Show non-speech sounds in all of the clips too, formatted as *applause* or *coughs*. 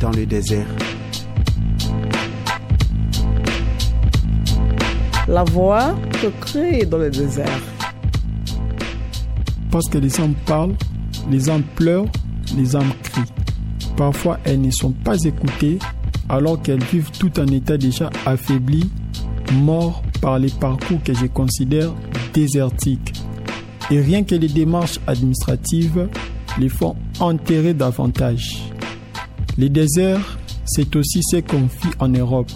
dans le désert. La voix qui crie dans le désert. Parce que les âmes parlent, les âmes pleurent, les âmes crient. Parfois, elles ne sont pas écoutées alors qu'elles vivent tout en état déjà affaibli, mort par les parcours que je considère désertiques. Et rien que les démarches administratives les font enterrer davantage. Les déserts, c'est aussi ce qu'on vit en Europe.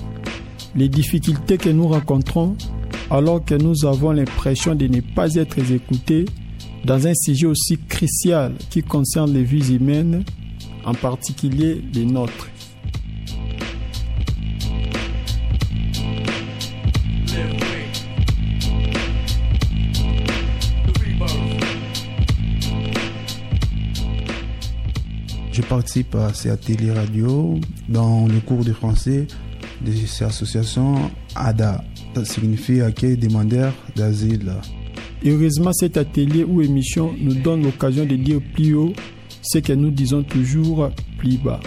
Les difficultés que nous rencontrons alors que nous avons l'impression de ne pas être écoutés dans un sujet aussi crucial qui concerne les vies humaines, en particulier les nôtres. Participe à ces ateliers radio dans le cours de français de ces associations ADA. Ça signifie accueil demandeur d'asile. Heureusement, cet atelier ou émission nous donne l'occasion de dire plus haut ce que nous disons toujours plus bas.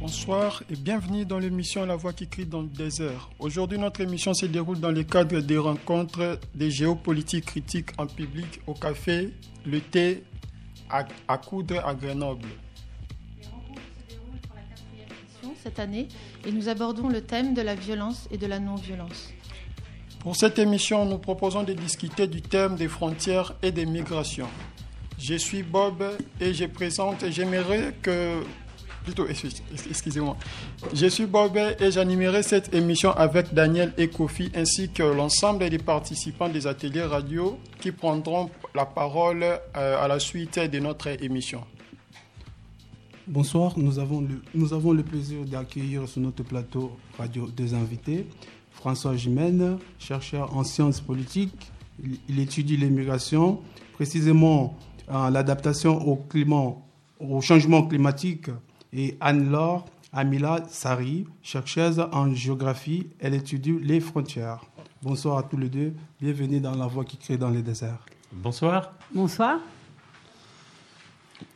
Bonsoir et bienvenue dans l'émission La Voix qui crie dans le désert. Aujourd'hui, notre émission se déroule dans le cadre des rencontres des géopolitiques critiques en public au café Le Thé à, à Coudre à Grenoble. Les rencontres se déroulent pour la quatrième édition cette année et nous abordons le thème de la violence et de la non-violence. Pour cette émission, nous proposons de discuter du thème des frontières et des migrations. Je suis Bob et je présente, et j'aimerais que. Plutôt, excusez-moi. Je suis Bob et j'animerai cette émission avec Daniel et Kofi ainsi que l'ensemble des participants des ateliers radio qui prendront la parole euh, à la suite de notre émission. Bonsoir, nous avons le, plaisir d'accueillir sur notre plateau radio deux invités. François Jimène, chercheur en sciences politiques, il, étudie l'immigration, précisément l'adaptation au climat, au changement climatique, et Anne-Laure Amila Sari, chercheuse en géographie, elle étudie les frontières. Bonsoir à tous les deux, bienvenue dans La Voix qui crée dans les déserts. Bonsoir. Bonsoir.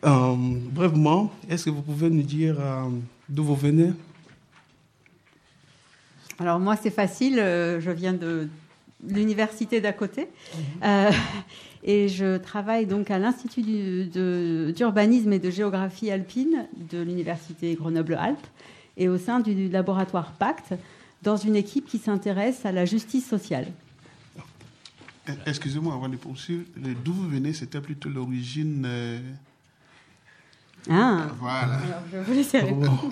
Euh, brièvement, est-ce que vous pouvez nous dire euh, d'où vous venez? Alors moi, c'est facile, euh, je viens de l'université d'à côté. Euh, et je travaille donc à l'Institut d'urbanisme et de géographie alpine de l'Université Grenoble-Alpes et au sein du laboratoire Pacte, dans une équipe qui s'intéresse à la justice sociale. Eh, Excusez-moi, avant de poursuivre, d'où vous venez, c'était plutôt l'origine. euh, Ah, Voilà. alors je vous laisse répondre.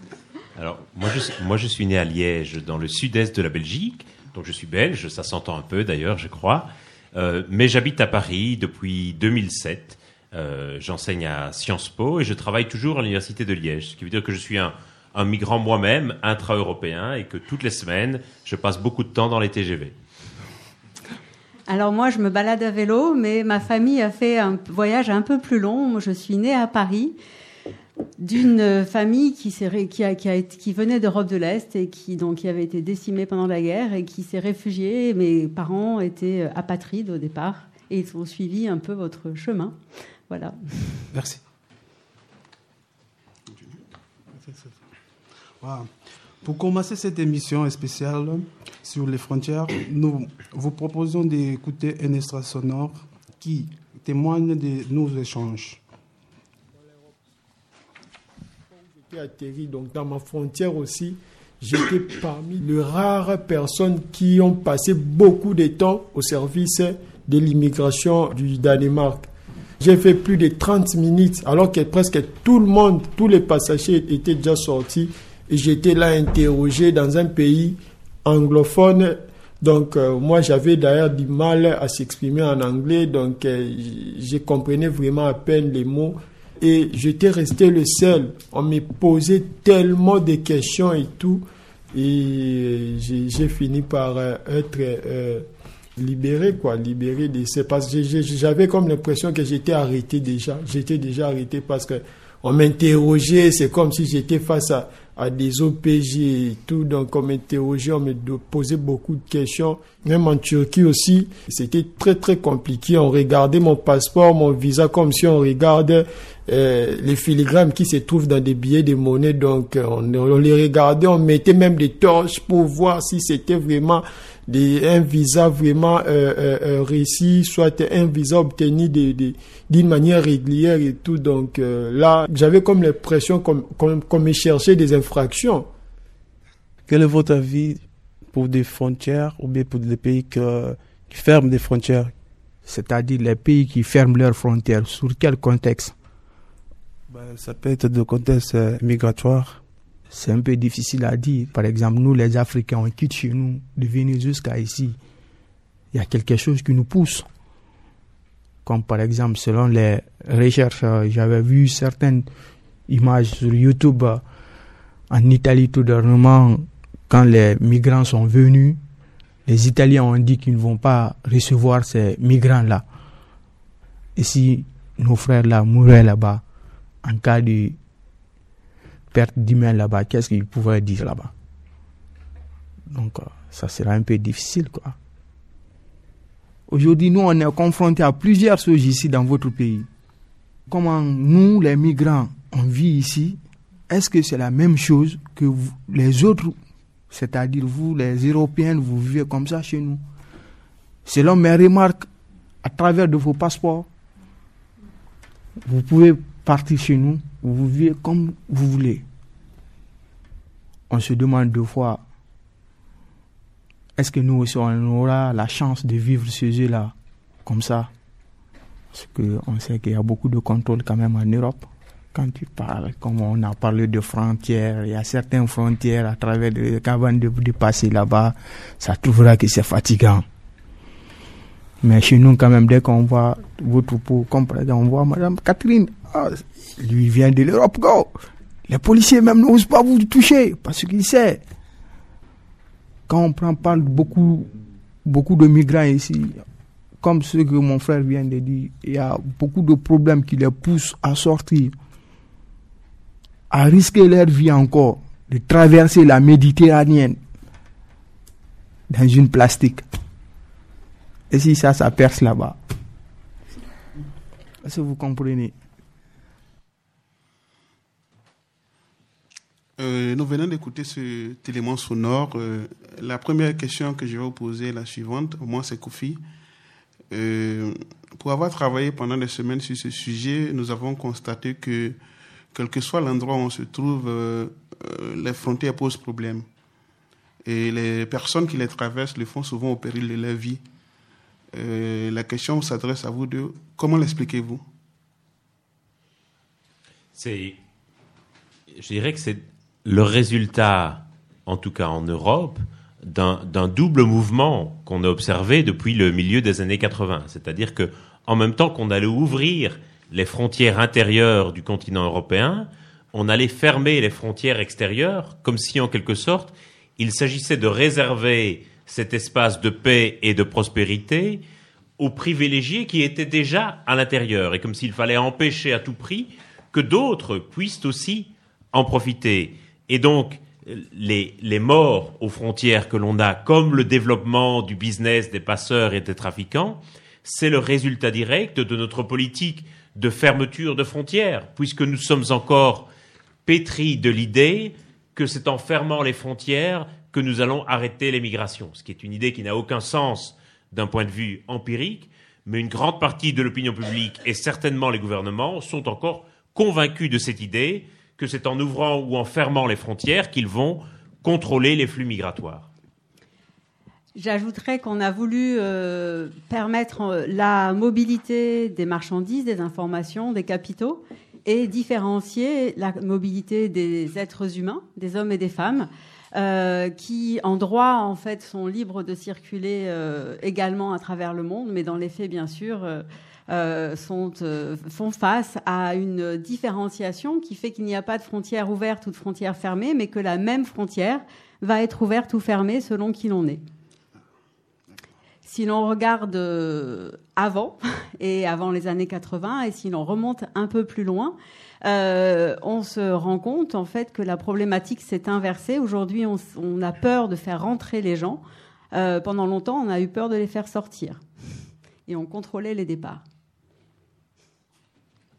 *laughs* Alors, moi je, suis- moi, je suis né à Liège, dans le sud-est de la Belgique. Donc, je suis belge, ça s'entend un peu d'ailleurs, je crois. Euh, mais j'habite à Paris depuis 2007. Euh, J'enseigne à Sciences Po et je travaille toujours à l'université de Liège. Ce qui veut dire que je suis un, un migrant moi-même, intra-européen, et que toutes les semaines, je passe beaucoup de temps dans les TGV. Alors moi, je me balade à vélo, mais ma famille a fait un voyage un peu plus long. Je suis née à Paris d'une famille qui, venait d'Europe de l'Est et qui, avait été décimée pendant la guerre et qui s'est réfugiée. Mes parents étaient euh, apatrides au départ et ils ont suivi un peu votre chemin. Voilà. Merci. Pour commencer cette émission spéciale sur les frontières, nous vous proposons d'écouter un extrait sonore qui témoigne de nos échanges. J'étais atterri donc dans ma frontière aussi. J'étais parmi les rares personnes qui ont passé beaucoup de temps au service de l'immigration du Danemark. J'ai fait plus de 30 minutes alors que presque tout le monde, tous les passagers étaient déjà sortis et j'étais là interrogé dans un pays anglophone. Donc euh, moi j'avais d'ailleurs du mal à s'exprimer en anglais donc euh, je comprenais vraiment à peine les mots et j'étais resté le seul. On me posait tellement de questions et tout. Et j'ai fini par euh, être euh, libéré, quoi, libéré de c'est parce que j'avais comme l'impression que j'étais arrêté déjà. J'étais déjà arrêté parce que on m'interrogeait, c'est comme si j'étais face à, à des OPJ et tout. Donc on m'interrogeait, on me posait beaucoup de questions. Même en Turquie aussi, c'était très très compliqué. On regardait mon passeport, mon visa comme si on regarde euh, les filigrammes qui se trouvent dans des billets de monnaie. Donc, on, on les regardait, on mettait même des torches pour voir si c'était vraiment des, un visa vraiment euh, euh, euh, réussi, soit un visa obtenu d'une de, manière régulière et tout. Donc euh, là, j'avais comme l'impression qu'on qu me cherchait des infractions. Quel est votre avis pour des frontières ou bien pour des pays que, qui ferment des frontières? C'est-à-dire les pays qui ferment leurs frontières, sur quel contexte? Ben, Ça peut être de contexte euh, migratoire c'est un peu difficile à dire. Par exemple, nous, les Africains, on quitte chez nous de venir jusqu'à ici. Il y a quelque chose qui nous pousse. Comme par exemple, selon les recherches, euh, j'avais vu certaines images sur YouTube euh, en Italie tout dernièrement, quand les migrants sont venus, les Italiens ont dit qu'ils ne vont pas recevoir ces migrants-là. Et si nos frères-là mouraient là-bas, en cas de perte d'humains là-bas, qu'est-ce qu'ils pouvaient dire là-bas? Donc, euh, ça sera un peu difficile. Aujourd'hui, nous, on est confrontés à plusieurs choses ici dans votre pays. Comment nous, les migrants, on vit ici? Est-ce que c'est la même chose que les autres, c'est-à-dire vous, les Européens, vous vivez comme ça chez nous Selon mes remarques, à travers de vos passeports, vous pouvez partir chez nous, vous vivez comme vous voulez. On se demande deux fois, est-ce que nous aussi on aura la chance de vivre ce jeu-là comme ça? Parce qu'on sait qu'il y a beaucoup de contrôle quand même en Europe. Quand tu parles, comme on a parlé de frontières, il y a certaines frontières à travers, de, de, passer là-bas, ça trouvera que c'est fatigant. Mais chez nous, quand même, dès qu'on voit votre peau, comme on voit Madame Catherine, ah, lui vient de l'Europe, go. Les policiers même n'osent pas vous toucher parce qu'ils savent. Quand on prend, beaucoup, beaucoup de migrants ici, comme ce que mon frère vient de dire, il y a beaucoup de problèmes qui les poussent à sortir, à risquer leur vie encore, de traverser la Méditerranée dans une plastique. Et si ça, ça perce là-bas. Est-ce que vous comprenez? Euh, nous venons d'écouter cet élément sonore. Euh, la première question que je vais vous poser est la suivante. Moi, c'est Kofi. Euh, pour avoir travaillé pendant des semaines sur ce sujet, nous avons constaté que, quel que soit l'endroit où on se trouve, euh, les frontières posent problème. Et les personnes qui les traversent le font souvent au péril de leur vie. La question s'adresse à vous deux. Comment l'expliquez-vous? C'est, je dirais que c'est le résultat, en tout cas en Europe, d'un double mouvement qu'on a observé depuis le milieu des années 80. C'est-à-dire que, en même temps qu'on allait ouvrir les frontières intérieures du continent européen, on allait fermer les frontières extérieures, comme si, en quelque sorte, il s'agissait de réserver cet espace de paix et de prospérité aux privilégiés qui étaient déjà à l'intérieur, et comme s'il fallait empêcher à tout prix que d'autres puissent aussi en profiter. Et donc, les, les morts aux frontières que l'on a, comme le développement du business des passeurs et des trafiquants, c'est le résultat direct de notre politique de fermeture de frontières, puisque nous sommes encore pétris de l'idée que c'est en fermant les frontières que nous allons arrêter l'émigration, ce qui est une idée qui n'a aucun sens d'un point de vue empirique, mais une grande partie de l'opinion publique et certainement les gouvernements sont encore convaincus de cette idée que c'est en ouvrant ou en fermant les frontières qu'ils vont contrôler les flux migratoires. J'ajouterais qu'on a voulu euh, permettre euh, la mobilité des marchandises, des informations, des capitaux et différencier la mobilité des êtres humains, des hommes et des femmes, euh, qui en droit en fait sont libres de circuler également à travers le monde, mais dans les faits bien sûr sont, euh, font face à une différenciation qui fait qu'il n'y a pas de frontière ouverte ou de frontière fermée, mais que la même frontière va être ouverte ou fermée selon qui l'on est. Si l'on regarde euh, avant, *laughs* et avant les années 80, et si l'on remonte un peu plus loin, euh, on se rend compte en fait que la problématique s'est inversée. Aujourd'hui, on, on, a peur de faire rentrer les gens. Euh, pendant longtemps, on a eu peur de les faire sortir. Et on contrôlait les départs.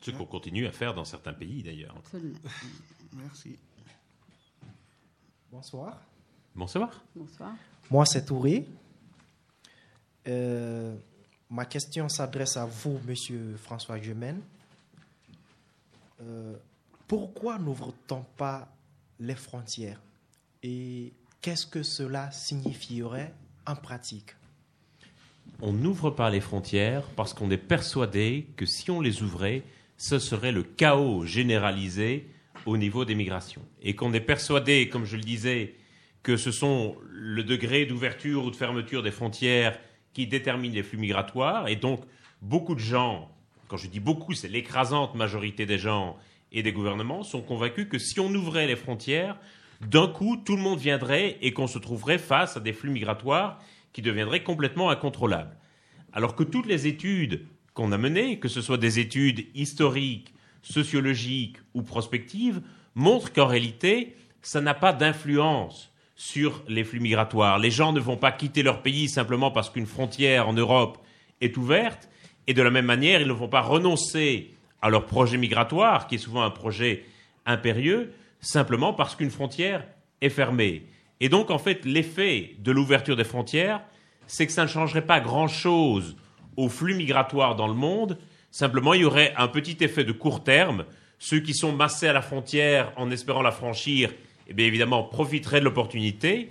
Ce qu'on continue à faire dans certains pays d'ailleurs. Absolument. *laughs* Merci. Bonsoir. Bonsoir. Bonsoir. Moi, c'est Touré. Euh, ma question s'adresse à vous, Monsieur François Gemène. Euh, pourquoi n'ouvre-t-on pas les frontières et qu'est-ce que cela signifierait en pratique? On n'ouvre pas les frontières parce qu'on est persuadé que si on les ouvrait, ce serait le chaos généralisé au niveau des migrations. Et qu'on est persuadé, comme je le disais, que ce sont le degré d'ouverture ou de fermeture des frontières qui déterminent les flux migratoires. Et donc, beaucoup de gens, quand je dis beaucoup, c'est l'écrasante majorité des gens et des gouvernements, sont convaincus que si on ouvrait les frontières, d'un coup, tout le monde viendrait et qu'on se trouverait face à des flux migratoires qui deviendraient complètement incontrôlables. Alors que toutes les études qu'on a menées, que ce soit des études historiques, sociologiques ou prospectives, montrent qu'en réalité, ça n'a pas d'influence sur les flux migratoires. Les gens ne vont pas quitter leur pays simplement parce qu'une frontière en Europe est ouverte, et de la même manière, ils ne vont pas renoncer à leur projet migratoire, qui est souvent un projet impérieux, simplement parce qu'une frontière est fermée. Et donc, en fait, l'effet de l'ouverture des frontières, c'est que ça ne changerait pas grand-chose aux flux migratoires dans le monde. Simplement, il y aurait un petit effet de court terme. Ceux qui sont massés à la frontière en espérant la franchir, eh évidemment, profiteraient de l'opportunité.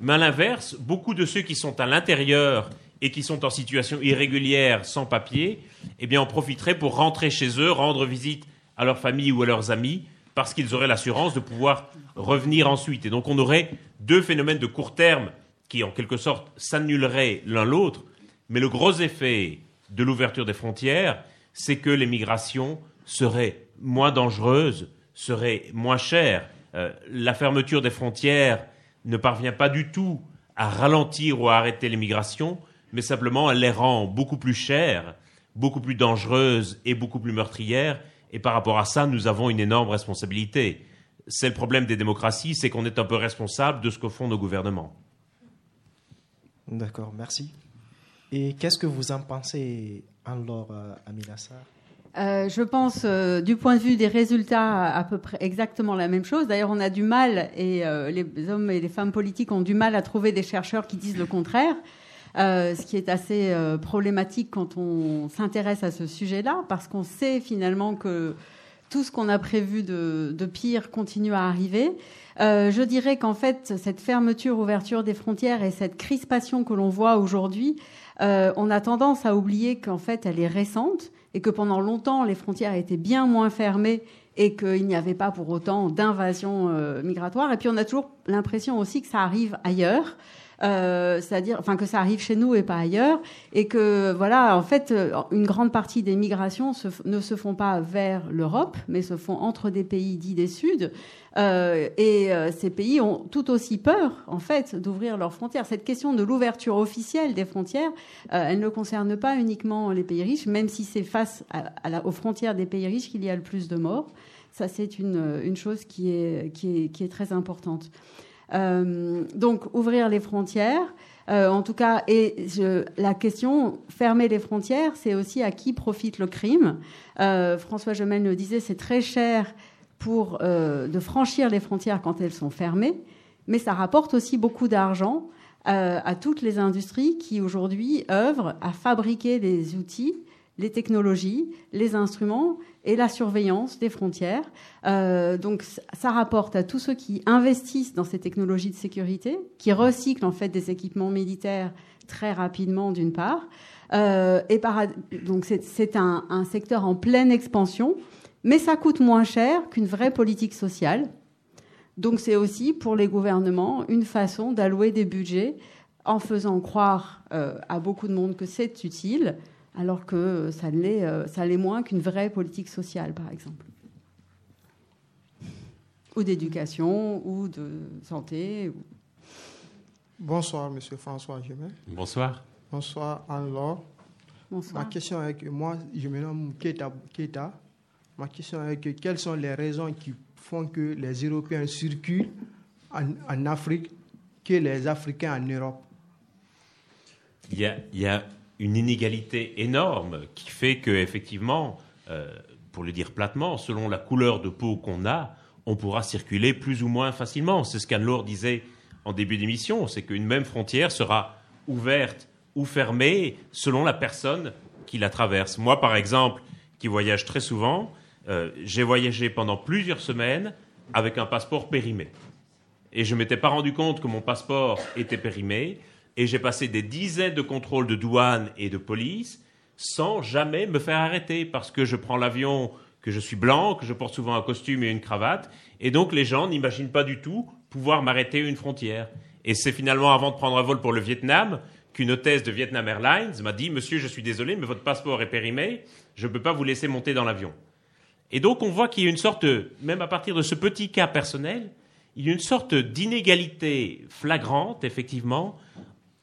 Mais à l'inverse, beaucoup de ceux qui sont à l'intérieur et qui sont en situation irrégulière, sans papier, eh en profiteraient pour rentrer chez eux, rendre visite à leur famille ou à leurs amis, parce qu'ils auraient l'assurance de pouvoir revenir ensuite. Et donc on aurait deux phénomènes de court terme qui en quelque sorte s'annuleraient l'un l'autre, mais le gros effet de l'ouverture des frontières, c'est que les migrations seraient moins dangereuses, seraient moins chères. Euh, la fermeture des frontières ne parvient pas du tout à ralentir ou à arrêter les migrations, mais simplement elle les rend beaucoup plus chères, beaucoup plus dangereuses et beaucoup plus meurtrières, et par rapport à ça, nous avons une énorme responsabilité. C'est le problème des démocraties, c'est qu'on est un peu responsable de ce que font nos gouvernements. D'accord, merci. Et qu'est-ce que vous en pensez, alors, euh, Aminassa euh, je pense, euh, du point de vue des résultats, à peu près exactement la même chose. D'ailleurs, on a du mal, et euh, les hommes et les femmes politiques ont du mal à trouver des chercheurs qui disent le contraire. Ce qui est assez problématique quand on s'intéresse à ce sujet-là, parce qu'on sait finalement que tout ce qu'on a prévu de, pire continue à arriver. Je dirais qu'en fait, cette fermeture, ouverture des frontières et cette crispation que l'on voit aujourd'hui, euh, on a tendance à oublier qu'en fait, elle est récente et que pendant longtemps, les frontières étaient bien moins fermées et qu'il n'y avait pas pour autant d'invasion euh, migratoire. Et puis, on a toujours l'impression aussi que ça arrive ailleurs. Euh, c'est-à-dire, enfin que ça arrive chez nous et pas ailleurs, et que voilà, en fait, euh, une grande partie des migrations ne se font pas vers l'Europe, mais se font entre des pays dits des Sud, euh, et euh, ces pays ont tout aussi peur, en fait, d'ouvrir leurs frontières. Cette question de l'ouverture officielle des frontières, euh, elle ne concerne pas uniquement les pays riches, même si c'est face à, la, aux frontières des pays riches qu'il y a le plus de morts. Ça, c'est une, une chose qui est, qui est, qui est très importante. Euh, donc ouvrir les frontières. Euh, en tout cas, et je, la question fermer les frontières, c'est aussi à qui profite le crime. Euh, François Gemel le disait, c'est très cher pour euh, de franchir les frontières quand elles sont fermées, mais ça rapporte aussi beaucoup d'argent euh, à toutes les industries qui aujourd'hui œuvrent à fabriquer des outils les technologies, les instruments et la surveillance des frontières. Euh, donc ça rapporte à tous ceux qui investissent dans ces technologies de sécurité, qui recyclent en fait des équipements militaires très rapidement d'une part. Euh, et par, donc c'est un, un secteur en pleine expansion, mais ça coûte moins cher qu'une vraie politique sociale. Donc c'est aussi pour les gouvernements une façon d'allouer des budgets en faisant croire euh, à beaucoup de monde que c'est utile, alors que ça l'est, euh, ça l'est moins qu'une vraie politique sociale, par exemple. Ou d'éducation, ou de santé. Ou... Bonsoir, Monsieur François Gemet. Bonsoir. Bonsoir, Anne-Laure. Bonsoir. Ma question est que moi, je me nomme Keta. Keta. Ma question est que quelles sont les raisons qui font que les Européens circulent en, Afrique que les Africains en Europe? Il y, a, il y a une inégalité énorme qui fait que effectivement, euh, pour le dire platement, selon la couleur de peau qu'on a, on pourra circuler plus ou moins facilement. C'est ce qu'Anne-Laure disait en début d'émission, c'est qu'une même frontière sera ouverte ou fermée selon la personne qui la traverse. Moi, par exemple, qui voyage très souvent, euh, j'ai voyagé pendant plusieurs semaines avec un passeport périmé. Et je ne m'étais pas rendu compte que mon passeport était périmé. Et j'ai passé des dizaines de contrôles de douane et de police sans jamais me faire arrêter parce que je prends l'avion, que je suis blanc, que je porte souvent un costume et une cravate. Et donc les gens n'imaginent pas du tout pouvoir m'arrêter à une frontière. Et c'est finalement avant de prendre un vol pour le Vietnam qu'une hôtesse de Vietnam Airlines m'a dit Monsieur, je suis désolé, mais votre passeport est périmé, je ne peux pas vous laisser monter dans l'avion. Et donc on voit qu'il y a une sorte, même à partir de ce petit cas personnel, il y a une sorte d'inégalité flagrante, effectivement,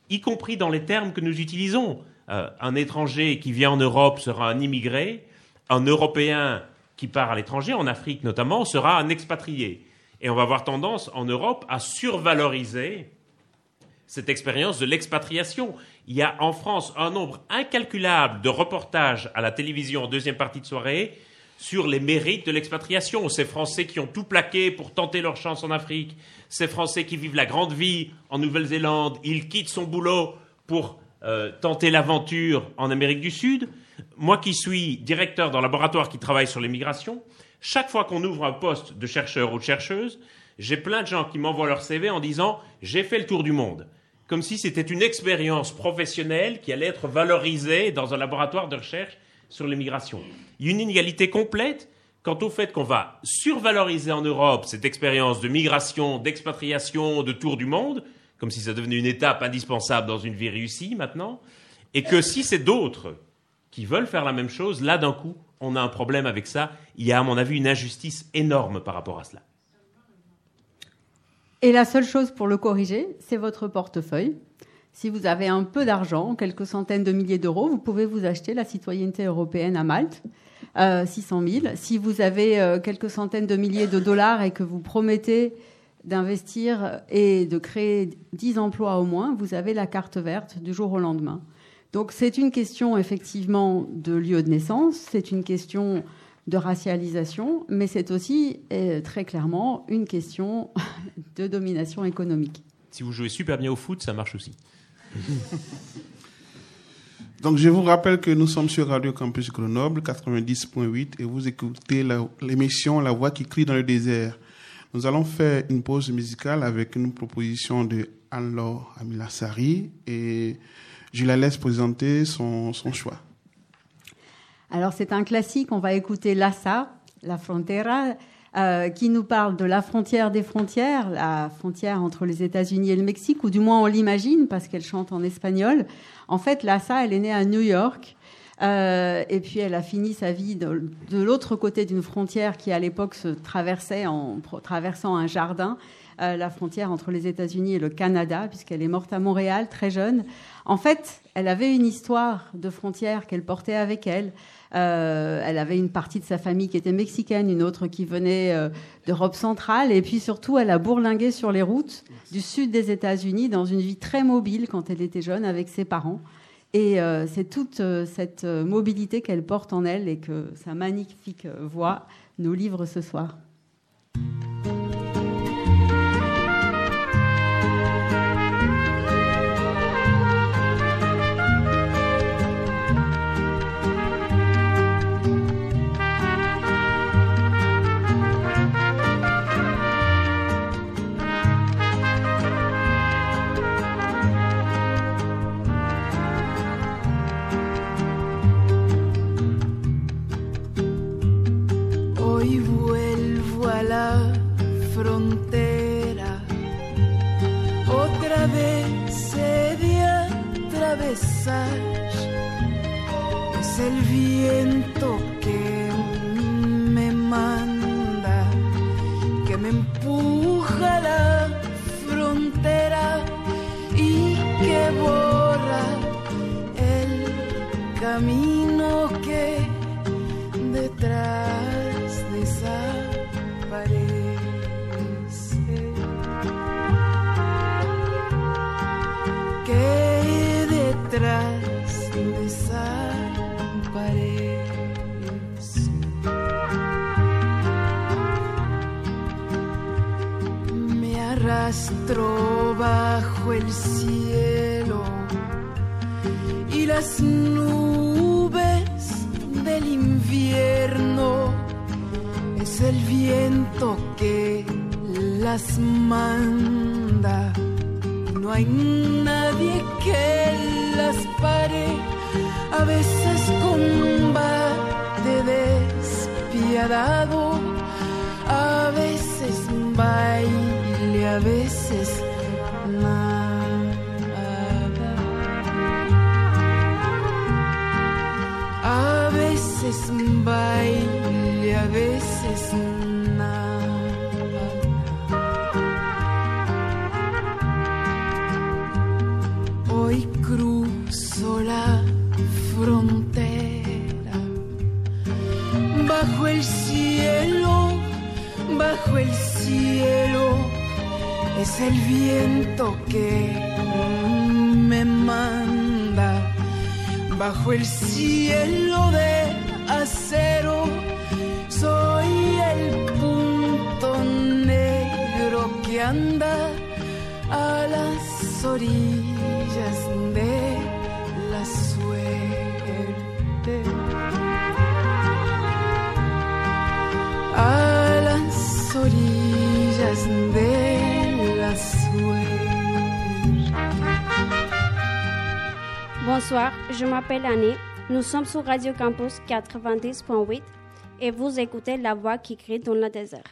y compris dans les termes que nous utilisons. Euh, un étranger qui vient en Europe sera un immigré, un Européen qui part à l'étranger, en Afrique notamment, sera un expatrié. Et on va avoir tendance en Europe à survaloriser cette expérience de l'expatriation. Il y a en France un nombre incalculable de reportages à la télévision en deuxième partie de soirée sur les mérites de l'expatriation. Ces Français qui ont tout plaqué pour tenter leur chance en Afrique, ces Français qui vivent la grande vie en Nouvelle-Zélande, ils quittent son boulot pour euh, tenter l'aventure en Amérique du Sud. Moi qui suis directeur d'un laboratoire qui travaille sur l'immigration, chaque fois qu'on ouvre un poste de chercheur ou de chercheuse, j'ai plein de gens qui m'envoient leur CV en disant j'ai fait le tour du monde. Comme si c'était une expérience professionnelle qui allait être valorisée dans un laboratoire de recherche sur l'immigration. Il y a une inégalité complète quant au fait qu'on va survaloriser en Europe cette expérience de migration, d'expatriation, de tour du monde, comme si ça devenait une étape indispensable dans une vie réussie maintenant, et que si c'est d'autres qui veulent faire la même chose, là d'un coup, on a un problème avec ça. Il y a, à mon avis, une injustice énorme par rapport à cela. Et la seule chose pour le corriger, c'est votre portefeuille. Si vous avez un peu d'argent, quelques centaines de milliers d'euros, vous pouvez vous acheter la citoyenneté européenne à Malte, 600 euh, 000. Si vous avez euh, quelques centaines de milliers de dollars et que vous promettez d'investir et de créer 10 emplois au moins, vous avez la carte verte du jour au lendemain. Donc c'est une question effectivement de lieu de naissance, c'est une question de racialisation, mais c'est aussi euh, très clairement une question *laughs* de domination économique. Si vous jouez super bien au foot, ça marche aussi. *laughs* Donc, je vous rappelle que nous sommes sur Radio Campus Grenoble 90.8 et vous écoutez l'émission La voix qui crie dans le désert. Nous allons faire une pause musicale avec une proposition de Anne-Laure Amilassari et je la laisse présenter son, son choix. Alors, c'est un classique. On va écouter Lassa, La Frontera, euh, qui nous parle de la frontière des frontières, la frontière entre les États-Unis et le Mexique, ou du moins on l'imagine parce qu'elle chante en espagnol. En fait, Lassa, elle est née à New York. Euh, et puis elle a fini sa vie de, l'autre côté d'une frontière qui à l'époque se traversait en traversant un jardin, euh, la frontière entre les États-Unis et le Canada, puisqu'elle est morte à Montréal très jeune. En fait, elle avait une histoire de frontière qu'elle portait avec elle. Euh, elle avait une partie de sa famille qui était mexicaine, une autre qui venait euh, d'Europe centrale. Et puis surtout, elle a bourlingué sur les routes du sud des États-Unis dans une vie très mobile quand elle était jeune avec ses parents. Et euh, c'est toute cette mobilité qu'elle porte en elle et que sa magnifique voix nous livre ce soir. Es el viento bajo el cielo y las nubes del invierno es el viento que las manda. No hay nadie que las pare, a veces combate despiadado, a veces baile, a veces nada. A veces baile, a veces nada. Hoy cruzo la frontera bajo el cielo, bajo el cielo es el viento que me manda bajo el cielo de acero. Soy el punto negro que anda a las orillas de la suerte. A las orillas de Bonsoir, je m'appelle Annie. Nous sommes sur Radio Campus 90.8 et vous écoutez La Voix qui crie dans le désert.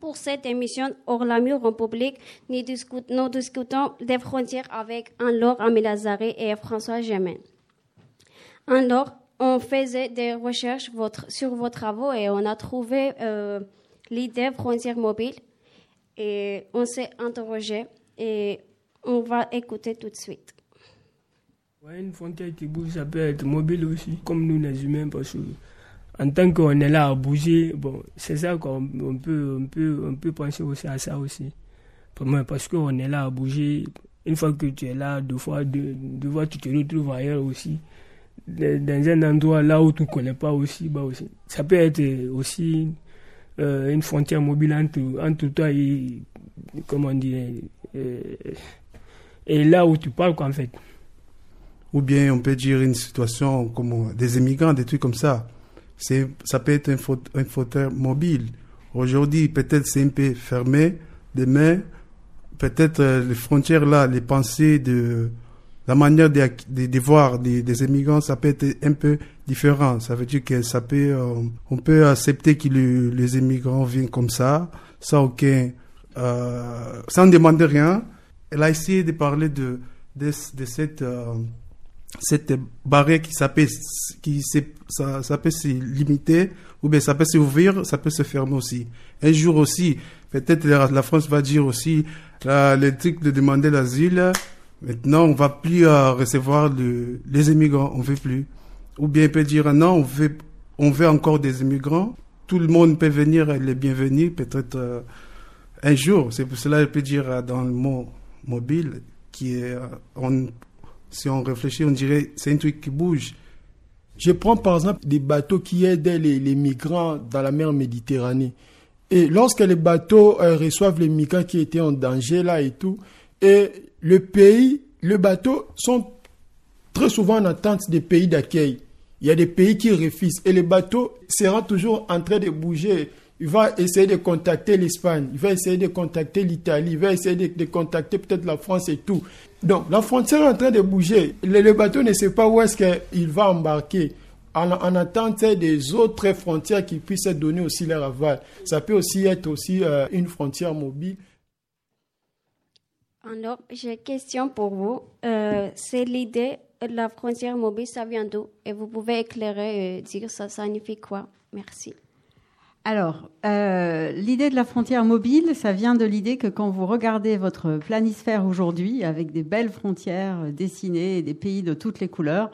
Pour cette émission hors la mur en public, nous, discut- nous discutons des frontières avec Anne-Laure Amilazari et François Gémen. Anne-Laure, on faisait des recherches sur vos travaux et on a trouvé euh, l'idée frontière mobile et on s'est interrogé et on va écouter tout de suite. Une frontière qui bouge, ça peut être mobile aussi, comme nous les humains, parce que en tant qu'on est là à bouger, bon, c'est ça qu'on on peut, on peut, on peut penser aussi à ça aussi. Pour moi, Parce qu'on est là à bouger, une fois que tu es là, deux fois, deux, deux fois tu te retrouves ailleurs aussi, dans dans un endroit là où tu ne connais pas aussi, bah aussi. Ça peut être aussi euh, une frontière mobile entre, entre toi et, comment dire, euh, et là où tu parles, quoi, en fait. Ou bien on peut dire une situation comme des immigrants, des trucs comme ça. C'est, ça peut être un, faute, fauteuil mobile. Aujourd'hui, peut-être c'est un peu fermé. Demain, peut-être euh, les frontières là, les pensées de la manière de, de, voir des, des immigrants, ça peut être un peu différent. Ça veut dire que ça peut, euh, on peut accepter que le- les immigrants viennent comme ça, sans aucun, euh, sans demander rien. Elle a essayé de parler de, de, de cette, cette barrière qui ça peut, qui ça, ça peut se limiter ou bien ça peut s'ouvrir, ça peut se fermer aussi. Un jour aussi, peut-être la, France va dire aussi la, le truc de demander l'asile. Maintenant, on va plus euh, recevoir le- les immigrants, on veut plus. Ou bien il peut dire non, on veut, on veut encore des immigrants. Tout le monde peut venir, elle est bienvenue, peut-être euh, un jour. C'est pour cela qu'il peut dire euh, dans le mot mobile, qui est, on, si on réfléchit, on dirait c'est un truc qui bouge. Je prends par exemple des bateaux qui aident les, les migrants dans la mer Méditerranée. Et lorsque les bateaux euh, reçoivent les migrants qui étaient en danger là et tout, et le pays, le bateau sont très souvent en attente des pays d'accueil. Il y a des pays qui refusent et le bateau sera toujours en train de bouger. Il va essayer de contacter l'Espagne, il va essayer de contacter l'Italie, il va essayer de, contacter peut-être la France et tout. Donc la frontière est en train de bouger. Le, bateau ne sait pas où est-ce qu'il va embarquer. En, en attente des autres frontières qui puissent donner aussi leur aval. Ça peut aussi être aussi euh, une frontière mobile. Alors, j'ai une question pour vous. Euh, c'est l'idée la frontière mobile, ça vient d'où? Et vous pouvez éclairer et dire ça signifie quoi? Merci. Alors, euh, l'idée de la frontière mobile, ça vient de l'idée que quand vous regardez votre planisphère aujourd'hui, avec des belles frontières euh, dessinées et des pays de toutes les couleurs,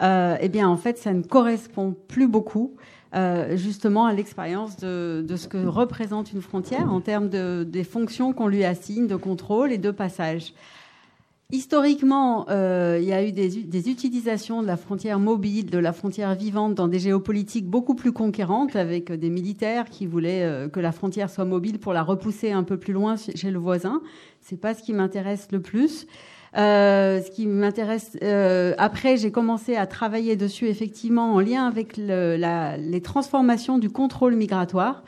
euh, eh bien, en fait, ça ne correspond plus beaucoup, euh, justement, à l'expérience de, ce que représente une frontière en termes de, des fonctions qu'on lui assigne de contrôle et de passage. Historiquement, euh, il y a eu des, des, utilisations de la frontière mobile, de la frontière vivante dans des géopolitiques beaucoup plus conquérantes, avec des militaires qui voulaient euh, que la frontière soit mobile pour la repousser un peu plus loin chez le voisin. C'est pas ce qui m'intéresse le plus. Euh, ce qui m'intéresse, euh, après, j'ai commencé à travailler dessus effectivement en lien avec la, les transformations du contrôle migratoire.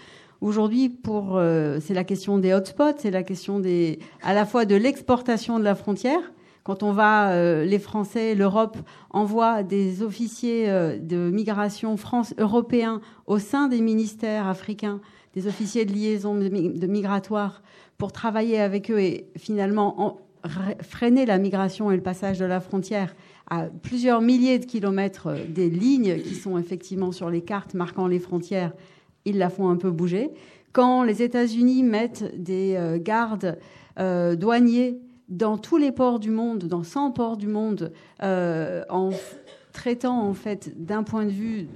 Aujourd'hui, pour euh, c'est la question des hotspots, c'est la question des à la fois de l'exportation de la frontière. Quand on va, euh, les Français, l'Europe envoie des officiers euh, de migration France européens au sein des ministères africains, des officiers de liaison de, migratoire pour travailler avec eux et finalement en, freiner la migration et le passage de la frontière à plusieurs milliers de kilomètres euh, des lignes qui sont effectivement sur les cartes marquant les frontières ils la font un peu bouger. Quand les États-Unis mettent des euh, gardes euh, douaniers dans tous les ports du monde, dans 100 ports du monde, euh, en traitant en fait d'un point de vue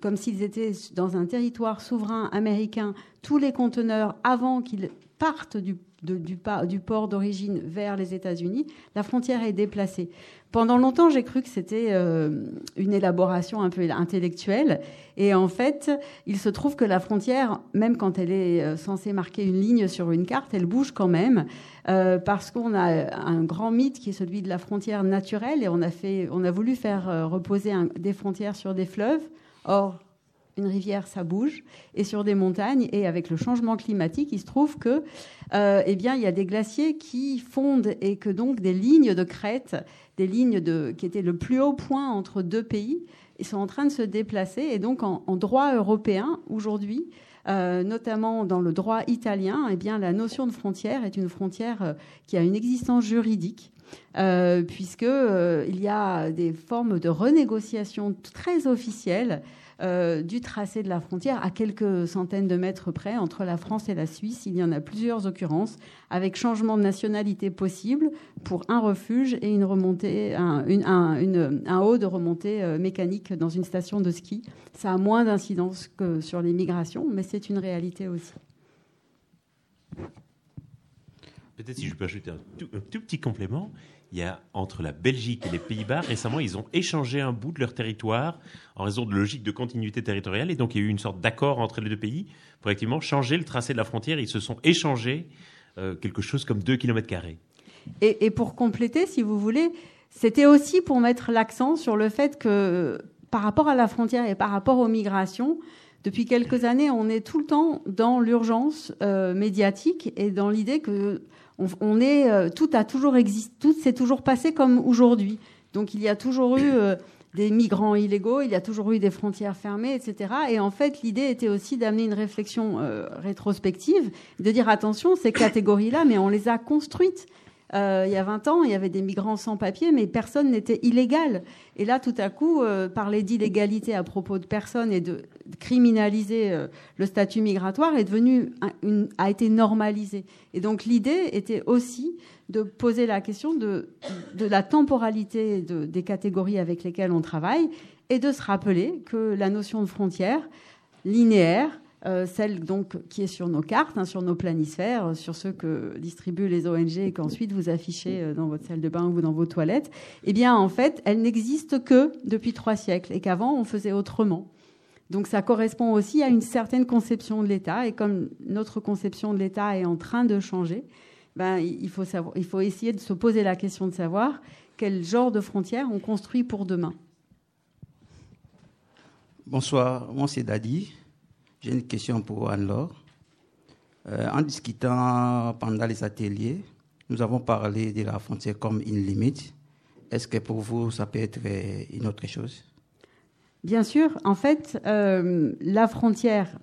comme s'ils étaient dans un territoire souverain américain tous les conteneurs avant qu'ils partent du, de, du, du port d'origine vers les États-Unis, la frontière est déplacée. Pendant longtemps, j'ai cru que c'était euh, une élaboration un peu intellectuelle. Et en fait, il se trouve que la frontière, même quand elle est euh, censée marquer une ligne sur une carte, elle bouge quand même. Euh, parce qu'on a un grand mythe qui est celui de la frontière naturelle. Et on a, fait, on a voulu faire euh, reposer des frontières sur des fleuves. Or, une rivière, ça bouge, et sur des montagnes. Et avec le changement climatique, il se trouve que, euh, eh il y a des glaciers qui fondent et que donc des lignes de crête, des lignes de, qui étaient le plus haut point entre deux pays, ils sont en train de se déplacer. Et donc, en, droit européen, aujourd'hui, euh, notamment dans le droit italien, eh bien, la notion de frontière est une frontière euh, qui a une existence juridique. Euh, puisque il y a des formes de renégociation très officielles euh, du tracé de la frontière à quelques centaines de mètres près entre la France et la Suisse. Il y en a plusieurs occurrences avec changement de nationalité possible pour un refuge et une remontée, un, haut de remontée euh, mécanique dans une station de ski. Ça a moins d'incidence que sur les migrations, mais c'est une réalité aussi. Peut-être si je peux ajouter un tout petit complément il y a entre la Belgique et les Pays-Bas, récemment, ils ont échangé un bout de leur territoire en raison de logique de continuité territoriale. Et donc, il y a eu une sorte d'accord entre les deux pays pour effectivement changer le tracé de la frontière. Ils se sont échangés euh, quelque chose comme 2 km. Et, et pour compléter, si vous voulez, c'était aussi pour mettre l'accent sur le fait que par rapport à la frontière et par rapport aux migrations, depuis quelques années, on est tout le temps dans l'urgence euh, médiatique et dans l'idée que on, est euh, tout a toujours existé, tout s'est toujours passé comme aujourd'hui. Donc il y a toujours eu euh, des migrants illégaux, il y a toujours eu des frontières fermées, etc. Et en fait, l'idée était aussi d'amener une réflexion euh, rétrospective, de dire attention, ces catégories-là, mais on les a construites. Euh, il y a 20 ans, il y avait des migrants sans papier, mais personne n'était illégal. Et là, tout à coup, euh, parler d'illégalité à propos de personnes et de criminaliser euh, le statut migratoire est devenu a été normalisé. Et donc l'idée était aussi de poser la question de, la temporalité de, des catégories avec lesquelles on travaille et de se rappeler que la notion de frontière linéaire celle donc qui est sur nos cartes, hein, sur nos planisphères, euh, sur ceux que distribuent les ONG et qu'ensuite vous affichez euh, dans votre salle de bain ou dans vos toilettes, eh bien en fait, elle n'existe que depuis trois siècles et qu'avant on faisait autrement. Donc ça correspond aussi à une certaine conception de l'État et comme notre conception de l'État est en train de changer, ben, il, faut savoir, il faut essayer de se poser la question de savoir quel genre de frontières on construit pour demain. Bonsoir, moi c'est Dadi. J'ai une question pour Anne-Laure. Euh, en discutant pendant les ateliers, nous avons parlé de la frontière comme une limite. Est-ce que pour vous, ça peut être une autre chose? Bien sûr. En fait, euh, la frontière,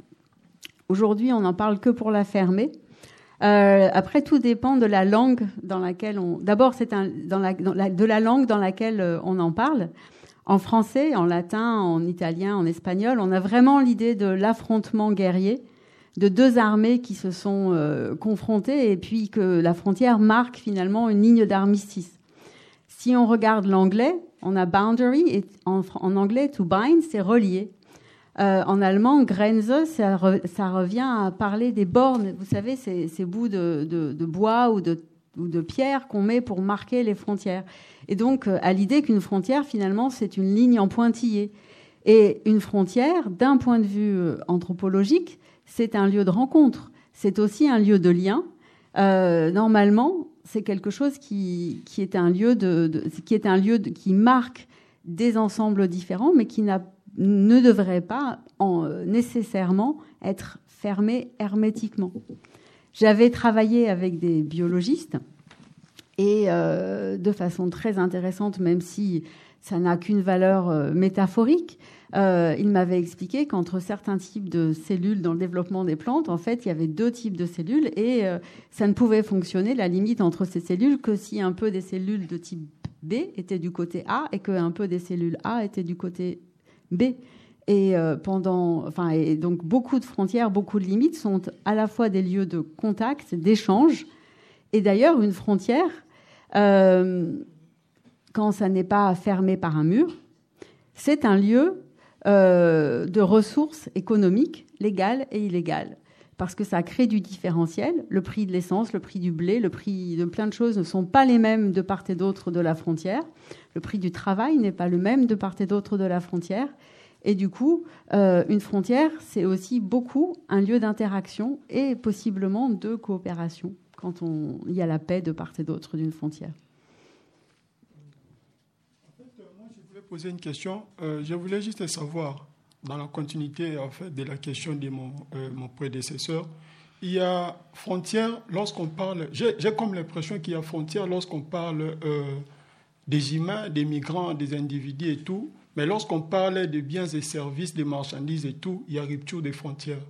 aujourd'hui, on n'en parle que pour la fermer. Euh, après, tout dépend de la langue dans laquelle on. D'abord, c'est un, de la langue dans laquelle on en parle. En français, en latin, en italien, en espagnol, on a vraiment l'idée de l'affrontement guerrier de deux armées qui se sont euh, confrontées et puis que la frontière marque finalement une ligne d'armistice. Si on regarde l'anglais, on a boundary et en, anglais to bind, c'est relié. Euh, en allemand, Grenze, ça, ça, revient à parler des bornes. Vous savez, ces, ces bouts de, de, de, bois ou de ou de pierres qu'on met pour marquer les frontières. Et donc, euh, à l'idée qu'une frontière, finalement, c'est une ligne en pointillé. Et une frontière, d'un point de vue euh, anthropologique, c'est un lieu de rencontre. C'est aussi un lieu de lien. Euh, normalement, c'est quelque chose qui, qui, est un lieu de, qui est un lieu de, qui marque des ensembles différents, mais qui n'a, ne devrait pas en, euh, nécessairement être fermé hermétiquement. J'avais travaillé avec des biologistes et euh, de façon très intéressante, même si ça n'a qu'une valeur euh, métaphorique, euh, il m'avait expliqué qu'entre certains types de cellules dans le développement des plantes, en fait, il y avait deux types de cellules et ça ne pouvait fonctionner, la limite entre ces cellules, que si un peu des cellules de type B étaient du côté A et qu'un peu des cellules A étaient du côté B. Et pendant, enfin, et donc beaucoup de frontières, beaucoup de limites sont à la fois des lieux de contact, d'échange. Et d'ailleurs, une frontière, euh, quand ça n'est pas fermé par un mur, c'est un lieu euh, de ressources économiques légales et illégales. Parce que ça crée du différentiel. Le prix de l'essence, le prix du blé, le prix de plein de choses ne sont pas les mêmes de part et d'autre de la frontière. Le prix du travail n'est pas le même de part et d'autre de la frontière. Et du coup, euh, une frontière, c'est aussi beaucoup un lieu d'interaction et possiblement de coopération quand il y a la paix de part et d'autre d'une frontière. Je voulais poser une question. Euh, je voulais juste savoir, dans la continuité en fait, de la question de mon, euh, mon prédécesseur, il y a frontière lorsqu'on parle. J'ai comme l'impression qu'il y a frontière lorsqu'on parle euh, des humains, des migrants, des individus et tout. Mais lorsqu'on parle de biens et services, des marchandises et tout, il y a rupture des frontières.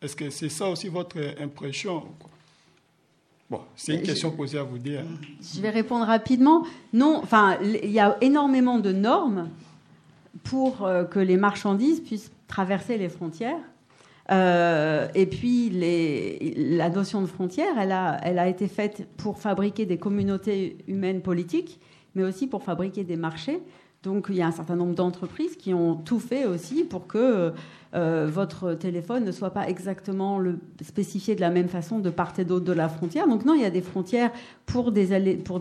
Est-ce que c'est ça aussi votre impression Bon, c'est une question posée à vous dire. Je vais répondre rapidement. Non, enfin, il y a énormément de normes pour euh, que les marchandises puissent traverser les frontières. Euh, et puis, les, la notion de frontière, elle a, elle a été faite pour fabriquer des communautés humaines politiques, mais aussi pour fabriquer des marchés. Donc, il y a un certain nombre d'entreprises qui ont tout fait aussi pour que euh, votre téléphone ne soit pas exactement le, spécifié de la même façon de part et d'autre de la frontière. Donc, non, il y a des frontières pour des,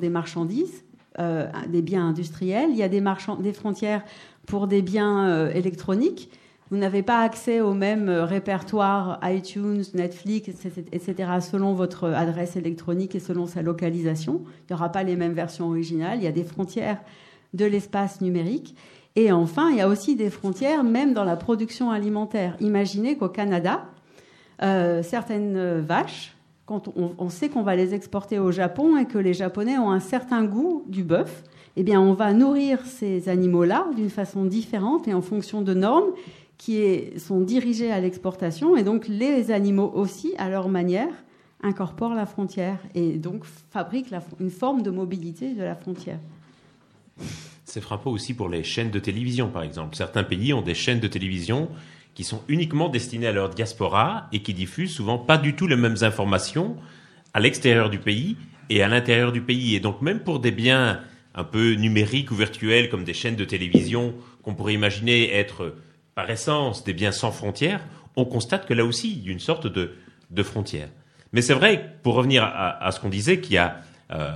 marchandises, euh, des biens industriels. Il y a des, des frontières pour des biens euh, électroniques. Vous n'avez pas accès au même répertoire iTunes, Netflix, etc., selon votre adresse électronique et selon sa localisation. Il n'y aura pas les mêmes versions originales. Il y a des frontières de l'espace numérique. Et enfin, il y a aussi des frontières, même dans la production alimentaire. Imaginez qu'au Canada, euh, certaines vaches, quand on, sait qu'on va les exporter au Japon et que les Japonais ont un certain goût du bœuf, eh bien, on va nourrir ces animaux-là d'une façon différente et en fonction de normes qui sont dirigées à l'exportation. Et donc, les animaux aussi, à leur manière, incorporent la frontière et donc fabriquent une forme de mobilité de la frontière. C'est frappant aussi pour les chaînes de télévision, par exemple. Certains pays ont des chaînes de télévision qui sont uniquement destinées à leur diaspora et qui diffusent souvent pas du tout les mêmes informations à l'extérieur du pays et à l'intérieur du pays. Et donc même pour des biens un peu numériques ou virtuels comme des chaînes de télévision qu'on pourrait imaginer être par essence des biens sans frontières, on constate que là aussi il y a une sorte de, de frontière. Mais c'est vrai, pour revenir à, ce qu'on disait, qu'il y a euh,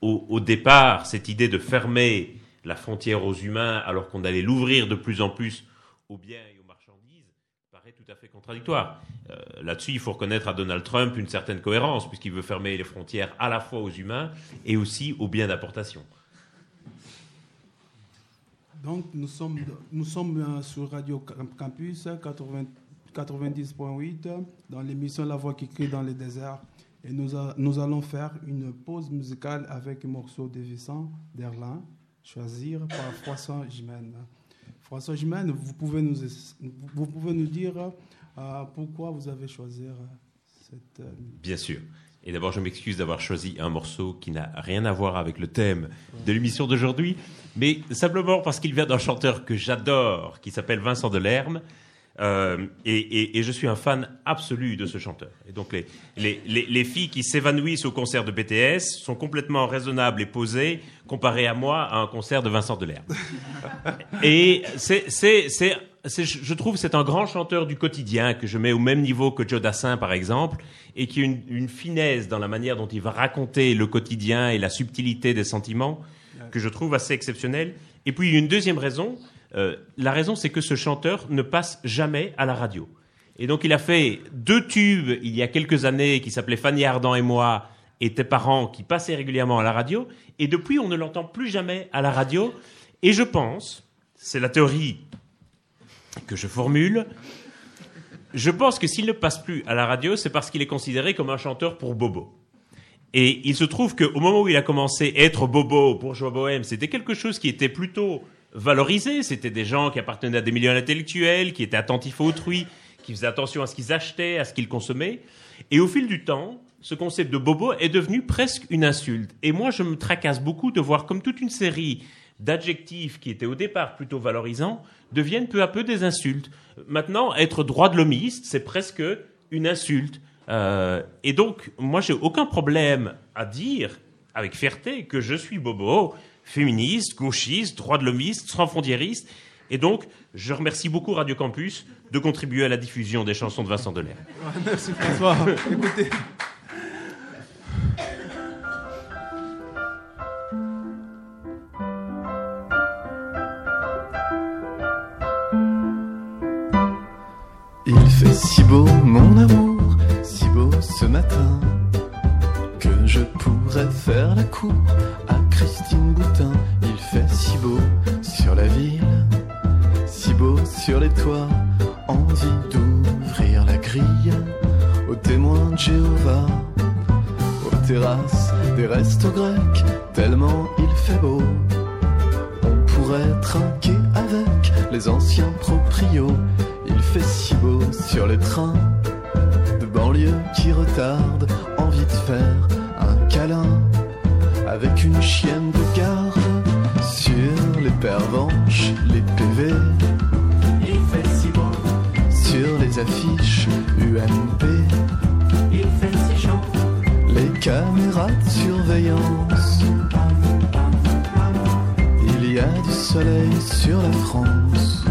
au, départ cette idée de fermer la frontière aux humains alors qu'on allait l'ouvrir de plus en plus aux biens et aux marchandises paraît tout à fait contradictoire. Euh, Là-dessus, il faut reconnaître à Donald Trump une certaine cohérence puisqu'il veut fermer les frontières à la fois aux humains et aussi aux biens d'importation. Donc nous sommes, nous sommes sur Radio Campus 80, 90.8 dans l'émission La Voix qui crie dans les déserts. Et nous, nous allons faire une pause musicale avec un morceau de Vincent Derlin, choisir par François Jimène. François Jimène, vous pouvez nous, vous pouvez nous dire euh, pourquoi vous avez choisi cette... Euh... Bien sûr. Et d'abord, je m'excuse d'avoir choisi un morceau qui n'a rien à voir avec le thème de l'émission d'aujourd'hui, mais simplement parce qu'il vient d'un chanteur que j'adore, qui s'appelle Vincent Delerme, euh, et, et, et, je suis un fan absolu de ce chanteur. Et donc les, les, les, les filles qui s'évanouissent au concert de BTS sont complètement raisonnables et posées comparées à moi à un concert de Vincent Delerme. *laughs* et c'est c'est- je je trouve que c'est un grand chanteur du quotidien que je mets au même niveau que Joe Dassin par exemple et qui a une, une finesse dans la manière dont il va raconter le quotidien et la subtilité des sentiments que je trouve assez exceptionnelle. Et puis une deuxième raison, euh, la raison c'est que ce chanteur ne passe jamais à la radio. Et donc il a fait deux tubes il y a quelques années qui s'appelaient Fanny Ardant et moi et tes parents qui passaient régulièrement à la radio. Et depuis on ne l'entend plus jamais à la radio. Et je pense, c'est la théorie que je formule, je pense que s'il ne passe plus à la radio, c'est parce qu'il est considéré comme un chanteur pour Bobo. Et il se trouve qu'au moment où il a commencé à être Bobo pour Joie Bohème, c'était quelque chose qui était plutôt valorisé. C'était des gens qui appartenaient à des milieux intellectuels, qui étaient attentifs à autrui, qui faisaient attention à ce qu'ils achetaient, à ce qu'ils consommaient. Et au fil du temps, ce concept de Bobo est devenu presque une insulte. Et moi, je me tracasse beaucoup de voir comme toute une série d'adjectifs qui étaient au départ plutôt valorisants deviennent peu à peu des insultes. Maintenant, être droit de l'homiste, c'est presque une insulte. Euh, et donc, moi, j'ai aucun problème à dire avec fierté que je suis bobo, féministe, gauchiste, droit de l'homiste, sans frontiériste. Et donc, je remercie beaucoup Radio Campus de contribuer à la diffusion des chansons de Vincent Delair. Merci François. *laughs* Écoutez. Il fait si beau, mon amour, si beau ce matin, je pourrais faire la cour à Christine Boutin. Il fait si beau sur la ville, si beau sur les toits, envie d'ouvrir la grille aux témoins de Jéhovah, aux terrasses des restos grecs, tellement il fait beau. On pourrait trinquer avec les anciens proprios. Il fait si beau sur les trains de banlieue qui retardent. Envie de faire câlin avec une chienne de garde sur les pervenches, les PV. Il fait si beau sur les affiches UMP. Il fait si chaud les caméras de surveillance. Il y a du soleil sur la France.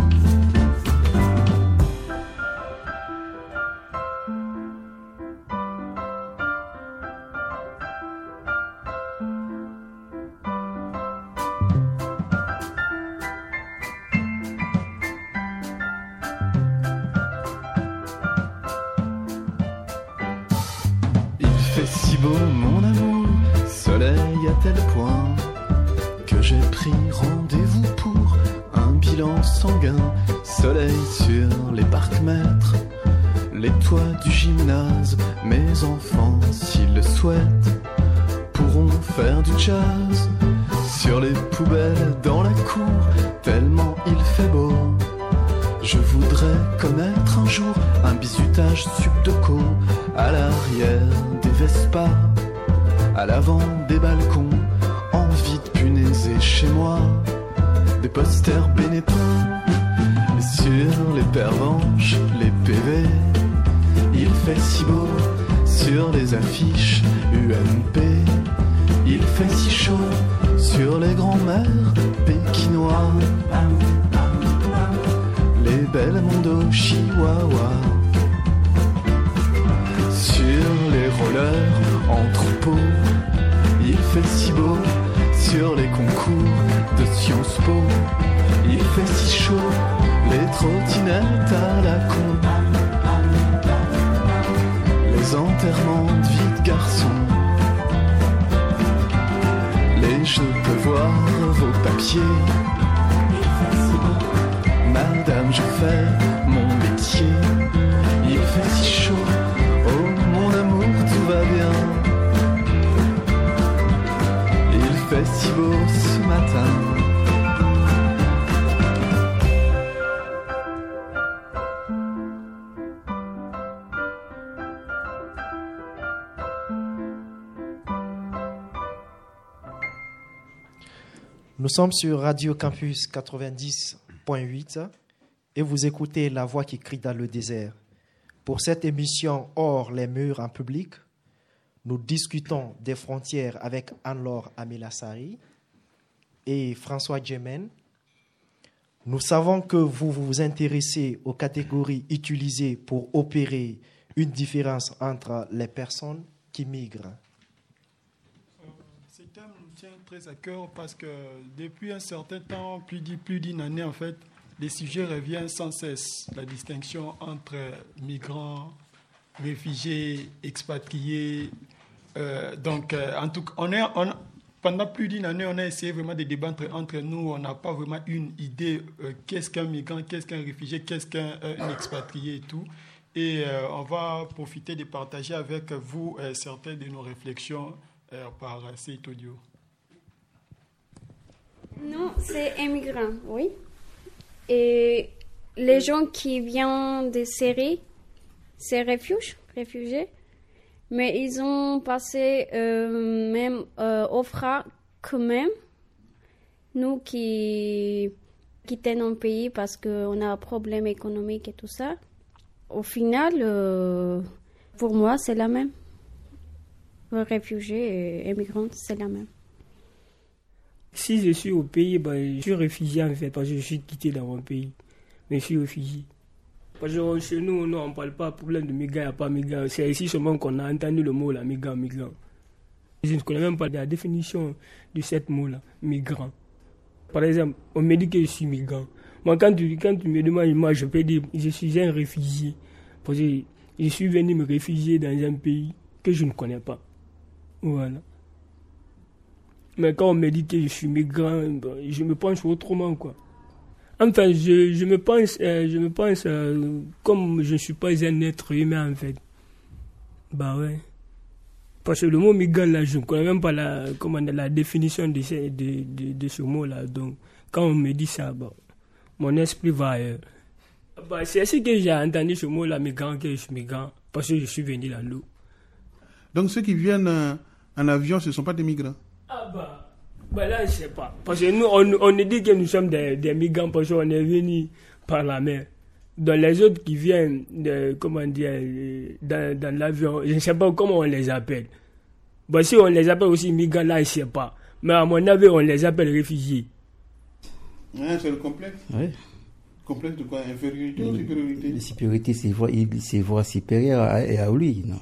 Sommes sur Radio Campus 90.8 et vous écoutez La voix qui crie dans le désert. Pour cette émission Hors les murs en public, nous discutons des frontières avec Anne-Laure Amilassari et François Djemen. Nous savons que vous vous intéressez aux catégories utilisées pour opérer une différence entre les personnes qui migrent. Ce thème nous tient à cœur parce que depuis un certain temps, plus d'une année en fait, les sujets reviennent sans cesse. La distinction entre migrants, réfugiés, expatriés. Euh, donc, euh, en tout cas, on est, pendant plus d'une année, on a essayé vraiment de débattre entre nous. On n'a pas vraiment une idée euh, qu'est-ce qu'un migrant, qu'est-ce qu'un réfugié, qu'est-ce qu'un expatrié et tout. Et on va profiter de partager avec vous certaines de nos réflexions par cet audio. Non, c'est immigrant, oui. Et les gens qui viennent de Syrie, c'est refuge, réfugiés. Mais ils ont passé euh, même euh, au frais quand même. Nous qui quittons notre pays parce qu'on a un problème économique et tout ça. Au final, euh, pour moi, c'est la même. Réfugiés et immigrants, c'est la même. Si je suis au pays, ben, je suis réfugié en fait, parce que je suis quitté dans mon pays. Mais je suis réfugié. Parce que chez nous, on ne parle pas de problème de migrants, pas migrants. C'est ici seulement qu'on a entendu le mot là, migrant, migrant. Je ne connais même pas la définition de ce mot-là, migrant. Par exemple, on me dit que je suis migrant. Moi, quand tu, quand tu me demandes, moi, je peux dire je suis un réfugié. Parce que je suis venu me réfugier dans un pays que je ne connais pas. Voilà. Mais quand on me dit que je suis migrant, je me pense autrement, quoi. Enfin, je, je me pense, euh, je me pense euh, comme je ne suis pas un être humain, en fait. Bah ouais. Parce que le mot migrant, là, je ne connais même pas la, comment, la définition de ce, de, ce mot-là. Donc, quand on me dit ça, bon, mon esprit va ailleurs. Bah, c'est ainsi que j'ai entendu ce mot-là, migrant, que je suis migrant, parce que je suis venu l'eau. Donc ceux qui viennent euh, en avion, ce ne sont pas des migrants Ah bah, bah là, je sais pas. Parce que nous, on, on dit que nous sommes des, des migrants parce qu'on est venus par la mer. Dans les autres qui viennent, de, comment dire, euh, dans, dans l'avion, je ne sais pas comment on les appelle. Bah, si on les appelle aussi migrants, là, je ne sais pas. Mais à mon avis, on les appelle réfugiés. Ouais, c'est le complexe. Oui. Complexe de quoi? Infériorité ou supériorité? La supériorité, c'est voir, il se voit supérieur à, à lui, non?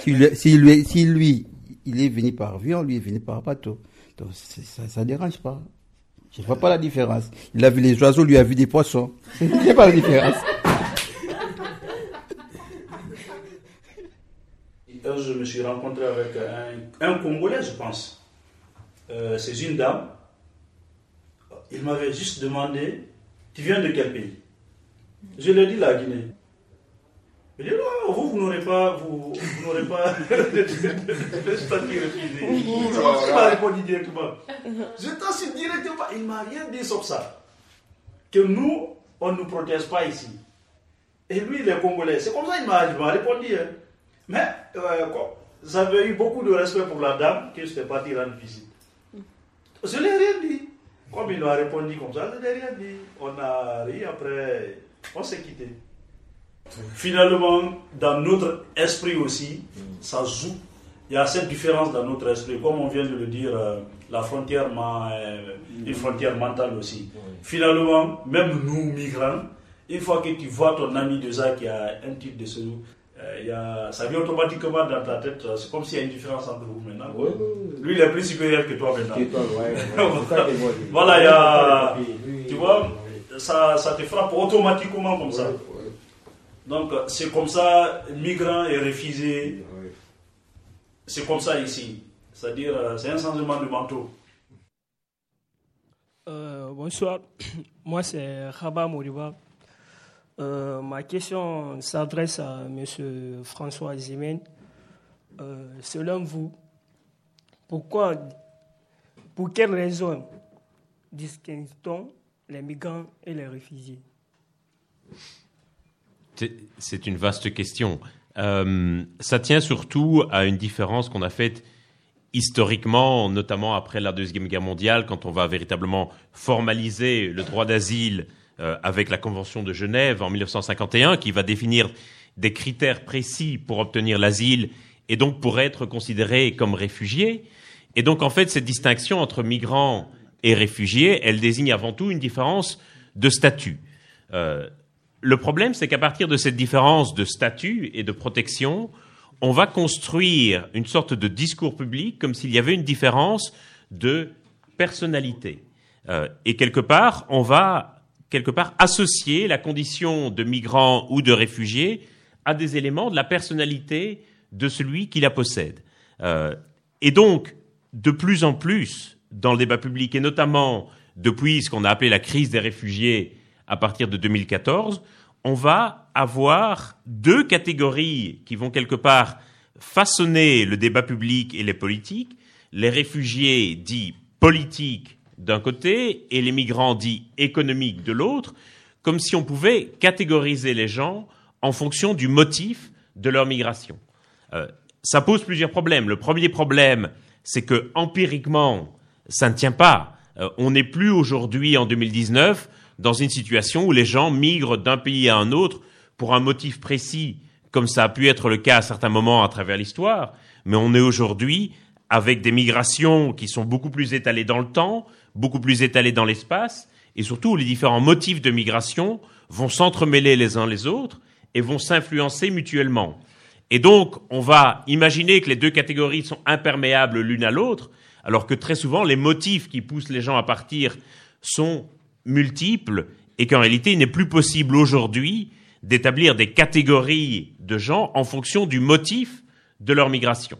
Si, lui, si, lui, si lui, il est venu par avion, lui est venu par bateau. Donc ça, ça dérange pas. Je ne vois pas la différence. Il a vu les oiseaux, lui a vu des poissons. *laughs* Il n'y a pas la différence. je me suis rencontré avec un, un Congolais, je pense. Euh, c'est une dame. Il m'avait juste demandé Tu viens de quel pays? Je lui ai dit la Guinée. Il dit Non, vous, vous n'aurez pas, vous, vous n'aurez pas *laughs* le statut refusé. Il m'a répondu directement. Je t'en suis directement. Il m'a rien dit sur ça. Que nous, on ne nous protège pas ici. Et lui, il est Congolais. C'est comme ça qu'il m'a, répondu. Hein. Mais euh, j'avais eu beaucoup de respect pour la dame que j'étais parti rendre visite. Je ne l'ai rien dit. Comme il m'a répondu comme ça, je ne l'ai rien dit. On a ri, après, on s'est quitté. Finalement, dans notre esprit aussi, ça joue. Il y a cette différence dans notre esprit. Comme on vient de le dire, euh, la frontière, euh, une frontière mentale aussi. Finalement, même nous, migrants, une fois que tu vois ton ami de ça qui a un titre de séjour, euh, il y a, ça vient automatiquement dans ta tête. C'est comme s'il y a une différence entre vous maintenant. Oui, Lui, il est plus supérieur que toi maintenant. *laughs* Voilà, il y a. Tu vois, ça, ça te frappe automatiquement comme ça. Donc, c'est comme ça, migrants et réfugiés. C'est comme ça ici. C'est-à-dire, euh, c'est un changement de manteau. Euh, bonsoir, *coughs* moi c'est Rabat Moriba. Euh, ma question s'adresse à M. François Zimen. Euh, selon vous, pourquoi, pour quelles raisons distingue-t-on les migrants et les réfugiés? C'est une vaste question. Euh, ça tient surtout à une différence qu'on a faite historiquement, notamment après la Deuxième Guerre mondiale, quand on va véritablement formaliser le droit d'asile euh, avec la Convention de Genève en 1951, qui va définir des critères précis pour obtenir l'asile et donc pour être considéré comme réfugié. Et donc, en fait, cette distinction entre migrants et réfugiés, elle désigne avant tout une différence de statut. Euh, le problème, c'est qu'à partir de cette différence de statut et de protection, on va construire une sorte de discours public comme s'il y avait une différence de personnalité. Euh, et quelque part, on va quelque part associer la condition de migrant ou de réfugié à des éléments de la personnalité de celui qui la possède. Euh, et donc, de plus en plus, dans le débat public, et notamment depuis ce qu'on a appelé la crise des réfugiés à partir de 2014, on va avoir deux catégories qui vont quelque part façonner le débat public et les politiques, les réfugiés dits politiques d'un côté et les migrants dits économiques de l'autre, comme si on pouvait catégoriser les gens en fonction du motif de leur migration. Euh, ça pose plusieurs problèmes. Le premier problème, c'est que empiriquement, ça ne tient pas. Euh, on n'est plus aujourd'hui, en 2019, dans une situation où les gens migrent d'un pays à un autre pour un motif précis, comme ça a pu être le cas à certains moments à travers l'histoire, mais on est aujourd'hui avec des migrations qui sont beaucoup plus étalées dans le temps, beaucoup plus étalées dans l'espace, et surtout les différents motifs de migration vont s'entremêler les uns les autres et vont s'influencer mutuellement. Et donc, on va imaginer que les deux catégories sont imperméables l'une à l'autre, alors que très souvent, les motifs qui poussent les gens à partir sont multiples et qu'en réalité, il n'est plus possible aujourd'hui d'établir des catégories de gens en fonction du motif de leur migration.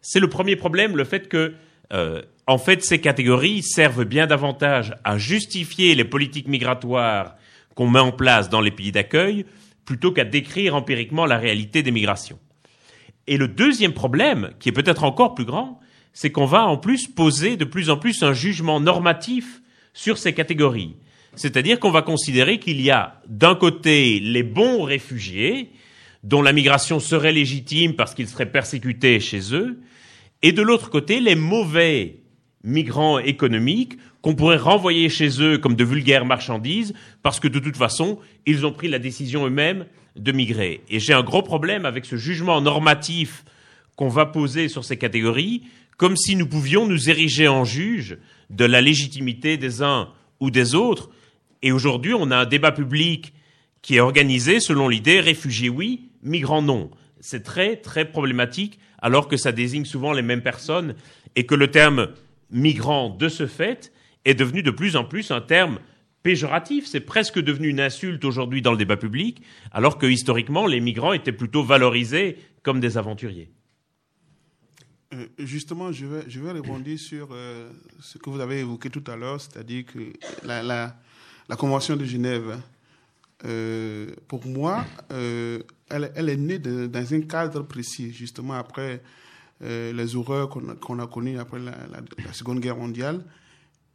C'est le premier problème, le fait que, euh, en fait, ces catégories servent bien davantage à justifier les politiques migratoires qu'on met en place dans les pays d'accueil plutôt qu'à décrire empiriquement la réalité des migrations. Et le deuxième problème, qui est peut-être encore plus grand, c'est qu'on va en plus poser de plus en plus un jugement normatif sur ces catégories. C'est-à-dire qu'on va considérer qu'il y a d'un côté les bons réfugiés, dont la migration serait légitime parce qu'ils seraient persécutés chez eux, et de l'autre côté les mauvais migrants économiques qu'on pourrait renvoyer chez eux comme de vulgaires marchandises parce que de toute façon, ils ont pris la décision eux-mêmes de migrer. Et j'ai un gros problème avec ce jugement normatif qu'on va poser sur ces catégories, comme si nous pouvions nous ériger en juge de la légitimité des uns ou des autres. Et aujourd'hui, on a un débat public qui est organisé selon l'idée réfugiés oui, migrants non. C'est très, très problématique, alors que ça désigne souvent les mêmes personnes et que le terme migrant, de ce fait, est devenu de plus en plus un terme péjoratif. C'est presque devenu une insulte aujourd'hui dans le débat public, alors que historiquement, les migrants étaient plutôt valorisés comme des aventuriers. Euh, justement, je vais, je vais rebondir sur euh, ce que vous avez évoqué tout à l'heure, c'est-à-dire que la, la, Convention de Genève, euh, pour moi, elle, elle, est née dans un cadre précis, justement après les horreurs qu'on a, connues après la, la, Seconde Guerre mondiale.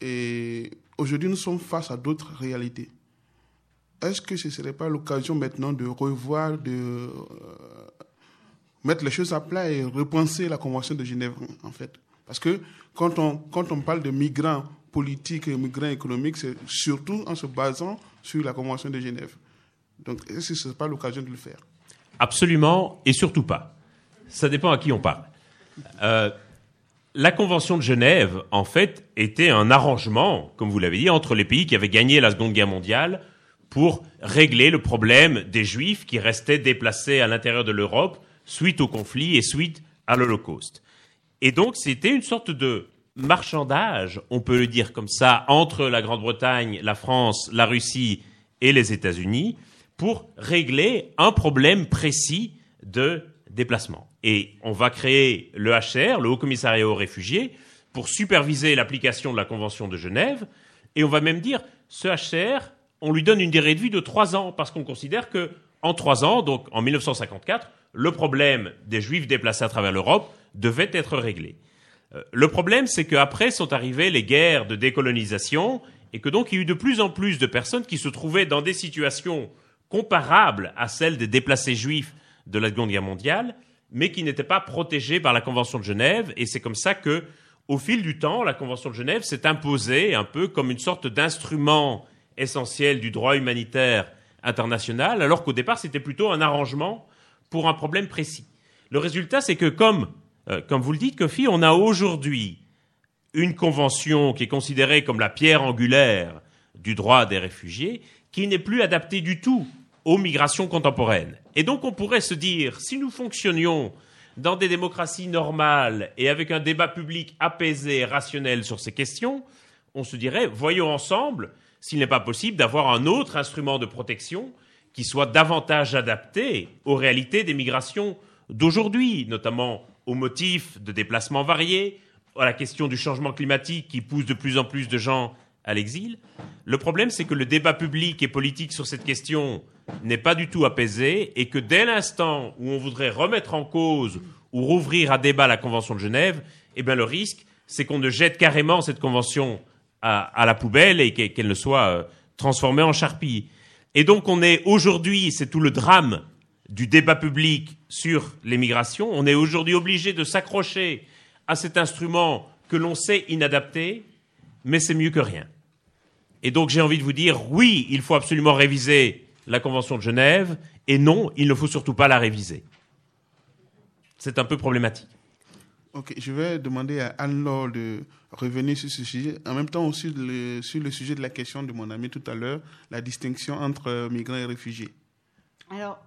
Et aujourd'hui, nous sommes face à d'autres réalités. Est-ce que ce ne serait pas l'occasion maintenant de revoir, de mettre les choses à plat et repenser la Convention de Genève, en fait Parce que quand on, quand on parle de migrants politiques et migrants économiques, c'est surtout en se basant sur la Convention de Genève. Donc, est-ce que ce n'est pas l'occasion de le faire? Absolument, et surtout pas. Ça dépend à qui on parle. Euh, la Convention de Genève, en fait, était un arrangement, comme vous l'avez dit, entre les pays qui avaient gagné la Seconde Guerre mondiale pour régler le problème des Juifs qui restaient déplacés à l'intérieur de l'Europe suite au conflit et suite à l'Holocauste. Et donc, c'était une sorte de marchandage, on peut le dire comme ça, entre la Grande-Bretagne, la France, la Russie et les États-Unis pour régler un problème précis de déplacement. Et on va créer le HR, le Haut Commissariat aux réfugiés, pour superviser l'application de la Convention de Genève. Et on va même dire, ce HR, on lui donne une durée de vie de trois ans, parce qu'on considère que en trois ans, donc en 1954, le problème des Juifs déplacés à travers l'Europe devait être réglé. Euh, le problème, c'est qu'après sont arrivées les guerres de décolonisation, et que donc il y a eu de plus en plus de personnes qui se trouvaient dans des situations comparables à celles des déplacés juifs de la Seconde Guerre mondiale, mais qui n'était pas protégé par la Convention de Genève. Et c'est comme ça que, au fil du temps, la Convention de Genève s'est imposée un peu comme une sorte d'instrument essentiel du droit humanitaire international, alors qu'au départ, c'était plutôt un arrangement pour un problème précis. Le résultat, c'est que, comme, euh, comme vous le dites, Kofi, on a aujourd'hui une convention qui est considérée comme la pierre angulaire du droit des réfugiés qui n'est plus adapté du tout aux migrations contemporaines. Et donc on pourrait se dire, si nous fonctionnions dans des démocraties normales et avec un débat public apaisé et rationnel sur ces questions, on se dirait, voyons ensemble s'il n'est pas possible d'avoir un autre instrument de protection qui soit davantage adapté aux réalités des migrations d'aujourd'hui, notamment aux motifs de déplacements variés, à la question du changement climatique qui pousse de plus en plus de gens à l'exil. Le problème, c'est que le débat public et politique sur cette question n'est pas du tout apaisé et que dès l'instant où on voudrait remettre en cause ou rouvrir à débat la Convention de Genève, eh bien, le risque, c'est qu'on ne jette carrément cette Convention à, la poubelle et qu'elle ne soit euh, transformée en charpie. Et donc, on est aujourd'hui, c'est tout le drame du débat public sur l'immigration, on est aujourd'hui obligé de s'accrocher à cet instrument que l'on sait inadapté, mais c'est mieux que rien. Et donc j'ai envie de vous dire, oui, il faut absolument réviser la Convention de Genève, et non, il ne faut surtout pas la réviser. C'est un peu problématique. Ok, je vais demander à Anne-Laure de revenir sur ce sujet. En même temps aussi sur le sujet de la question de mon ami tout à l'heure, la distinction entre migrants et réfugiés. Alors,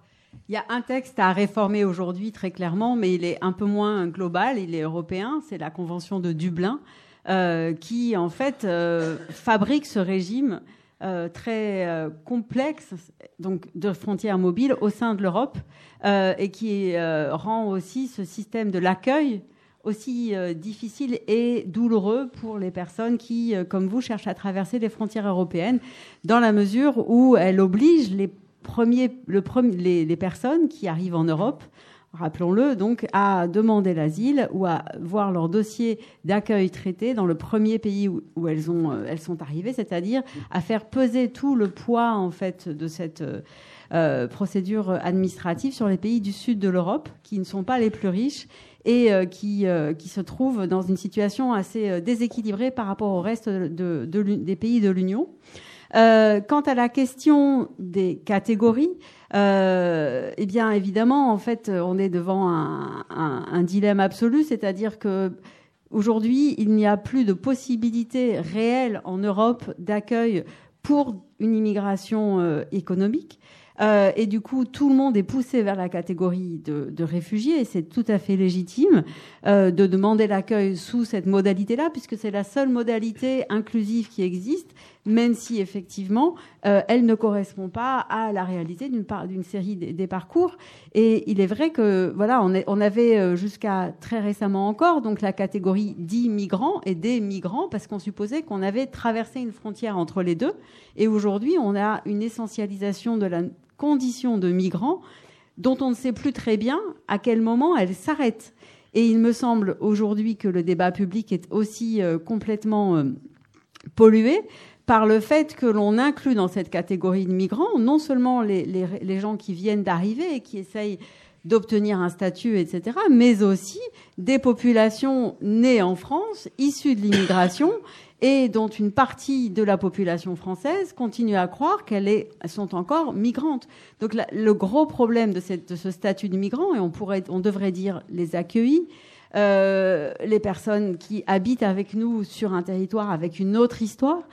il y a un texte à réformer aujourd'hui très clairement, mais il est un peu moins global, il est européen, c'est la Convention de Dublin, euh, qui en fait euh, fabrique ce régime euh, très complexe donc de frontières mobiles au sein de l'Europe et qui rend aussi ce système de l'accueil aussi difficile et douloureux pour les personnes qui, comme vous, cherchent à traverser les frontières européennes, dans la mesure où elle oblige les premier, le les, les, personnes qui arrivent en Europe, rappelons-le, donc à demander l'asile ou à voir leur dossier d'accueil traité dans le premier pays où, elles, ont, euh, elles sont arrivées, c'est-à-dire à faire peser tout le poids en fait de cette euh, procédure administrative sur les pays du sud de l'Europe qui ne sont pas les plus riches et euh, qui, qui se trouvent dans une situation assez déséquilibrée par rapport au reste de, des pays de l'Union. Euh, quant à la question des catégories, euh, eh bien évidemment, en fait, on est devant un, un, un dilemme absolu, c'est-à-dire que aujourd'hui, il n'y a plus de possibilité réelle en Europe d'accueil pour une immigration euh, économique. Euh, et du coup, tout le monde est poussé vers la catégorie de, de réfugiés, et c'est tout à fait légitime euh, de demander l'accueil sous cette modalité-là, puisque c'est la seule modalité inclusive qui existe, même si effectivement, euh, elle ne correspond pas à la réalité d'une d'une série des, parcours. Et il est vrai que voilà, on, est, on avait euh, jusqu'à très récemment encore donc la catégorie dits migrants et des migrants, parce qu'on supposait qu'on avait traversé une frontière entre les deux. Et aujourd'hui, on a une essentialisation de la conditions de migrants dont on ne sait plus très bien à quel moment elles s'arrêtent. Et il me semble aujourd'hui que le débat public est aussi euh, complètement euh, pollué par le fait que l'on inclut dans cette catégorie de migrants non seulement les, les gens qui viennent d'arriver et qui essayent d'obtenir un statut, etc., mais aussi des populations nées en France, issues de l'immigration, et dont une partie de la population française continue à croire qu'elles sont encore migrantes. Donc le gros problème de, ce statut de migrant, et on, pourrait, on devrait dire les accueillis, euh, les personnes qui habitent avec nous sur un territoire avec une autre histoire,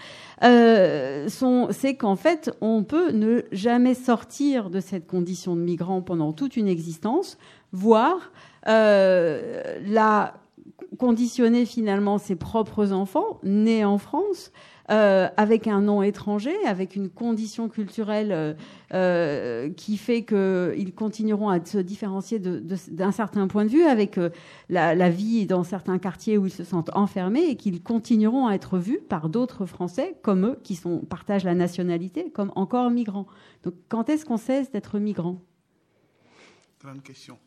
euh, c'est qu'en fait, on peut ne jamais sortir de cette condition de migrant pendant toute une existence, voire euh, la conditionner finalement ses propres enfants nés en France euh, avec un nom étranger, avec une condition culturelle euh, euh qui fait qu'ils continueront à se différencier d'un certain point de vue, avec la, vie dans certains quartiers où ils se sentent enfermés et qu'ils continueront à être vus par d'autres Français comme eux, qui sont, partagent la nationalité, comme encore migrants. Donc quand est-ce qu'on cesse d'être migrant Grande question.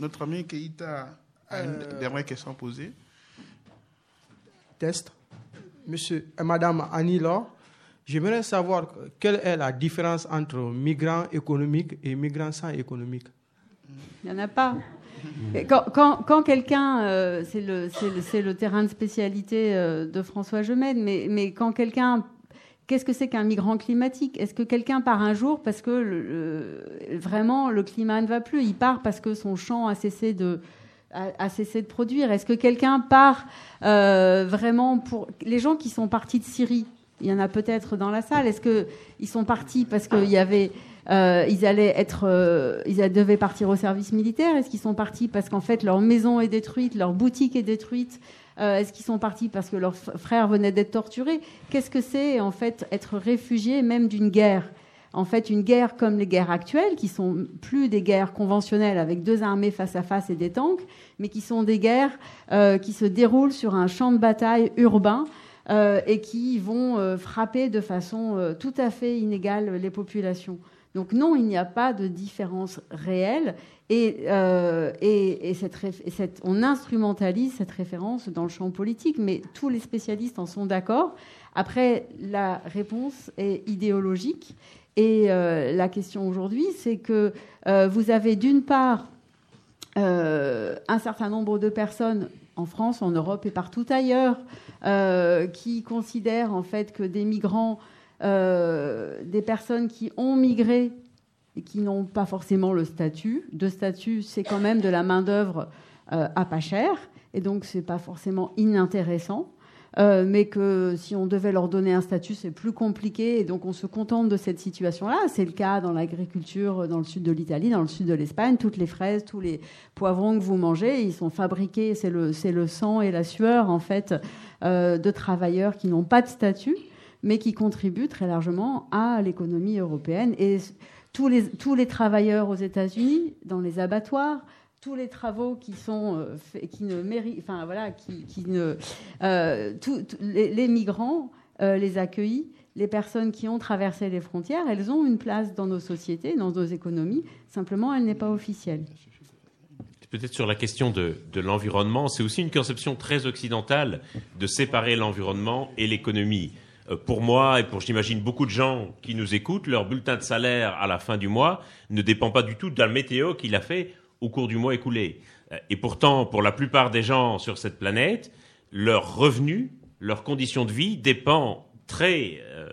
notre ami Keïta une dernière question posée. Test. Monsieur et Madame Annie j'aimerais savoir quelle est la différence entre migrants économiques et migrants sans économique. Il n'y en a pas. Quand, quand, quand quelqu'un, euh, c'est le, le, le, terrain de spécialité euh, de François Gemène, mais, mais quand quelqu'un Qu'est-ce que c'est qu'un migrant climatique? Est-ce que quelqu'un part un jour parce que le, vraiment le climat ne va plus? Il part parce que son champ a cessé de, a, cessé de produire Est-ce que quelqu'un part euh, vraiment pour les gens qui sont partis de Syrie Il y en a peut-être dans la salle. Est-ce qu'ils sont partis parce qu'il y avait euh, ils allaient être, euh, ils devaient partir au service militaire? Est-ce qu'ils sont partis parce qu'en fait leur maison est détruite, leur boutique est détruite? Euh, Est-ce qu'ils sont partis parce que leur frère venait d'être torturé Qu'est-ce que c'est en fait être réfugié même d'une guerre? En fait, une guerre comme les guerres actuelles, qui sont plus des guerres conventionnelles avec deux armées face à face et des tanks, mais qui sont des guerres qui se déroulent sur un champ de bataille urbain et qui vont frapper de façon tout à fait inégale les populations. Donc non, il n'y a pas de différence réelle et, euh, on instrumentalise cette référence dans le champ politique, mais tous les spécialistes en sont d'accord. Après, la réponse est idéologique et euh, la question aujourd'hui, c'est que euh, vous avez d'une part un certain nombre de personnes en France, en Europe et partout ailleurs qui considèrent en fait que des migrants euh, des personnes qui ont migré et qui n'ont pas forcément le statut. De statut, c'est quand même de la main-d'œuvre euh, à pas cher, et donc c'est pas forcément inintéressant. Euh, mais que si on devait leur donner un statut, c'est plus compliqué, et donc on se contente de cette situation-là. C'est le cas dans l'agriculture dans le sud de l'Italie, dans le sud de l'Espagne. Toutes les fraises, tous les poivrons que vous mangez, ils sont fabriqués, c'est le, sang et la sueur, en fait, de travailleurs qui n'ont pas de statut mais qui contribuent très largement à l'économie européenne. Et tous les, tous les travailleurs aux États-Unis, dans les abattoirs, tous les travaux qui sont euh, qui ne méritent, enfin voilà, qui, ne, euh, les, migrants, euh, les accueillis, les personnes qui ont traversé les frontières, elles ont une place dans nos sociétés, dans nos économies. Simplement, elle n'est pas officielle. Peut-être sur la question de, de l'environnement, c'est aussi une conception très occidentale de séparer l'environnement et l'économie. Pour moi et pour, j'imagine, beaucoup de gens qui nous écoutent, leur bulletin de salaire à la fin du mois ne dépend pas du tout de la météo qu'il a fait au cours du mois écoulé. Et pourtant, pour la plupart des gens sur cette planète, leur revenu, leur condition de vie dépend très euh,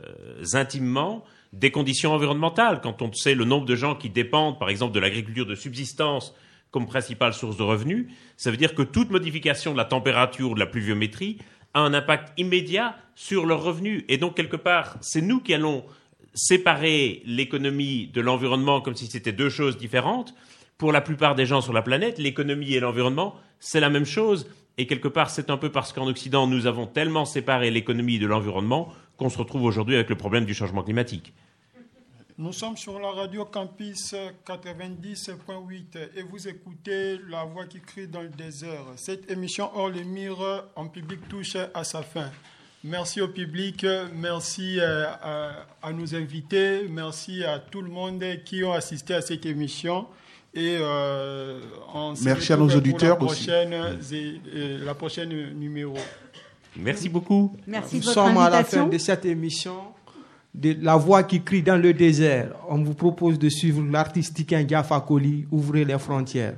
intimement des conditions environnementales. Quand on sait le nombre de gens qui dépendent, par exemple, de l'agriculture de subsistance comme principale source de revenus, ça veut dire que toute modification de la température ou de la pluviométrie a un impact immédiat sur leurs revenus. Et donc, quelque part, c'est nous qui allons séparer l'économie de l'environnement comme si c'était deux choses différentes. Pour la plupart des gens sur la planète, l'économie et l'environnement, c'est la même chose. Et quelque part, c'est un peu parce qu'en Occident, nous avons tellement séparé l'économie de l'environnement qu'on se retrouve aujourd'hui avec le problème du changement climatique. Nous sommes sur la radio Campus 90.8 et vous écoutez La Voix qui crie dans le désert. Cette émission hors les murs en public touche à sa fin. Merci au public, merci euh, à, nos invités, merci à tout le monde qui ont assisté à cette émission. Et euh, merci à nos auditeurs la prochaine, aussi. la prochaine numéro. Merci beaucoup. Merci Nous de votre sommes à la fin de cette émission de La Voix qui crie dans le désert. On vous propose de suivre l'artiste Tiken Fakoli, Ouvrez les frontières.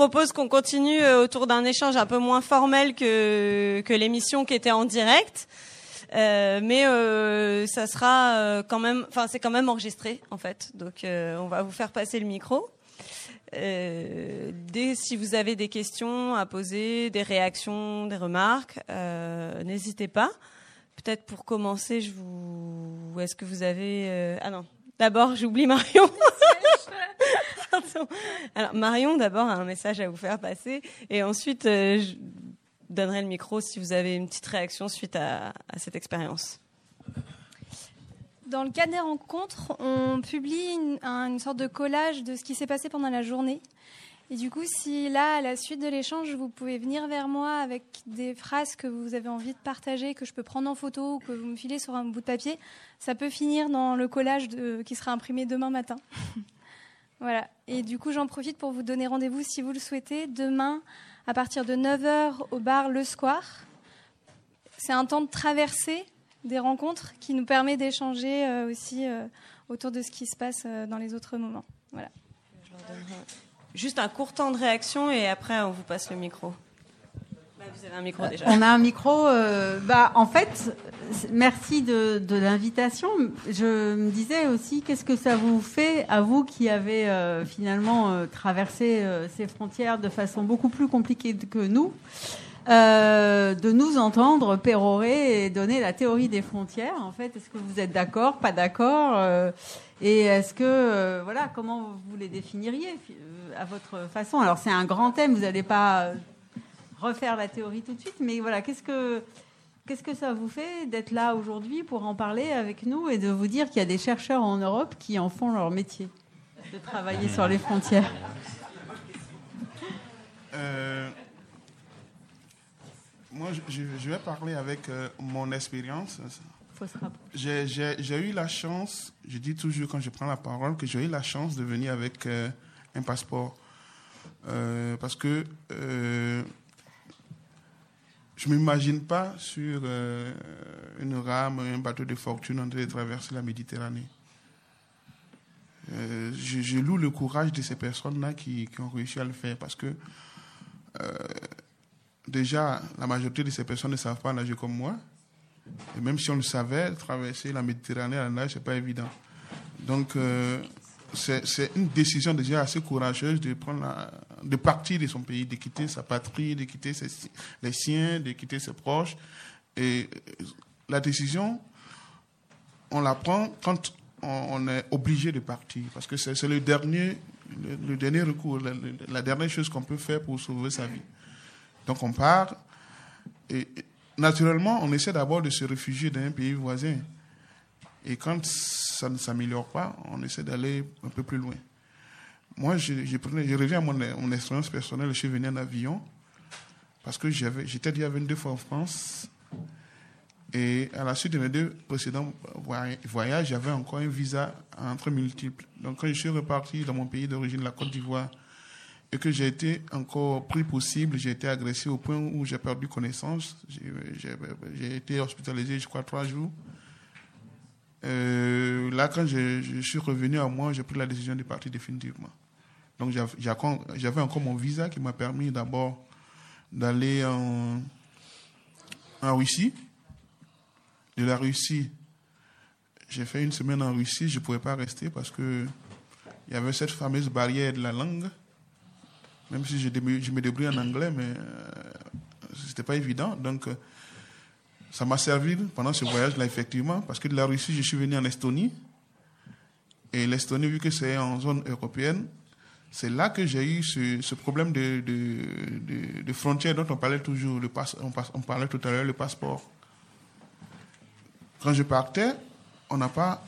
Propose qu'on continue euh, autour d'un échange un peu moins formel que, l'émission qui était en direct. Euh, mais euh, ça sera quand même, enfin c'est quand même enregistré en fait, donc on va vous faire passer le micro. Dès si vous avez des questions à poser, des réactions, des remarques, n'hésitez pas. Peut-être pour commencer, je vous, est-ce que vous avez, ah non, d'abord j'oublie Marion. *laughs* Alors Marion, d'abord a un message à vous faire passer, et ensuite euh, je donnerai le micro si vous avez une petite réaction suite à, cette expérience. Dans le cadre des rencontres, on publie une, un- une sorte de collage de ce qui s'est passé pendant la journée. Et du coup, si là, à la suite de l'échange, vous pouvez venir vers moi avec des phrases que vous avez envie de partager, que je peux prendre en photo ou que vous me filez sur un bout de papier, ça peut finir dans le collage qui sera imprimé demain matin. *laughs* voilà. Et du coup, j'en profite pour vous donner rendez-vous, si vous le souhaitez, demain à partir de 9h au bar Le Square. C'est un temps de traversée des rencontres qui nous permet d'échanger euh, aussi euh, autour de ce qui se passe euh, dans les autres moments. Voilà. Juste un court temps de réaction et après on vous passe le micro. Bah, vous avez un micro déjà. On a un micro. euh, bah, en fait, merci de, de l'invitation. Je me disais aussi, qu'est-ce que ça vous fait à vous qui avez euh, finalement euh, traversé euh, ces frontières de façon beaucoup plus compliquée que nous, euh, de nous entendre pérorer et donner la théorie des frontières. En fait, est-ce que vous êtes d'accord, pas d'accord euh, Et est-ce que, euh, voilà, comment vous les définiriez euh, à votre façon? Alors, c'est un grand thème. Vous n'allez pas euh, refaire la théorie tout de suite, mais voilà, qu'est-ce que qu'est-ce que ça vous fait d'être là aujourd'hui pour en parler avec nous et de vous dire qu'il y a des chercheurs en Europe qui en font leur métier, de travailler sur les frontières? Euh, moi, je, vais parler avec euh, mon expérience. J'ai- J'ai j'ai eu la chance, je dis toujours quand je prends la parole, que j'ai eu la chance de venir avec euh, un passeport. Euh, parce que euh, je ne m'imagine pas sur euh, une rame, un bateau de fortune en train de traverser la Méditerranée. Euh, je, loue le courage de ces personnes-là qui, ont réussi à le faire parce que euh, déjà, la majorité de ces personnes ne savent pas nager comme moi. Et même si on le savait, traverser la Méditerranée à la nage, ce n'est pas évident. Donc, c'est une décision déjà assez courageuse de, prendre de partir de son pays, de quitter sa patrie, de quitter ses, les siens, de quitter ses proches. Et la décision, on la prend quand on, est obligé de partir, parce que c'est le dernier, le, dernier recours, la, la- dernière chose qu'on peut faire pour sauver sa vie. Donc on part, et naturellement, on essaie d'abord de se réfugier dans un pays voisin. Et quand ça ne s'améliore pas, on essaie d'aller un peu plus loin. Moi, je, reviens à mon, mon expérience personnelle. Je suis venu en avion parce que j'étais déjà 22 fois en France. Et à la suite de mes deux précédents voy- voyages, j'avais encore un visa à entrée multiple. Donc, quand je suis reparti dans mon pays d'origine, la Côte d'Ivoire, et que j'ai été encore pris possible, j'ai été agressé au point où j'ai perdu connaissance. J'ai été hospitalisé, je crois, trois jours. Euh, là, quand je, suis revenu à moi, j'ai pris la décision de partir définitivement. Donc, j'avais encore mon visa qui m'a permis d'abord d'aller en, Russie. De la Russie, j'ai fait une semaine en Russie, je ne pouvais pas rester parce que il y avait cette fameuse barrière de la langue. Même si je, me débrouille en anglais, mais euh, c'était pas évident. Donc, ça m'a servi pendant ce voyage-là, effectivement, parce que de la Russie, je suis venu en Estonie. Et l'Estonie, vu que c'est en zone européenne, c'est là que j'ai eu ce, problème de, de, de, de, frontière dont on parlait toujours, le on, on, parlait tout à l'heure, le passeport. Quand je partais, on n'a pas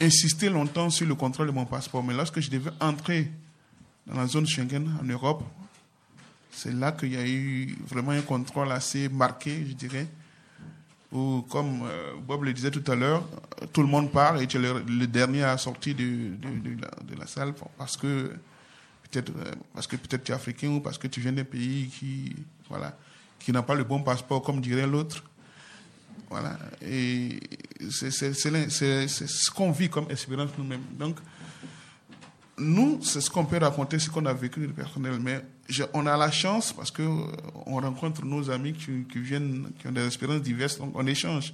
insisté longtemps sur le contrôle de mon passeport, mais lorsque je devais entrer dans la zone Schengen en Europe, c'est là qu'il y a eu vraiment un contrôle assez marqué, je dirais, où, comme euh, Bob le disait tout à l'heure, tout le monde part et tu es le, dernier à sortir de, la, salle parce que peut-être euh, parce que peut-être tu es africain ou parce que tu viens d'un pays qui voilà qui n'a pas le bon passeport comme dirait l'autre. Voilà. Et c'est ce qu'on vit comme expérience nous-mêmes. Donc, nous, c'est ce qu'on peut raconter, ce qu'on a vécu personnel. Mais on a la chance parce que on rencontre nos amis qui, viennent, qui ont des expériences diverses, donc on échange.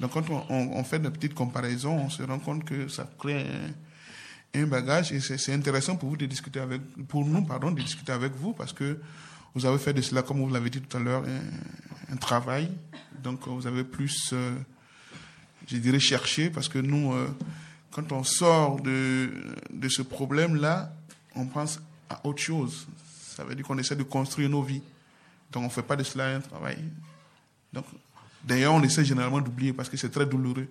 Donc quand on, fait une petite comparaison, on se rend compte que ça crée un, bagage et c'est intéressant pour vous de discuter avec, pour nous, pardon, de discuter avec vous parce que vous avez fait de cela, comme vous l'avez dit tout à l'heure, un, travail. Donc vous avez plus, euh, je dirais, cherché parce que nous, euh, quand on sort de, de ce problème-là, on pense à autre chose. Ça veut dire qu'on essaie de construire nos vies. Donc on ne fait pas de cela un travail. Donc, d'ailleurs, on essaie généralement d'oublier parce que c'est très douloureux.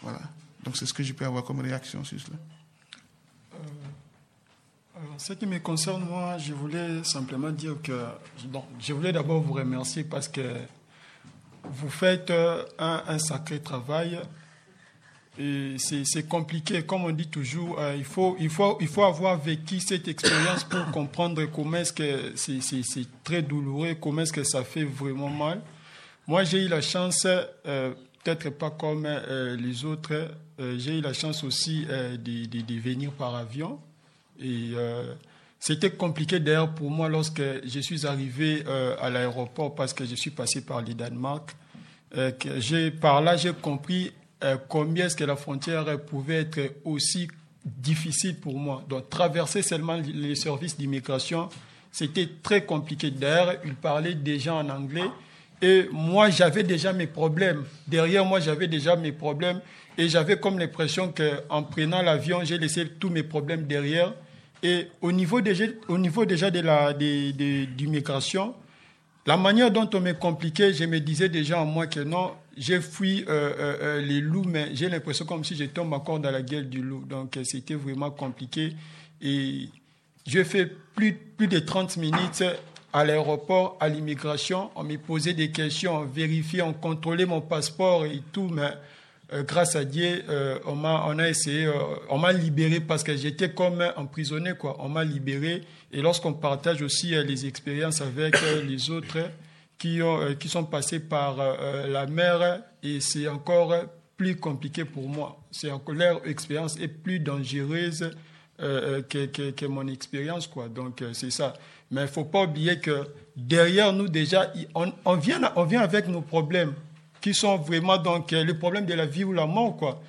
Voilà. Donc c'est ce que je peux avoir comme réaction sur cela. Euh, ce qui me concerne, moi, je voulais simplement dire que bon, je voulais d'abord vous remercier parce que vous faites un, un sacré travail c'est compliqué. Comme on dit toujours, euh, il, faut, il, faut, il faut avoir vécu cette expérience pour comprendre comment est-ce c'est très douloureux, comment est-ce que ça fait vraiment mal. Moi, j'ai eu la chance, euh, peut-être pas comme euh, les autres, j'ai eu la chance aussi de, de, venir par avion. Et c'était compliqué d'ailleurs pour moi lorsque je suis arrivé à l'aéroport parce que je suis passé par le Danemark. Que par là, j'ai compris euh, combien est-ce que la frontière pouvait être aussi difficile pour moi? Donc traverser seulement les services d'immigration, c'était très compliqué. D'ailleurs, il parlait déjà en anglais et moi j'avais déjà mes problèmes. Derrière moi j'avais déjà mes problèmes et j'avais comme l'impression qu'en prenant l'avion, j'ai laissé tous mes problèmes derrière. Et au niveau déjà, au niveau déjà de la d'immigration, la manière dont on m'est compliqué, je me disais déjà en moi que non, j'ai fui euh, euh, les loups, mais j'ai l'impression comme si je tombe encore dans la gueule du loup. Donc c'était vraiment compliqué. Et j'ai fait plus, plus de 30 minutes à l'aéroport, à l'immigration. On me posait des questions, on vérifiait, on contrôlait mon passeport et tout, mais euh, grâce à Dieu, euh, on, m'a, on a essayé, euh, on m'a libéré parce que j'étais comme emprisonné, quoi. On m'a libéré. Et lorsqu'on partage aussi les expériences avec les autres, qui, ont, euh, qui sont passés par euh, la mer et c'est encore plus compliqué pour moi. C'est encore leur expérience est plus dangereuse euh, que, que, que, mon expérience, quoi. Donc c'est ça. Mais il faut pas oublier que derrière nous déjà, on, on, vient, on vient avec nos problèmes qui sont vraiment donc le problème de la vie ou la mort, quoi.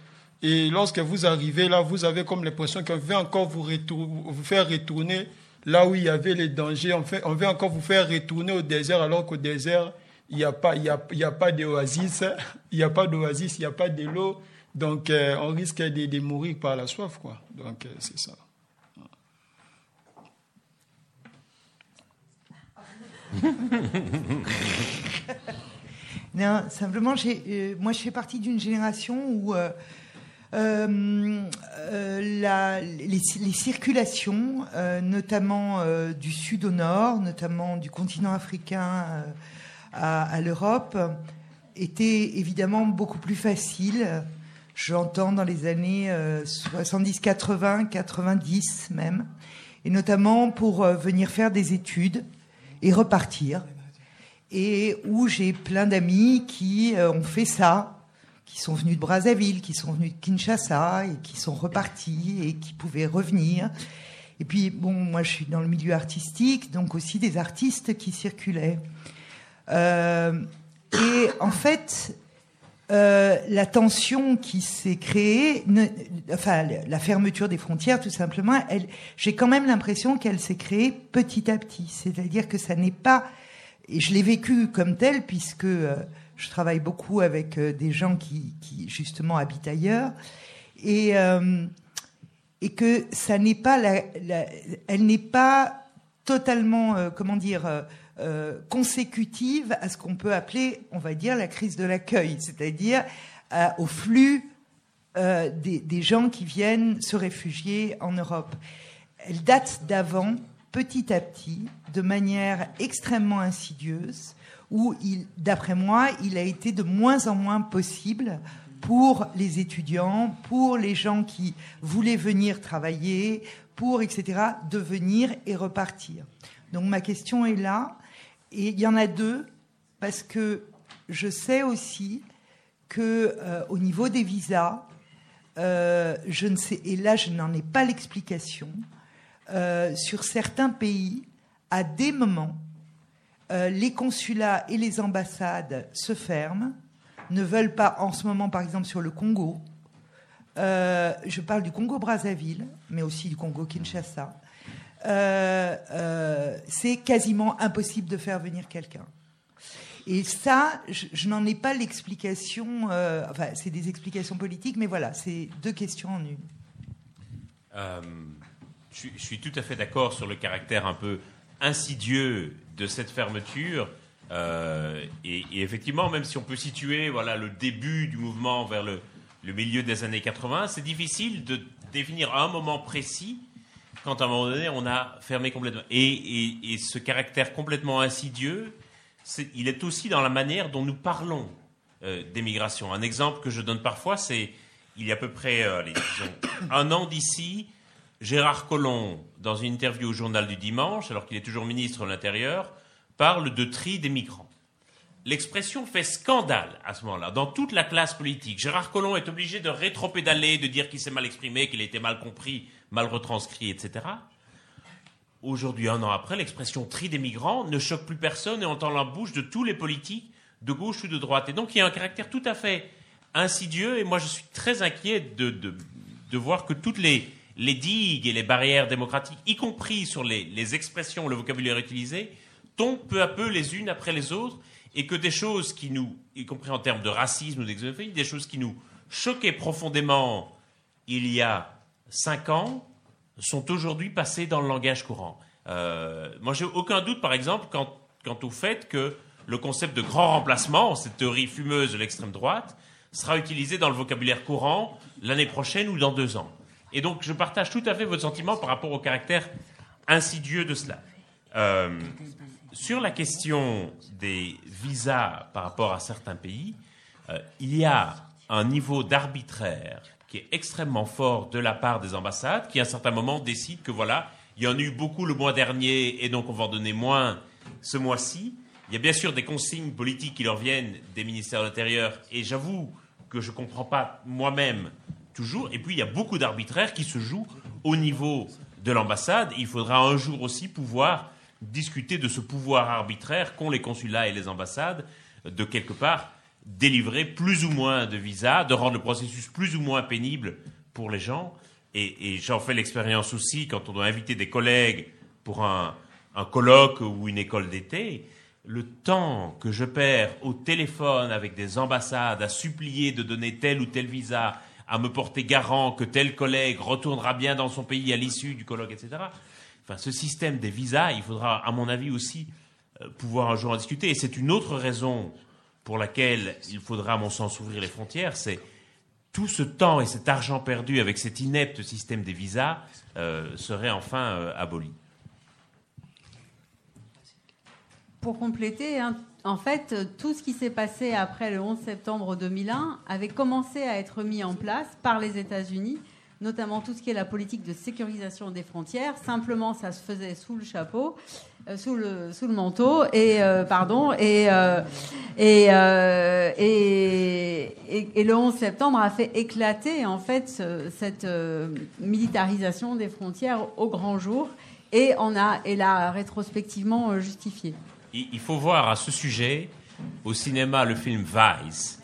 Et lorsque vous arrivez là, vous avez comme l'impression qu'on veut encore vous, vous faire retourner là où il y avait les dangers, on, fait, on veut encore vous faire retourner au désert alors qu'au désert, il n'y a pas, y a, y a pas d'oasis, il n'y a pas d'oasis, il n'y a pas de l'eau. Donc, euh, on risque de, de, mourir par la soif, quoi. Donc, euh, c'est ça. non, simplement, euh, moi, je fais partie d'une génération où la, les, les, circulations, euh, notamment euh, du sud au nord, notamment du continent africain euh, à, à l'Europe, étaient évidemment beaucoup plus faciles. J'entends dans les années 70, 80, 90 même, et notamment pour venir faire des études et repartir. Et où j'ai plein d'amis qui ont fait ça qui sont venus de Brazzaville, qui sont venus de Kinshasa et qui sont repartis et qui pouvaient revenir. Et puis, bon, moi, je suis dans le milieu artistique, donc aussi des artistes qui circulaient. Euh, et en fait, euh, la tension qui s'est créée, enfin, la fermeture des frontières, tout simplement, j'ai quand même l'impression qu'elle s'est créée petit à petit. C'est-à-dire que ça n'est pas, et je l'ai vécu comme tel, puisque euh, je travaille beaucoup avec euh, des gens qui, justement habitent ailleurs. Et euh, et que ça n'est pas elle n'est pas totalement euh, comment dire euh, consécutive à ce qu'on peut appeler on va dire la crise de l'accueil. C'est-à-dire au flux des gens qui viennent se réfugier en Europe. Elle date d'avant, petit à petit, de manière extrêmement insidieuse, où, d'après moi, il a été de moins en moins possible pour les étudiants, pour les gens qui voulaient venir travailler, pour, etc., de venir et repartir. Donc ma question est là, et il y en a deux, parce que je sais aussi que euh, au niveau des visas, euh, je ne sais, et là je n'en ai pas l'explication, euh, sur certains pays, à des moments, euh, les consulats et les ambassades se ferment, ne veulent pas, en ce moment par exemple sur le Congo, euh, je parle du Congo-Brazzaville, mais aussi du Congo-Kinshasa, euh, c'est quasiment impossible de faire venir quelqu'un. Et ça, je, n'en ai pas l'explication, enfin c'est des explications politiques, mais voilà, c'est deux questions en une. Je suis tout à fait d'accord sur le caractère un peu insidieux de cette fermeture. Euh, et, effectivement, même si on peut situer voilà, le début du mouvement vers le, le milieu des années 80, c'est difficile de définir un moment précis quand à un moment donné on a fermé complètement. Et, et- ce caractère complètement insidieux, il est aussi dans la manière dont nous parlons euh, d'émigration. Un exemple que je donne parfois, c'est il y a à peu près euh, un an d'ici, Gérard Collomb, dans une interview au journal du dimanche, alors qu'il est toujours ministre de l'Intérieur, parle de tri des migrants. L'expression fait scandale à ce moment-là, dans toute la classe politique. Gérard Collomb est obligé de rétropédaler, de dire qu'il s'est mal exprimé, qu'il a été mal compris, mal retranscrit, etc. Aujourd'hui, un an après, l'expression tri des migrants ne choque plus personne et entend la bouche de tous les politiques, de gauche ou de droite. Et donc, il y a un caractère tout à fait insidieux et moi, je suis très inquiet de, de, de voir que toutes les, les digues et les barrières démocratiques, y compris sur les, expressions, le vocabulaire utilisé, tombent peu à peu les unes après les autres et que des choses qui nous, y compris en termes de racisme ou d'exophobie, des choses qui nous choquaient profondément il y a cinq ans, sont aujourd'hui passées dans le langage courant. Euh, moi, j'ai aucun doute, par exemple, quant au fait que le concept de grand remplacement, cette théorie fumeuse de l'extrême droite, sera utilisé dans le vocabulaire courant l'année prochaine ou dans deux ans. Et donc, je partage tout à fait votre sentiment par rapport au caractère insidieux de cela. Euh, sur la question des visas par rapport à certains pays, euh, il y a un niveau d'arbitraire qui est extrêmement fort de la part des ambassades, qui à un certain moment décident que voilà, il y en a eu beaucoup le mois dernier et donc on va en donner moins ce mois-ci. Il y a bien sûr des consignes politiques qui leur viennent des ministères de l'Intérieur et j'avoue que je ne comprends pas moi-même toujours. Et puis il y a beaucoup d'arbitraires qui se jouent au niveau de l'ambassade. Il faudra un jour aussi pouvoir discuter de ce pouvoir arbitraire qu'ont les consulats et les ambassades de quelque part délivrer plus ou moins de visas, de rendre le processus plus ou moins pénible pour les gens. Et, j'en fais l'expérience aussi quand on doit inviter des collègues pour un colloque ou une école d'été. Le temps que je perds au téléphone avec des ambassades à supplier de donner tel ou tel visa, à me porter garant que tel collègue retournera bien dans son pays à l'issue du colloque, etc. Enfin, ce système des visas, il faudra, à mon avis, aussi euh, pouvoir un jour en discuter. Et c'est une autre raison pour laquelle il faudra, à mon sens, ouvrir les frontières, c'est tout ce temps et cet argent perdu avec cet inepte système des visas euh, serait enfin euh, aboli. Pour compléter, hein, en fait, tout ce qui s'est passé après le 11 septembre 2001 avait commencé à être mis en place par les États-Unis, notamment tout ce qui est la politique de sécurisation des frontières. Simplement, ça se faisait sous le chapeau, euh, sous le manteau, et euh, pardon, et euh, euh, le 11 septembre a fait éclater en fait ce- cette euh, militarisation des frontières au grand jour, et on a et l'a rétrospectivement euh, justifié. Il faut voir à ce sujet au cinéma le film Vice,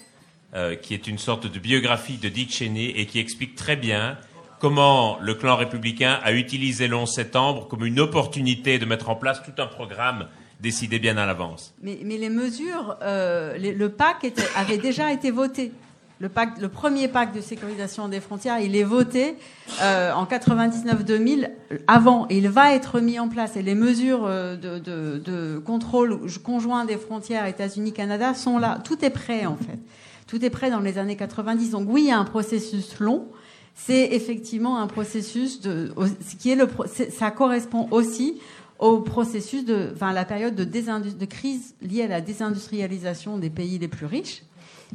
euh, qui est une sorte de biographie de Dick Cheney et qui explique très bien comment le clan républicain a utilisé le 11 septembre comme une opportunité de mettre en place tout un programme décidé bien à l'avance. Mais, les mesures, euh, le était- avait déjà été voté. Le, premier pacte de sécurisation des frontières, il est voté euh, en 99-2000 avant il va être mis en place. Et les mesures euh, de, contrôle conjoint des frontières États-Unis-Canada sont là. Tout est prêt en fait. Tout est prêt dans les années 90. Donc oui, il y a un processus long. C'est effectivement un processus de, ce qui est le, ça correspond aussi au processus de, la période de, de crise liée à la désindustrialisation des pays les plus riches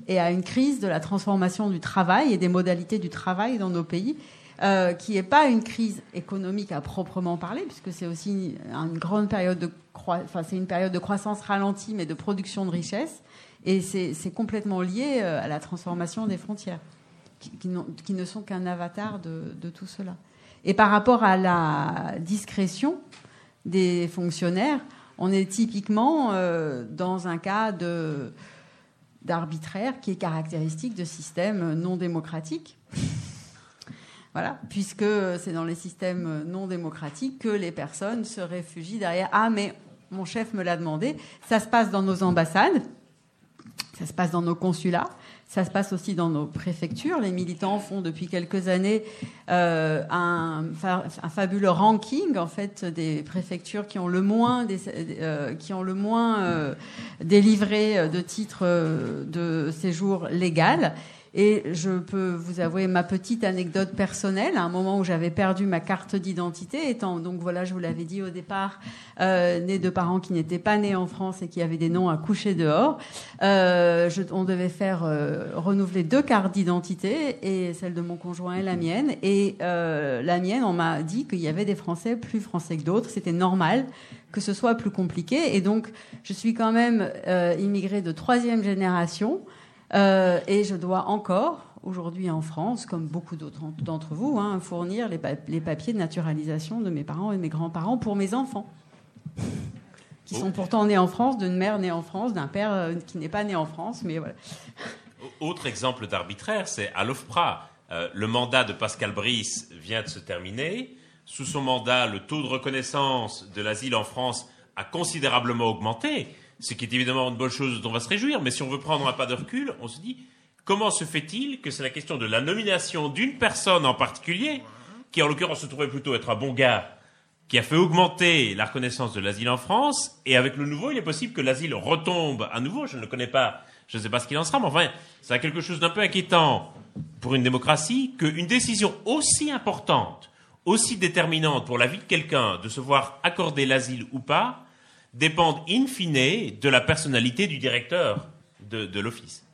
et à une crise de la transformation du travail et des modalités du travail dans nos pays, euh, qui n'est pas une crise économique à proprement parler, puisque c'est aussi une grande période de, enfin, c'est une période de croissance ralentie, mais de production de richesse, et c'est complètement lié euh, à la transformation des frontières, qui, ne sont qu'un avatar de, de tout cela. Et par rapport à la discrétion des fonctionnaires, on est typiquement euh, dans un cas de d'arbitraire qui est caractéristique de systèmes non démocratiques. *laughs* Voilà, puisque c'est dans les systèmes non démocratiques que les personnes se réfugient derrière. Ah, mais mon chef me l'a demandé. Ça se passe dans nos ambassades, ça se passe dans nos consulats, ça se passe aussi dans nos préfectures. Les militants font depuis quelques années euh, un, fa- un fabuleux ranking en fait des préfectures qui ont le moins, euh, qui ont le moins euh, délivré de titres de séjour légal. Et je peux vous avouer ma petite anecdote personnelle. À un moment où j'avais perdu ma carte d'identité, étant donc voilà, je vous l'avais dit au départ, euh, né de parents qui n'étaient pas nés en France et qui avaient des noms à coucher dehors. Euh, je- on devait faire euh, renouveler deux cartes d'identité et celle de mon conjoint et la mienne. Et euh, la mienne, on m'a dit qu'il y avait des Français plus français que d'autres. C'était normal que ce soit plus compliqué. Et donc, je suis quand même euh, immigrée de troisième génération. Euh, et je dois encore, aujourd'hui en France, comme beaucoup d'autres d'entre vous, hein, fournir les, pa- les papiers de naturalisation de mes parents et de mes grands-parents pour mes enfants, qui sont pourtant nés en France, d'une mère née en France, d'un père euh, qui n'est pas né en France, mais voilà. Autre exemple d'arbitraire, c'est à l'OFPRA. Euh, le mandat de Pascal Brice vient de se terminer. Sous son mandat, le taux de reconnaissance de l'asile en France a considérablement augmenté, ce qui est évidemment une bonne chose dont on va se réjouir. Mais si on veut prendre un pas de recul, on se dit comment se fait-il que c'est la question de la nomination d'une personne en particulier, qui en l'occurrence se trouvait plutôt être un bon gars, qui a fait augmenter la reconnaissance de l'asile en France, et avec le nouveau, il est possible que l'asile retombe à nouveau. Je ne le connais pas, je ne sais pas ce qu'il en sera, mais enfin, c'est quelque chose d'un peu inquiétant pour une démocratie qu'une décision aussi importante, aussi déterminante pour la vie de quelqu'un de se voir accorder l'asile ou pas, dépende in fine de la personnalité du directeur de, de l'office.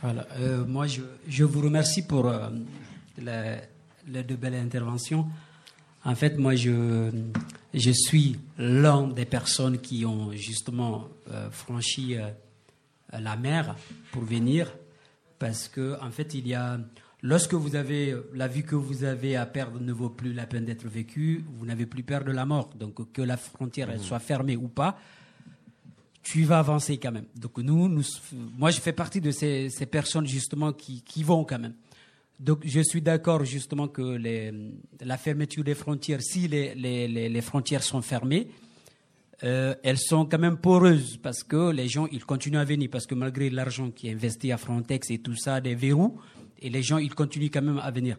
Voilà. Euh, moi, je, je vous remercie pour euh, les deux belles interventions. En fait, moi, je, je suis l'un des personnes qui ont justement euh, franchi la mer pour venir, parce que en fait, il y a lorsque vous avez la vie que vous avez à perdre ne vaut plus la peine d'être vécue, vous n'avez plus peur de la mort. Donc, que la frontière elle soit fermée ou pas, tu vas avancer quand même. Donc nous, nous moi je fais partie de ces, ces personnes justement qui, qui vont quand même. Donc je suis d'accord justement que les, la fermeture des frontières, si les, les, les, les frontières sont fermées, euh, elles sont quand même poreuses parce que les gens ils continuent à venir parce que malgré l'argent qui est investi à Frontex et tout ça, des verrous, et les gens ils continuent quand même à venir.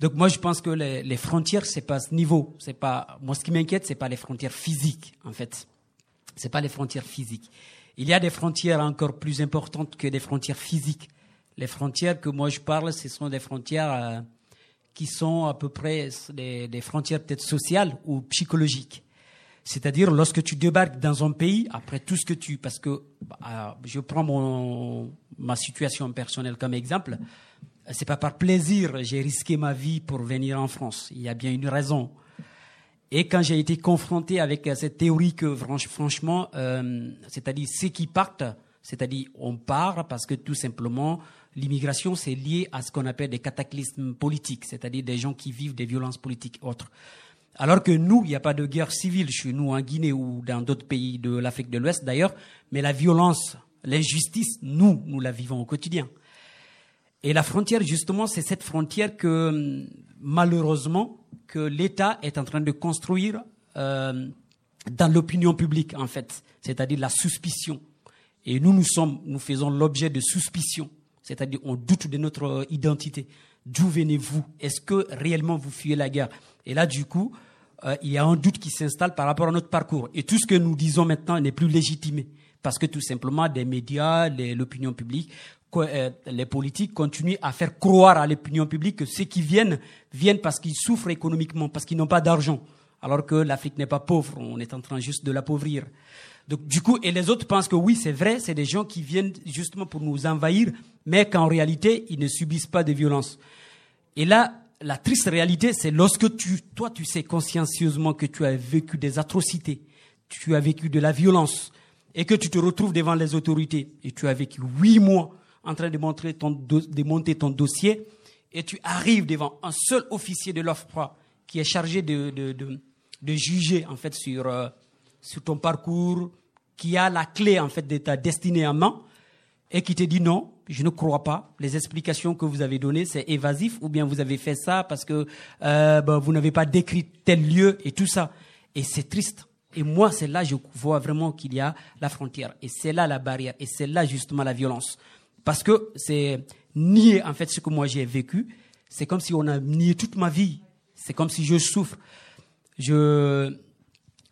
Donc moi je pense que les, les frontières c'est pas ce niveau, c'est pas moi ce qui m'inquiète c'est pas les frontières physiques en fait c'est pas les frontières physiques. Il y a des frontières encore plus importantes que des frontières physiques. Les frontières que moi je parle, ce sont des frontières euh, qui sont à peu près des, des frontières peut-être sociales ou psychologiques. C'est-à-dire lorsque tu débarques dans un pays, après tout ce que tu... Parce que euh, je prends mon, ma situation personnelle comme exemple. C'est pas par plaisir, j'ai risqué ma vie pour venir en France. Il y a bien une raison. Et quand j'ai été confronté avec euh, cette théorie que franch- franchement, euh, c'est-à-dire ceux qui partent, c'est-à-dire on part parce que tout simplement l'immigration c'est lié à ce qu'on appelle des cataclysmes politiques, c'est-à-dire des gens qui vivent des violences politiques autres. Alors que nous, il n'y a pas de guerre civile chez nous en Guinée ou dans d'autres pays de l'Afrique de l'Ouest d'ailleurs, mais la violence, l'injustice, nous, nous la vivons au quotidien. Et la frontière, justement, c'est cette frontière que, malheureusement, que l'État est en train de construire euh, dans l'opinion publique, en fait, c'est-à-dire la suspicion. Et nous, nous sommes, nous faisons l'objet de suspicion, c'est-à-dire on doute de notre identité. D'où venez-vous? Est-ce que réellement vous fuyez la guerre? Et là, du coup, euh, il y a un doute qui s'installe par rapport à notre parcours. Et tout ce que nous disons maintenant n'est plus légitimé. Parce que tout simplement, des médias, l'opinion publique, euh, les politiques continuent à faire croire à l'opinion publique que ceux qui viennent, viennent parce qu'ils souffrent économiquement, parce qu'ils n'ont pas d'argent. Alors que l'Afrique n'est pas pauvre, on est en train juste de l'appauvrir. Donc, du coup, et les autres pensent que oui, c'est vrai, c'est des gens qui viennent justement pour nous envahir, mais qu'en réalité, ils ne subissent pas de violence. Et là, la triste réalité, c'est lorsque tu, toi, tu sais consciencieusement que tu as vécu des atrocités, tu as vécu de la violence, et que tu te retrouves devant les autorités, et tu as vécu huit mois en train de, montrer ton de monter ton dossier, et tu arrives devant un seul officier de l'OFPRA qui est chargé de, de, de, juger, en fait, sur, euh, sur ton parcours, qui a la clé, en fait, de ta destinée en main, et qui te dit non, je ne crois pas. Les explications que vous avez données, c'est évasif, ou bien vous avez fait ça parce que euh, ben, vous n'avez pas décrit tel lieu et tout ça. Et c'est triste. Et moi, c'est là je vois vraiment qu'il y a la frontière. Et c'est là la barrière. Et c'est là justement la violence. Parce que c'est nier en fait ce que moi j'ai vécu. C'est comme si on a nié toute ma vie. C'est comme si je souffre. Je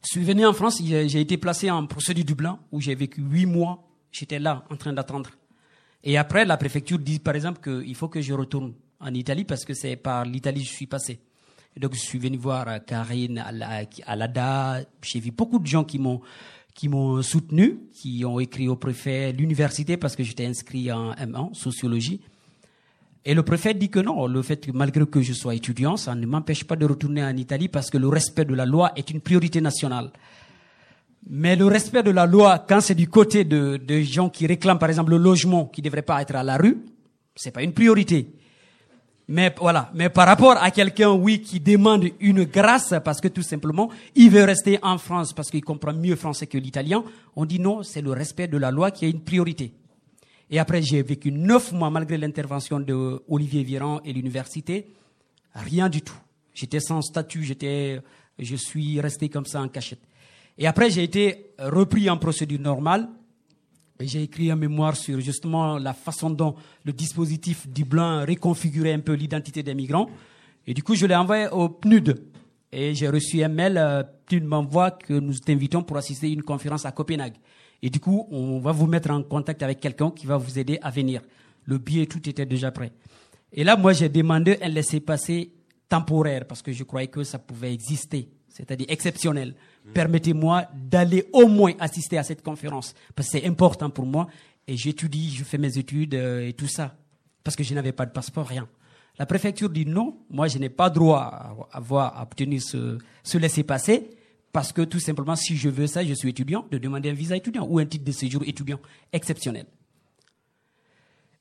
suis venu en France, j'ai été placé en procédure Dublin où j'ai vécu huit mois. J'étais là en train d'attendre. Et après, la préfecture dit par exemple qu'il faut que je retourne en Italie parce que c'est par l'Italie que je suis passé. Et donc je suis venu voir Karine Ala- Alada. J'ai vu beaucoup de gens qui m'ont qui m'ont soutenu, qui ont écrit au préfet, l'université parce que j'étais inscrit en M1 sociologie. Et le préfet dit que non, le fait que malgré que je sois étudiant, ça ne m'empêche pas de retourner en Italie parce que le respect de la loi est une priorité nationale. Mais le respect de la loi, quand c'est du côté de, de gens qui réclament par exemple le logement qui ne devrait pas être à la rue, c'est pas une priorité. Mais voilà. Mais par rapport à quelqu'un, oui, qui demande une grâce parce que tout simplement, il veut rester en France parce qu'il comprend mieux français que l'italien, on dit non, c'est le respect de la loi qui est une priorité. Et après, j'ai vécu neuf mois malgré l'intervention de Olivier Véran et l'université. Rien du tout. J'étais sans statut, j'étais, je suis resté comme ça en cachette. Et après, j'ai été repris en procédure normale. J'ai écrit un mémoire sur justement la façon dont le dispositif Dublin réconfigurait un peu l'identité des migrants. Et du coup, je l'ai envoyé au PNUD. Et j'ai reçu un mail, euh, PNUD m'envoie que nous t'invitons pour assister à une conférence à Copenhague. Et du coup, on va vous mettre en contact avec quelqu'un qui va vous aider à venir. Le billet, tout était déjà prêt. Et là, moi, j'ai demandé un laissez-passer temporaire parce que je croyais que ça pouvait exister, c'est-à-dire exceptionnel. Permettez-moi d'aller au moins assister à cette conférence parce que c'est important pour moi et j'étudie, je fais mes études euh, et tout ça parce que je n'avais pas de passeport, rien. La préfecture dit non, moi je n'ai pas droit à avoir à obtenir ce, ce laissez-passer parce que tout simplement si je veux ça, je suis étudiant, de demander un visa étudiant ou un titre de séjour étudiant exceptionnel.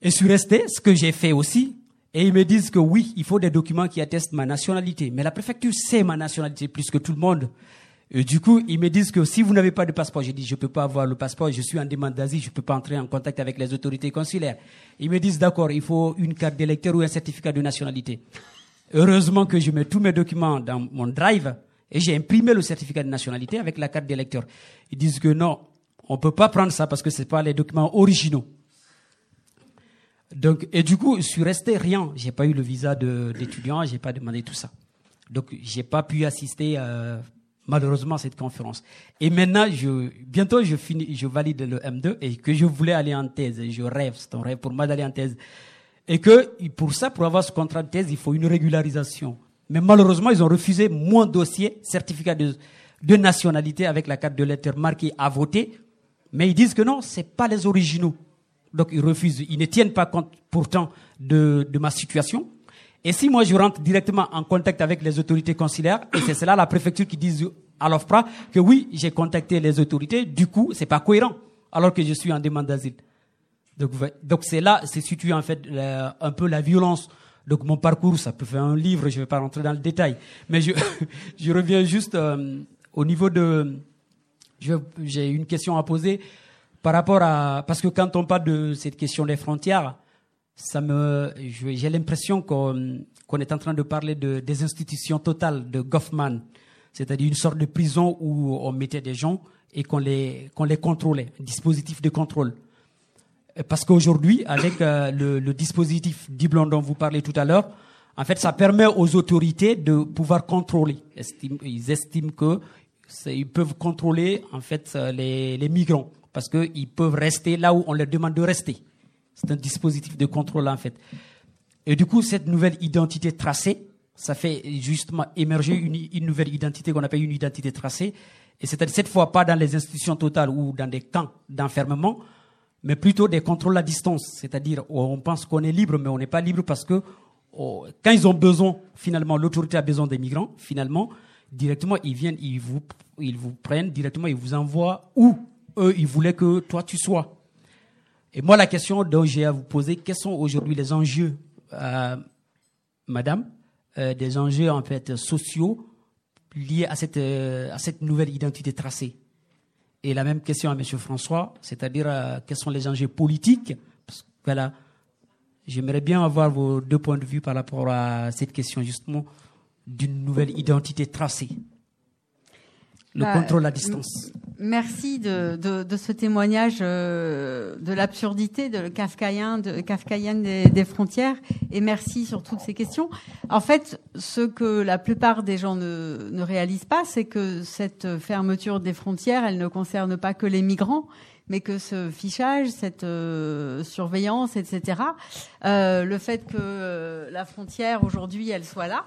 Et je suis resté, ce que j'ai fait aussi, et ils me disent que oui, il faut des documents qui attestent ma nationalité. Mais la préfecture sait ma nationalité plus que tout le monde. Et du coup, ils me disent que si vous n'avez pas de passeport, j'ai dit je peux pas avoir le passeport, je suis en demande d'asile, je peux pas entrer en contact avec les autorités consulaires. Ils me disent d'accord, il faut une carte d'électeur ou un certificat de nationalité. Heureusement que je mets tous mes documents dans mon drive et j'ai imprimé le certificat de nationalité avec la carte d'électeur. Ils disent que non, on peut pas prendre ça parce que c'est pas les documents originaux. Donc, et du coup, je suis resté rien. J'ai pas eu le visa d'étudiant, j'ai pas demandé tout ça. Donc, j'ai pas pu assister euh, malheureusement cette conférence. Et maintenant, je, bientôt, je finis, je valide le M2 et que je voulais aller en thèse. Je rêve, c'est un rêve pour moi d'aller en thèse. Et que pour ça, pour avoir ce contrat de thèse, il faut une régularisation. Mais malheureusement, ils ont refusé mon dossier, certificat de, de nationalité avec la carte de lecteur marquée à voter. Mais ils disent que non, c'est pas les originaux. Donc ils refusent, ils ne tiennent pas compte pourtant de, de ma situation. Et si moi je rentre directement en contact avec les autorités consulaires, et c'est cela la préfecture qui dit à l'OFPRA que oui, j'ai contacté les autorités, du coup, c'est pas cohérent, alors que je suis en demande d'asile. Donc, donc c'est là, c'est situé en fait un peu la violence. Donc mon parcours, ça peut faire un livre, je vais pas rentrer dans le détail. Mais je, *laughs* je reviens juste euh, au niveau de... J'ai une question à poser par rapport à... Parce que quand on parle de cette question des frontières, ça me, j'ai l'impression qu'on est en train de parler de, des institutions totales de Goffman. c'est-à-dire une sorte de prison où on mettait des gens et qu'on les, les contrôlait, un dispositif de contrôle. Parce qu'aujourd'hui, avec euh, le, dispositif Diblon dont vous parlez tout à l'heure, en fait, ça permet aux autorités de pouvoir contrôler. Ils estiment que ils peuvent contrôler en fait euh, les, les migrants parce qu'ils peuvent rester là où on leur demande de rester. C'est un dispositif de contrôle en fait. Et du coup, cette nouvelle identité tracée, ça fait justement émerger une, nouvelle identité qu'on appelle une identité tracée. Et c'est-à-dire cette fois pas dans les institutions totales ou dans des camps d'enfermement, mais plutôt des contrôles à distance. C'est-à-dire on pense qu'on est libre, mais on n'est pas libre parce que oh, quand ils ont besoin, finalement, l'autorité a besoin des migrants, finalement, directement, ils viennent, ils vous, ils vous prennent directement, ils vous envoient où eux, ils voulaient que toi, tu sois. Et moi, la question dont j'ai à vous poser, quels sont aujourd'hui les enjeux, euh, madame, euh, des enjeux en fait sociaux liés à cette, euh, à cette nouvelle identité tracée? Et la même question à M. François, c'est-à-dire euh, quels sont les enjeux politiques? Parce que, Voilà, j'aimerais bien avoir vos deux points de vue par rapport à cette question justement d'une nouvelle identité tracée. Le Bah, contrôle à distance. Merci de, de, de ce témoignage euh, de l'absurdité de le kafkaïen, de, kafkaïenne des, des frontières et merci sur toutes ces questions. En fait, ce que la plupart des gens ne, ne réalisent pas, c'est que cette fermeture des frontières, elle ne concerne pas que les migrants, mais que ce fichage, cette euh, surveillance, etc., euh, le fait que euh, la frontière aujourd'hui, elle soit là,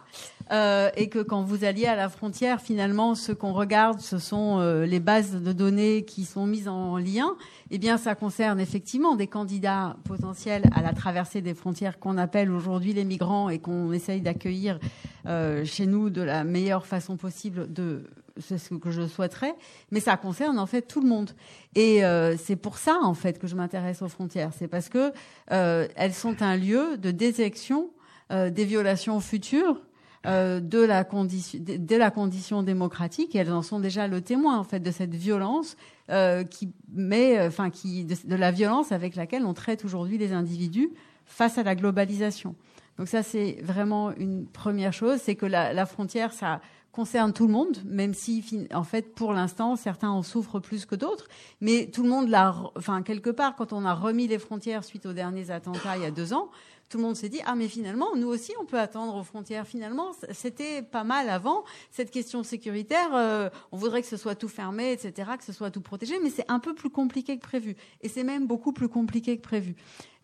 euh, et que quand vous alliez à la frontière, finalement, ce qu'on regarde, ce sont euh, les bases de données qui sont mises en lien. Eh bien, ça concerne effectivement des candidats potentiels à la traversée des frontières qu'on appelle aujourd'hui les migrants et qu'on essaye d'accueillir euh, chez nous de la meilleure façon possible. De c'est ce que je souhaiterais, mais ça concerne en fait tout le monde. Et euh, c'est pour ça en fait que je m'intéresse aux frontières. C'est parce que euh, elles sont un lieu de détection euh, des violations futures euh, de la condition de, la condition démocratique et elles en sont déjà le témoin en fait de cette violence euh, qui met euh, enfin qui de, de la violence avec laquelle on traite aujourd'hui les individus face à la globalisation. Donc ça c'est vraiment une première chose, c'est que la, la frontière ça concerne tout le monde, même si en fait pour l'instant certains en souffrent plus que d'autres, mais tout le monde l'a, enfin quelque part quand on a remis les frontières suite aux derniers attentats il y a deux ans, tout le monde s'est dit ah mais finalement nous aussi on peut attendre aux frontières. Finalement c'était pas mal avant cette question sécuritaire. euh, on voudrait que ce soit tout fermé, etc., que ce soit tout protégé, mais c'est un peu plus compliqué que prévu. Et c'est même beaucoup plus compliqué que prévu.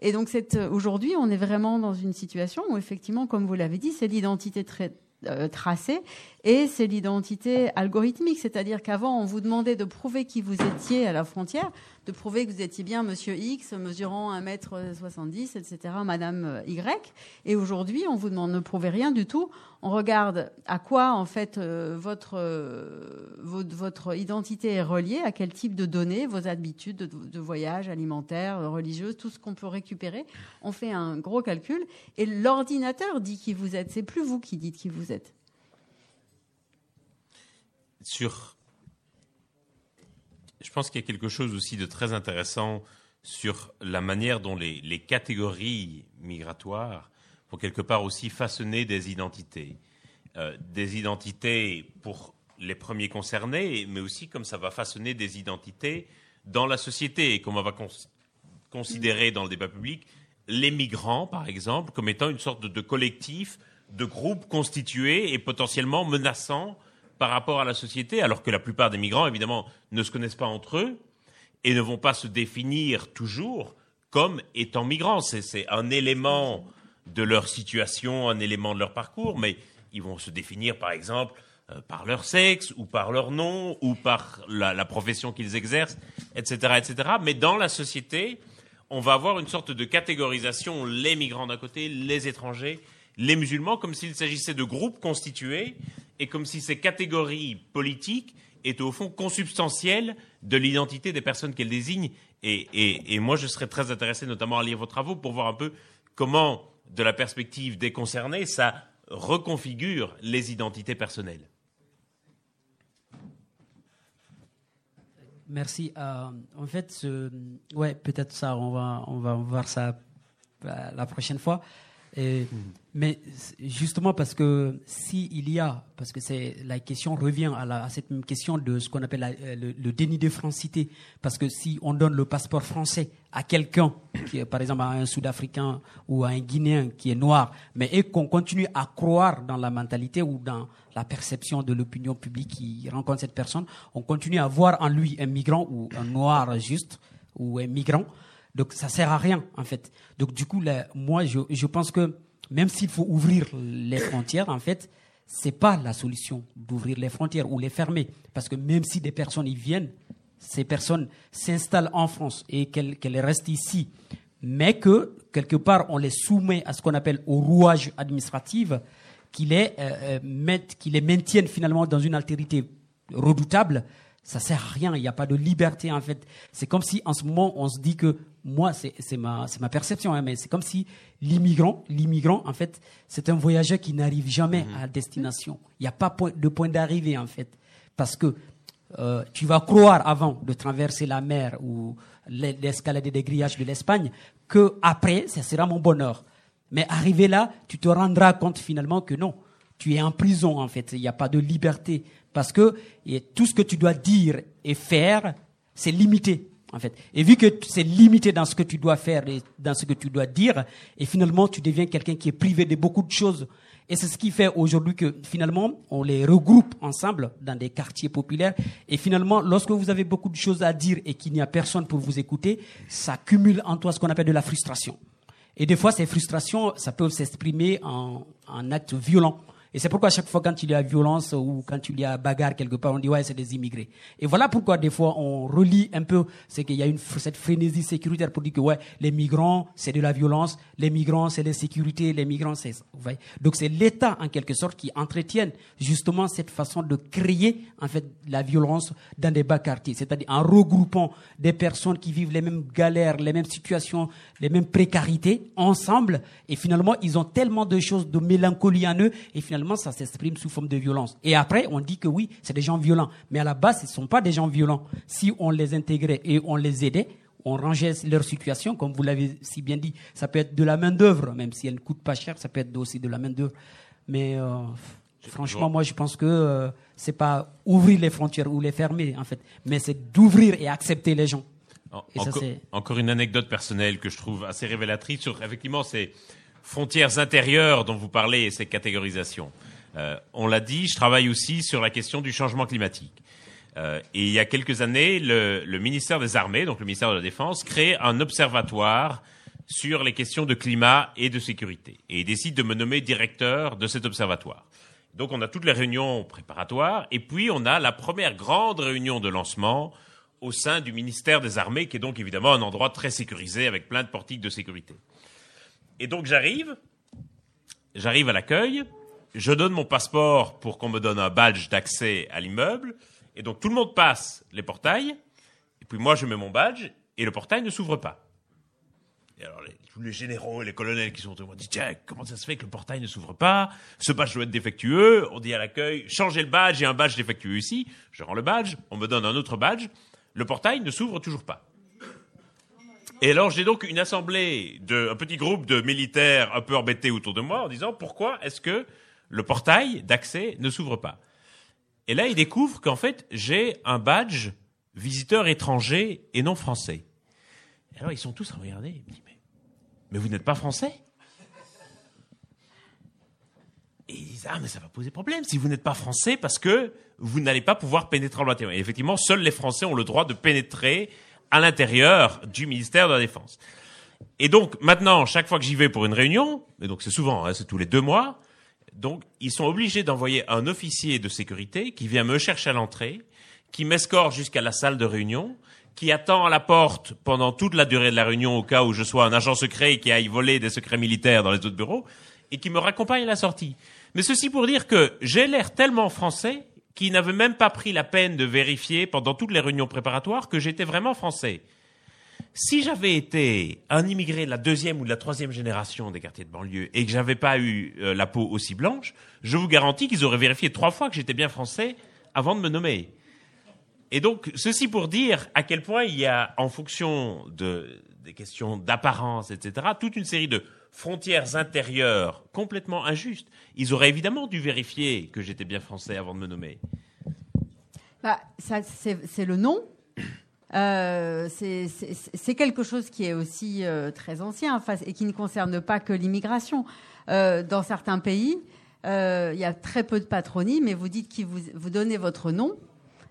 Et donc euh, aujourd'hui on est vraiment dans une situation où effectivement comme vous l'avez dit c'est l'identité très euh, et c'est l'identité algorithmique, c'est-à-dire qu'avant on vous demandait de prouver qui vous étiez à la frontière, de prouver que vous étiez bien Monsieur X mesurant 1m70, etc., Madame euh, Y, et aujourd'hui on vous demande ne prouver rien du tout. On regarde à quoi en fait euh, votre, euh, votre identité est reliée, à quel type de données, vos habitudes de, de voyage alimentaire, religieuses, tout ce qu'on peut récupérer. On fait un gros calcul et l'ordinateur dit qui vous êtes. C'est plus vous qui dites qui vous êtes. sur. Je pense qu'il y a quelque chose aussi de très intéressant sur la manière dont les, catégories migratoires vont quelque part aussi façonner des identités. Euh, des identités pour les premiers concernés, mais aussi comme ça va façonner des identités dans la société et comme on va cons- considérer dans le débat public les migrants, par exemple, comme étant une sorte de collectif, de groupe constitué et potentiellement menaçant par rapport à la société, alors que la plupart des migrants, évidemment, ne se connaissent pas entre eux et ne vont pas se définir toujours comme étant migrants. C'est, un élément de leur situation, un élément de leur parcours, mais ils vont se définir, par exemple, euh, par leur sexe ou par leur nom ou par la, la profession qu'ils exercent, etc., etc. Mais dans la société, on va avoir une sorte de catégorisation, les migrants d'un côté, les étrangers, les musulmans, comme s'il s'agissait de groupes constitués et comme si ces catégories politiques étaient au fond consubstantielles de l'identité des personnes qu'elles désignent. Et, et- et moi, je serais très intéressé notamment à lire vos travaux pour voir un peu comment, de la perspective des concernés, ça reconfigure les identités personnelles. Merci. Euh, en fait, ce- ouais, peut-être ça, on va, on va voir ça euh, la prochaine fois. Et, mais justement parce que si il y a, parce que c'est la question revient à, la- à cette même question de ce qu'on appelle euh, le, le déni de francité, parce que si on donne le passeport français à quelqu'un, qui est par exemple à un Sud-Africain ou à un Guinéen qui est noir, mais et qu'on continue à croire dans la mentalité ou dans la perception de l'opinion publique qui rencontre cette personne, on continue à voir en lui un migrant ou un noir juste ou un migrant. Donc ça sert à rien en fait. Donc du coup, là, moi je, je pense que même s'il faut ouvrir les frontières, en fait, c'est pas la solution d'ouvrir les frontières ou les fermer, parce que même si des personnes y viennent, ces personnes s'installent en France et qu'elles restent ici, mais que quelque part on les soumet à ce qu'on appelle au rouage administratif, qui les euh, euh, les maintiennent finalement dans une altérité redoutable, ça sert à rien. Il n'y a pas de liberté en fait. C'est comme si en ce moment on se dit que moi, c'est ma, ma perception, hein, mais c'est comme si l'immigrant, l'immigrant en fait, c'est un voyageur qui n'arrive jamais à destination. Il n'y a pas point- de point d'arrivée en fait, parce que euh, tu vas croire avant de traverser la mer ou l'e- l'escalader des grillages de l'Espagne que après, ça sera mon bonheur. Mais arrivé là, tu te rendras compte finalement que non, tu es en prison en fait. Il n'y a pas de liberté parce que et tout ce que tu dois dire et faire, c'est limité en fait. Et vu que c'est limité dans ce que tu dois faire et dans ce que tu dois dire, et finalement tu deviens quelqu'un qui est privé de beaucoup de choses. Et c'est ce qui fait aujourd'hui que finalement on les regroupe ensemble dans des quartiers populaires. Et finalement, lorsque vous avez beaucoup de choses à dire et qu'il n'y a personne pour vous écouter, ça cumule en toi ce qu'on appelle de la frustration. Et des fois, ces frustrations, ça peut s'exprimer en, en actes violents. Et c'est pourquoi à chaque fois quand il y a violence ou quand il y a bagarre quelque part, on dit ouais c'est des immigrés. Et voilà pourquoi des fois on relie un peu, c'est qu'il y a une cette frénésie sécuritaire pour dire que ouais les migrants c'est de la violence, les migrants c'est l'insécurité, les migrants c'est ça. Donc c'est l'État en quelque sorte qui entretienne justement cette façon de créer en fait la violence dans des bas quartiers, c'est-à-dire en regroupant des personnes qui vivent les mêmes galères, les mêmes situations, les mêmes précarités ensemble et finalement ils ont tellement de choses de mélancolie en eux et finalement ça s'exprime sous forme de violence. Et après on dit que oui, c'est des gens violents, mais à la base ce ne sont pas des gens violents. Si on les intégrait et on les aidait, on rangeait leur situation, comme vous l'avez si bien dit, ça peut être de la main d'œuvre, même si elle ne coûte pas cher, ça peut être aussi de la main d'œuvre. Mais euh, franchement, moi je pense que euh, c'est pas ouvrir les frontières ou les fermer en fait, mais c'est d'ouvrir et accepter les gens. En- Et ça, encore, c'est- encore une anecdote personnelle que je trouve assez révélatrice sur effectivement ces frontières intérieures dont vous parlez et ces catégorisations. Euh, on l'a dit, je travaille aussi sur la question du changement climatique. Euh, et il y a quelques années, le, le ministère des Armées, donc le ministère de la Défense, crée un observatoire sur les questions de climat et de sécurité. Et il décide de me nommer directeur de cet observatoire. Donc on a toutes les réunions préparatoires et puis on a la première grande réunion de lancement au sein du ministère des Armées, qui est donc évidemment un endroit très sécurisé avec plein de portiques de sécurité. Et donc j'arrive, j'arrive à l'accueil, je donne mon passeport pour qu'on me donne un badge d'accès à l'immeuble, et donc tout le monde passe les portails, et puis moi je mets mon badge, et le portail ne s'ouvre pas. Et alors tous les généraux et les colonels qui sont autour disent tiens comment ça se fait que le portail ne s'ouvre pas? Ce badge doit être défectueux. On dit à l'accueil changez le badge, j'ai un badge défectueux ici. Je rends le badge, on me donne un autre badge. Le portail ne s'ouvre toujours pas. Et alors j'ai donc une assemblée de un petit groupe de militaires un peu embêtés autour de moi en disant pourquoi est-ce que le portail d'accès ne s'ouvre pas? Et là ils découvrent qu'en fait j'ai un badge visiteur étranger et non français. Alors ils sont tous à regarder. Ils me disent, mais, mais vous n'êtes pas français? Et ils disent, ah mais ça va poser problème si vous n'êtes pas français parce que vous n'allez pas pouvoir pénétrer en l'intérieur. Et effectivement, seuls les Français ont le droit de pénétrer à l'intérieur du ministère de la Défense. Et donc maintenant, chaque fois que j'y vais pour une réunion, et donc c'est souvent, hein, c'est tous les deux mois, donc ils sont obligés d'envoyer un officier de sécurité qui vient me chercher à l'entrée, qui m'escorte jusqu'à la salle de réunion, qui attend à la porte pendant toute la durée de la réunion au cas où je sois un agent secret qui aille voler des secrets militaires dans les autres bureaux, et qui me raccompagne à la sortie. Mais ceci pour dire que j'ai l'air tellement français qu'ils n'avaient même pas pris la peine de vérifier pendant toutes les réunions préparatoires que j'étais vraiment français. Si j'avais été un immigré de la deuxième ou de la troisième génération des quartiers de banlieue et que j'avais pas eu euh, la peau aussi blanche, je vous garantis qu'ils auraient vérifié trois fois que j'étais bien français avant de me nommer. Et donc, ceci pour dire à quel point il y a, en fonction de, des questions d'apparence, etc., toute une série de frontières intérieures complètement injustes. Ils auraient évidemment dû vérifier que j'étais bien français avant de me nommer. Bah, c'est le nom. Euh, c'est- quelque chose qui est aussi euh, très ancien et qui ne concerne pas que l'immigration. Euh, dans certains pays, il y a très peu de patronymes, mais vous dites qui vous, vous donnez votre nom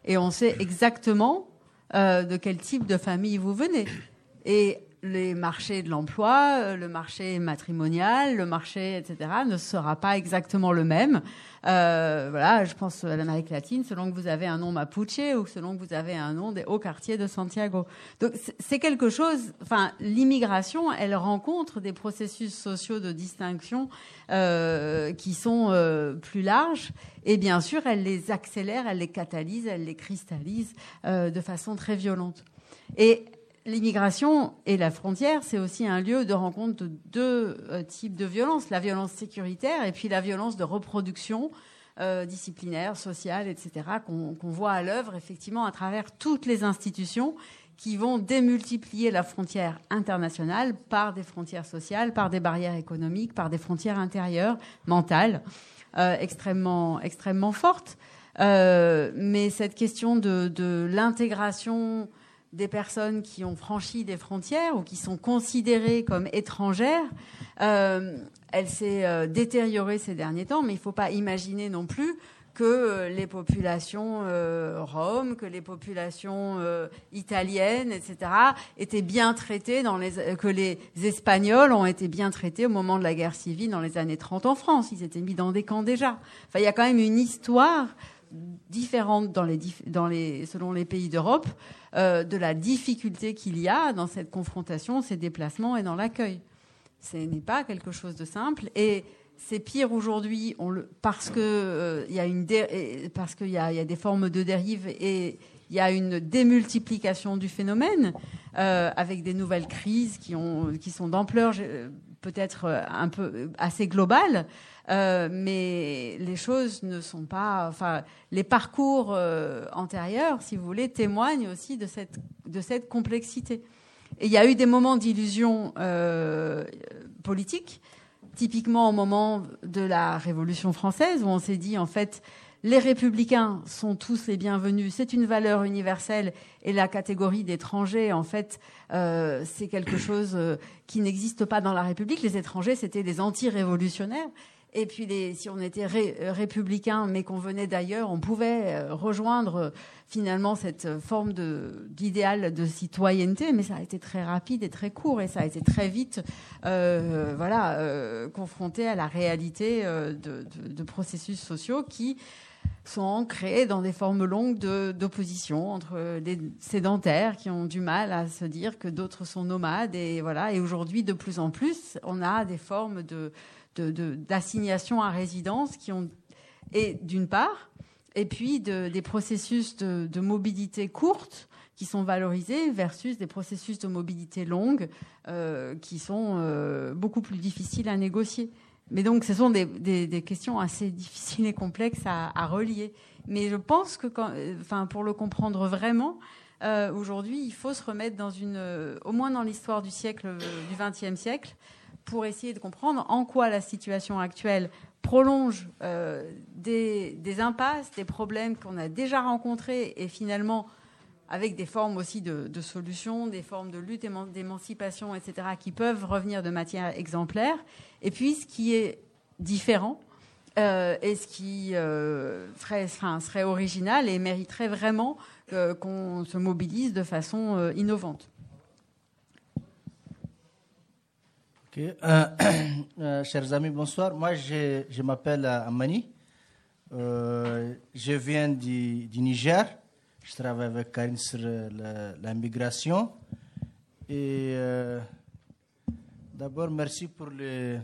et on sait exactement de quel type de famille vous venez. Et les marchés de l'emploi, euh, le marché matrimonial, le marché, etc., ne sera pas exactement le même. Euh, voilà, je pense à l'Amérique latine, selon que vous avez un nom mapuche ou selon que vous avez un nom des hauts quartiers de Santiago. Donc c'est- quelque chose. Enfin, l'immigration, elle rencontre des processus sociaux de distinction euh, qui sont euh, plus larges, et bien sûr, elle les accélère, elle les catalyse, elle les cristallise euh, de façon très violente. Et l'immigration et la frontière, c'est aussi un lieu de rencontre de deux euh, types de violences, la violence sécuritaire et puis la violence de reproduction euh, disciplinaire, sociale, etc., qu'on qu'on voit à l'œuvre effectivement à travers toutes les institutions qui vont démultiplier la frontière internationale par des frontières sociales, par des barrières économiques, par des frontières intérieures, mentales, euh, extrêmement, extrêmement fortes. Euh, mais cette question de, de l'intégration des personnes qui ont franchi des frontières ou qui sont considérées comme étrangères, euh, elle s'est euh, détériorée ces derniers temps, mais il ne faut pas imaginer non plus que euh, les populations euh, roms, que les populations euh, italiennes, etc., étaient bien traitées, dans les, euh, que les Espagnols ont été bien traités au moment de la guerre civile dans les années 30 en France. Ils étaient mis dans des camps déjà. Enfin, il y a quand même une histoire différente dans les, selon les pays d'Europe euh, de la difficulté qu'il y a dans cette confrontation, ces déplacements et dans l'accueil. Ce n'est pas quelque chose de simple et c'est pire aujourd'hui euh, y parce qu'il y a, il y a des formes de dérive et il y a une démultiplication du phénomène euh, avec des nouvelles crises qui ont qui sont d'ampleur peut-être euh, un peu euh, assez globale. Euh, mais les choses ne sont pas. Enfin, les parcours euh, antérieurs, si vous voulez, témoignent aussi de cette, de cette complexité. Et il y a eu des moments d'illusion politique, typiquement au moment de la Révolution française, où on s'est dit, en fait, les républicains sont tous les bienvenus, c'est une valeur universelle, et la catégorie d'étrangers, en fait, euh, c'est quelque *coughs* chose euh, qui n'existe pas dans la République. Les étrangers, c'était des anti-révolutionnaires. Et puis, les, si on était ré- euh, républicain, mais qu'on venait d'ailleurs, on pouvait euh, rejoindre euh, finalement cette forme de- d'idéal de, citoyenneté, mais ça a été très rapide et très court, et ça a été très vite, euh, voilà, euh, confronté à la réalité de, de- de processus sociaux qui sont ancrés dans des formes longues d'opposition entre des sédentaires qui ont du mal à se dire que d'autres sont nomades et voilà et aujourd'hui de plus en plus on a des formes d'assignation à résidence qui ont et d'une part et puis de- des processus de, de mobilité courte qui sont valorisés versus des processus de mobilité longue euh, qui sont euh, beaucoup plus difficiles à négocier. Mais donc, ce sont des, questions assez difficiles et complexes à, relier. Mais je pense que, euh, pour le comprendre vraiment, euh, aujourd'hui, il faut se remettre dans une, euh, au moins dans l'histoire du siècle, du XXe siècle, pour essayer de comprendre en quoi la situation actuelle prolonge des, des impasses, des problèmes qu'on a déjà rencontrés et finalement avec des formes aussi de, solutions, des formes de lutte, éman- d'émancipation, etc., qui peuvent revenir de matière exemplaire. Et puis, ce qui est différent euh, et ce qui euh, serait original et mériterait vraiment euh, qu'on se mobilise de façon euh, innovante. *coughs* Euh, chers amis, bonsoir. Moi, je, m'appelle Amani. Je viens du Niger. Je travaille avec Karine sur euh, la, migration. Et euh, d'abord, merci pour le,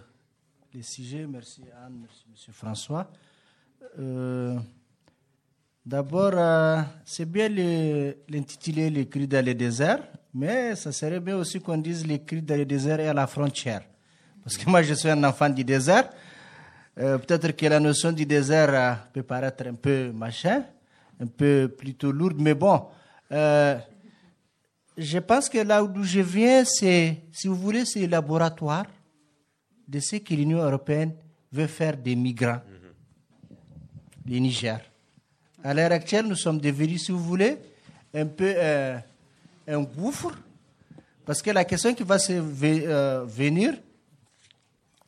les sujets. Merci Anne, merci Monsieur François. Euh, D'abord, c'est bien l'intitulé Les cris dans le désert, mais ça serait bien aussi qu'on dise les dans le désert et à la frontière. Parce que moi, je suis un enfant du désert. Peut-être que la notion du désert peut paraître un peu machin, un peu plutôt lourde, mais bon. euh, je pense que là d'où je viens, c'est, si vous voulez, c'est le laboratoire de ce que l'Union européenne veut faire des migrants, les Niger. À l'heure actuelle, nous sommes devenus, si vous voulez, un peu euh, un gouffre, parce que la question qui va se euh, venir,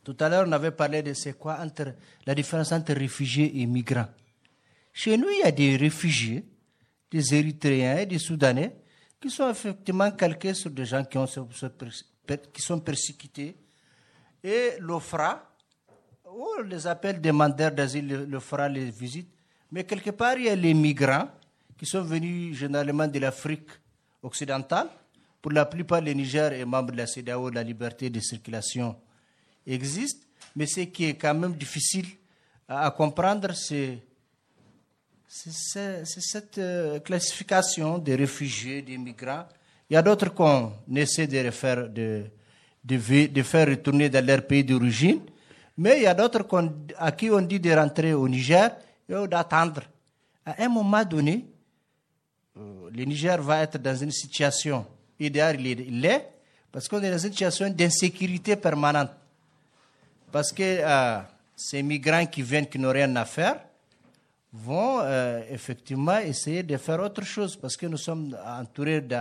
tout à l'heure, on avait parlé de c'est quoi entre, la différence entre réfugiés et migrants. Chez nous, il y a des réfugiés, des Érythréens et des Soudanais, qui sont effectivement calqués sur des gens qui, sont persécutés. Et l'OFRA, on les appelle demandeurs d'asile, le- l'OFRA les visite. Mais quelque part, il y a les migrants qui sont venus généralement de l'Afrique occidentale. Pour la plupart, le Niger est membre de la CEDEAO, la liberté de circulation existe. Mais ce qui est quand même difficile à comprendre, c'est c'est cette euh, classification des réfugiés, des migrants. Il y a d'autres qu'on essaie de, refaire, de, de, faire retourner dans leur pays d'origine, mais il y a d'autres à qui on dit de rentrer au Niger et d'attendre. À un moment donné, euh, le Niger va être dans une situation idéale, il l'est, parce qu'on est dans une situation d'insécurité permanente. Parce que euh, ces migrants qui viennent, qui n'ont rien à faire, vont euh, effectivement essayer de faire autre chose parce que nous sommes entourés de-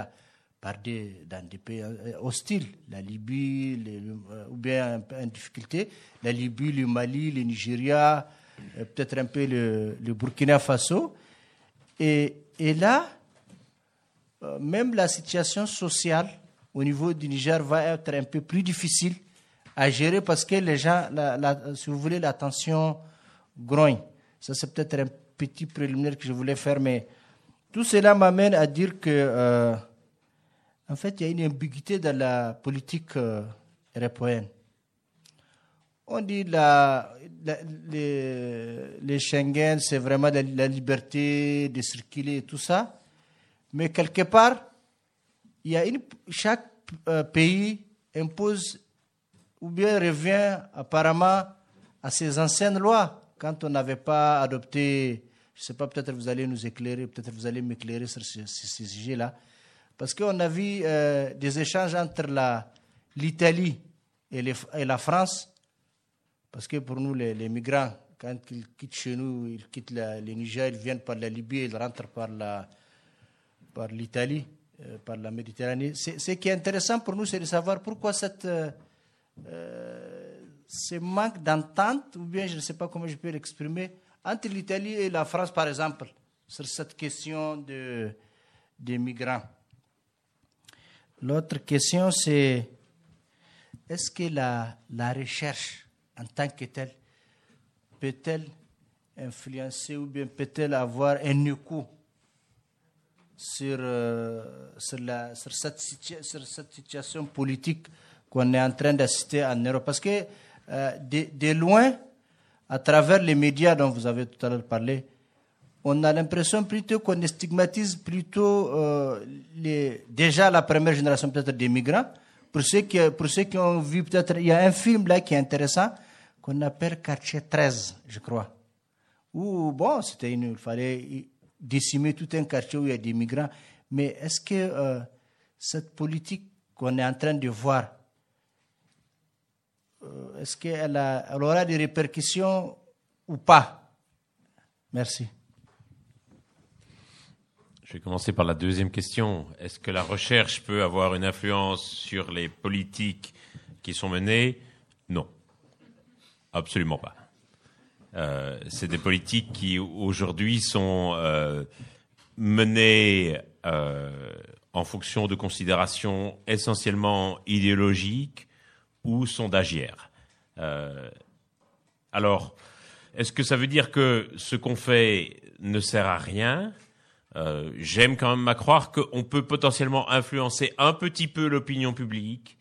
par des, dans des pays euh, hostiles, la Libye, euh, ou bien en difficulté, la Libye, le Mali, le Nigeria, peut-être un peu le, le Burkina Faso. Et, et là, même la situation sociale au niveau du Niger va être un peu plus difficile à gérer parce que les gens, la- si vous voulez, la tension grogne. Ça, c'est peut-être un petit préliminaire que je voulais faire, mais tout cela m'amène à dire que, euh, en fait, il y a une ambiguïté dans la politique européenne. On dit la, la- les, Schengen, c'est vraiment la, la liberté de circuler et tout ça. Mais quelque part, il y a une, chaque euh, pays impose ou bien revient apparemment à ses anciennes lois quand on n'avait pas adopté, je ne sais pas, peut-être vous allez nous éclairer, peut-être vous allez m'éclairer sur ce, ce- sujet-là, parce qu'on a vu euh, des échanges entre l'Italie et, les- la France, parce que pour nous, les, les migrants, quand ils quittent chez nous, ils quittent la- le Niger, ils viennent par la Libye, ils rentrent par la, par l'Italie, euh, par la Méditerranée. Ce qui est intéressant pour nous, c'est de savoir pourquoi cette, euh, euh, ce manque d'entente, ou bien je ne sais pas comment je peux l'exprimer, entre l'Italie et la France, par exemple, sur cette question de, des migrants. L'autre question, c'est est-ce que la, la recherche en tant que telle peut-elle influencer ou bien peut-elle avoir un écho sur, euh, sur, la, sur, cette, situation politique qu'on est en train d'assister en Europe? Euh, de, loin, à travers les médias dont vous avez tout à l'heure parlé, on a l'impression plutôt qu'on stigmatise plutôt euh, déjà la première génération peut-être des migrants. Pour ceux, qui, pour ceux qui ont vu peut-être, il y a un film là qui est intéressant qu'on appelle Quartier 13, je crois. Où, bon, c'était une, il fallait décimer tout un quartier où il y a des migrants. Mais est-ce que euh, cette politique qu'on est en train de voir, est-ce qu'elle aura des répercussions ou pas? Merci. Je vais commencer par la deuxième question. Est-ce que la recherche peut avoir une influence sur les politiques qui sont menées? Non. Absolument pas. Euh, c'est des politiques qui aujourd'hui sont euh, menées euh, en fonction de considérations essentiellement idéologiques ou sondagières. Euh, alors, est-ce que ça veut dire que ce qu'on fait ne sert à rien? Euh, J'aime quand même à croire qu'on peut potentiellement influencer un petit peu l'opinion publique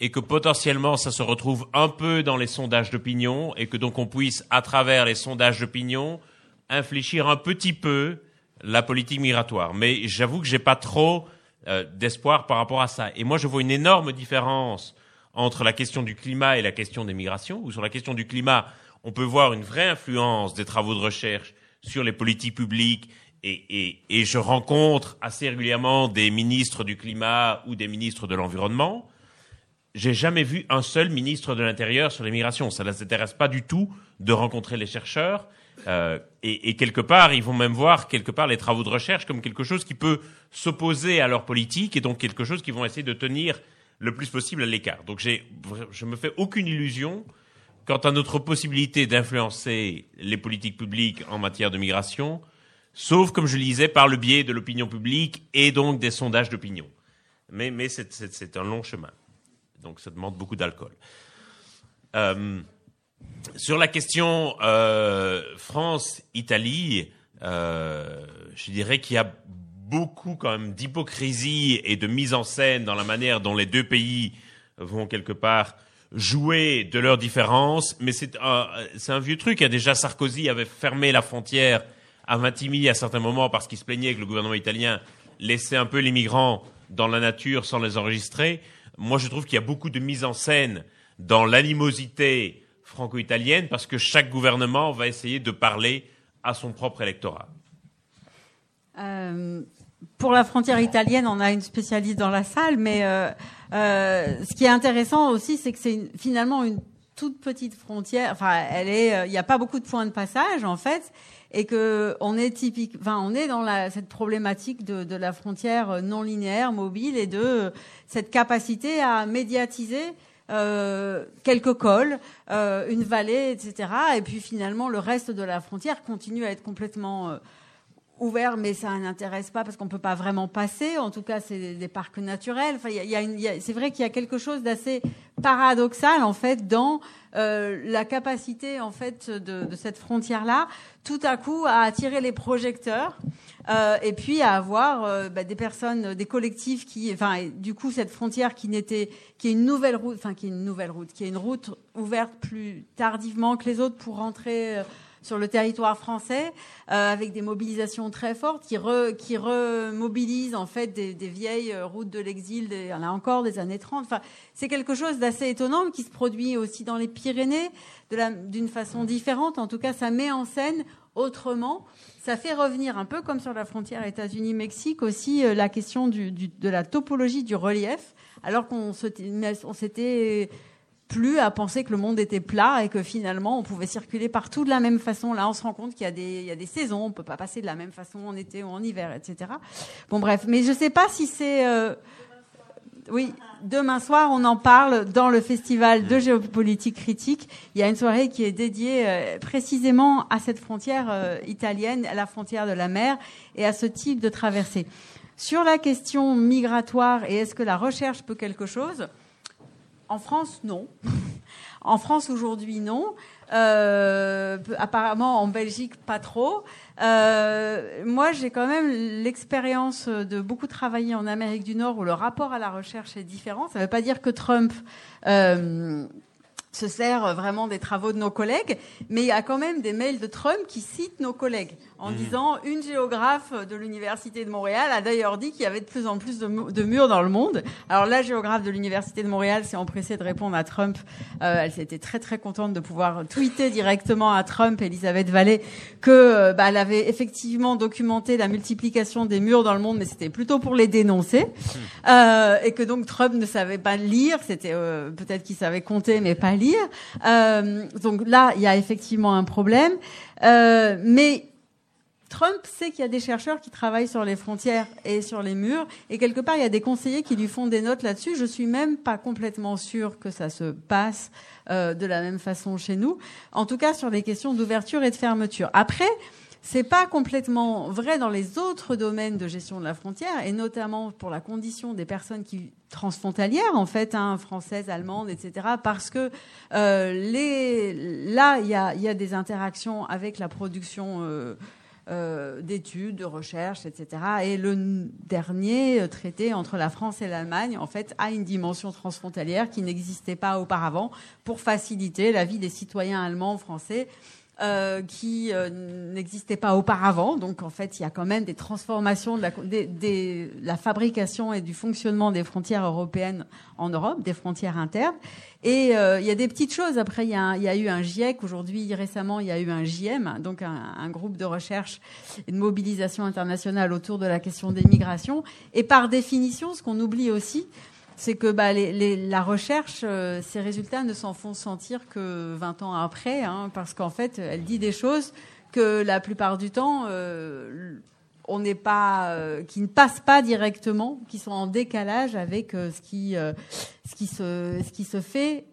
et que potentiellement ça se retrouve un peu dans les sondages d'opinion et que donc on puisse, à travers les sondages d'opinion, infléchir un petit peu la politique migratoire. Mais j'avoue que j'ai pas trop euh, d'espoir par rapport à ça. Et moi, je vois une énorme différence entre la question du climat et la question des migrations, où sur la question du climat, on peut voir une vraie influence des travaux de recherche sur les politiques publiques et, et, et je rencontre assez régulièrement des ministres du climat ou des ministres de l'environnement. j'ai jamais vu un seul ministre de l'Intérieur sur l'immigration. Ça ne les intéresse pas du tout de rencontrer les chercheurs. Euh, et, et, quelque part, ils vont même voir quelque part les travaux de recherche comme quelque chose qui peut s'opposer à leur politique et donc quelque chose qu'ils vont essayer de tenir le plus possible à l'écart. Donc je me fais aucune illusion quant à notre possibilité d'influencer les politiques publiques en matière de migration, sauf, comme je le disais, par le biais de l'opinion publique et donc des sondages d'opinion. Mais, c'est un long chemin. Donc ça demande beaucoup d'alcool. Euh, sur la question euh, France-Italie, euh, je dirais qu'il y a beaucoup quand même d'hypocrisie et de mise en scène dans la manière dont les deux pays vont quelque part jouer de leurs différences. Mais c'est un, vieux truc. Déjà, Sarkozy avait fermé la frontière à Vintimille à certains moments parce qu'il se plaignait que le gouvernement italien laissait un peu les migrants dans la nature sans les enregistrer. Moi, je trouve qu'il y a beaucoup de mise en scène dans l'animosité franco-italienne parce que chaque gouvernement va essayer de parler à son propre électorat. Euh, pour la frontière italienne, on a une spécialiste dans la salle, mais euh, euh, ce qui est intéressant aussi, c'est que c'est finalement une toute petite frontière. Enfin, elle est, il n'y a pas beaucoup de points de passage en fait, et que on est typique. Enfin, on est dans la, cette problématique de, de, la frontière non linéaire, mobile, et de cette capacité à médiatiser. Euh, quelques cols, euh, une vallée, etc. Et puis finalement, le reste de la frontière continue à être complètement euh, ouvert, mais ça n'intéresse pas parce qu'on peut pas vraiment passer. En tout cas, c'est des parcs naturels. Enfin, c'est vrai qu'il y a quelque chose d'assez paradoxal en fait dans euh, la capacité en fait de, de cette frontière-là, tout à coup à attirer les projecteurs euh, et puis à avoir euh, bah, des personnes, des collectifs qui, enfin, du coup, cette frontière qui n'était, qui est une nouvelle route, enfin, qui est une nouvelle route, qui est une route ouverte plus tardivement que les autres pour rentrer sur le territoire français, euh, avec des mobilisations très fortes qui, qui remobilisent en fait des, vieilles routes de l'exil, a encore des années 30. Enfin, c'est quelque chose d'assez étonnant qui se produit aussi dans les Pyrénées d'une façon différente. En tout cas, ça met en scène autrement. Ça fait revenir un peu comme sur la frontière États-Unis-Mexique aussi euh, la question de la topologie du relief, alors qu'on s'était plus à penser que le monde était plat et que finalement on pouvait circuler partout de la même façon. Là, on se rend compte qu'il y a des, il y a des saisons, on peut pas passer de la même façon en été ou en hiver, etc. Bon, bref, mais je sais pas si c'est euh... oui, demain soir, on en parle dans le festival de géopolitique critique. Il y a une soirée qui est dédiée euh, précisément à cette frontière euh, italienne, à la frontière de la mer et à ce type de traversée. Sur la question migratoire et est-ce que la recherche peut quelque chose en France, non. *laughs* en France, aujourd'hui, non. Euh, apparemment, en Belgique, pas trop. Euh, moi, j'ai quand même l'expérience de beaucoup travailler en Amérique du Nord où le rapport à la recherche est différent. Ça ne veut pas dire que Trump euh, se sert vraiment des travaux de nos collègues, mais il y a quand même des mails de Trump qui citent nos collègues en mmh. disant une géographe de l'université de Montréal a d'ailleurs dit qu'il y avait de plus en plus de, de, murs dans le monde. Alors la géographe de l'université de Montréal s'est empressée de répondre à Trump. Euh, elle s'était très très contente de pouvoir tweeter directement à Trump, Elisabeth Vallée, que euh, bah, elle avait effectivement documenté la multiplication des murs dans le monde, mais c'était plutôt pour les dénoncer, mmh. euh, et que donc Trump ne savait pas lire. C'était euh, peut-être qu'il savait compter, mais pas lire. Euh, donc là, il y a effectivement un problème, euh, mais Trump sait qu'il y a des chercheurs qui travaillent sur les frontières et sur les murs, et quelque part, il y a des conseillers qui lui font des notes là-dessus. Je suis même pas complètement sûre que ça se passe euh, de la même façon chez nous. En tout cas, sur les questions d'ouverture et de fermeture. Après, c'est pas complètement vrai dans les autres domaines de gestion de la frontière, et notamment pour la condition des personnes qui transfrontalières, en fait, hein, françaises, allemandes, etc. Parce que euh, là, il y a, y a, des interactions avec la production. Euh, euh, d'études, de recherche, etc. Et le dernier traité entre la France et l'Allemagne, en fait, a une dimension transfrontalière qui n'existait pas auparavant pour faciliter la vie des citoyens allemands, français euh, qui euh, n'existait pas auparavant. Donc en fait, il y a quand même des transformations de la, des, des, la fabrication et du fonctionnement des frontières européennes en Europe, des frontières internes. Et euh, il y a des petites choses. Après, il y a, il y a eu un GIEC. Aujourd'hui, récemment, il y a eu un JM, donc un, un, groupe de recherche et de mobilisation internationale autour de la question des migrations. Et par définition, ce qu'on oublie aussi, c'est que bah, les, les, la recherche, euh, ces résultats ne s'en font sentir que 20 ans après, hein, parce qu'en fait, elle dit des choses que la plupart du temps, euh, on n'est pas, euh, qui ne passent pas directement, qui sont en décalage avec euh, ce qui, euh, ce qui se, ce qui se fait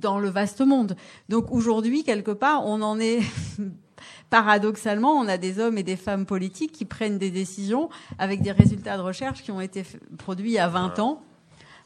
dans le vaste monde. Donc aujourd'hui, quelque part, on en est *laughs* paradoxalement, on a des hommes et des femmes politiques qui prennent des décisions avec des résultats de recherche qui ont été produits il y a 20 ans.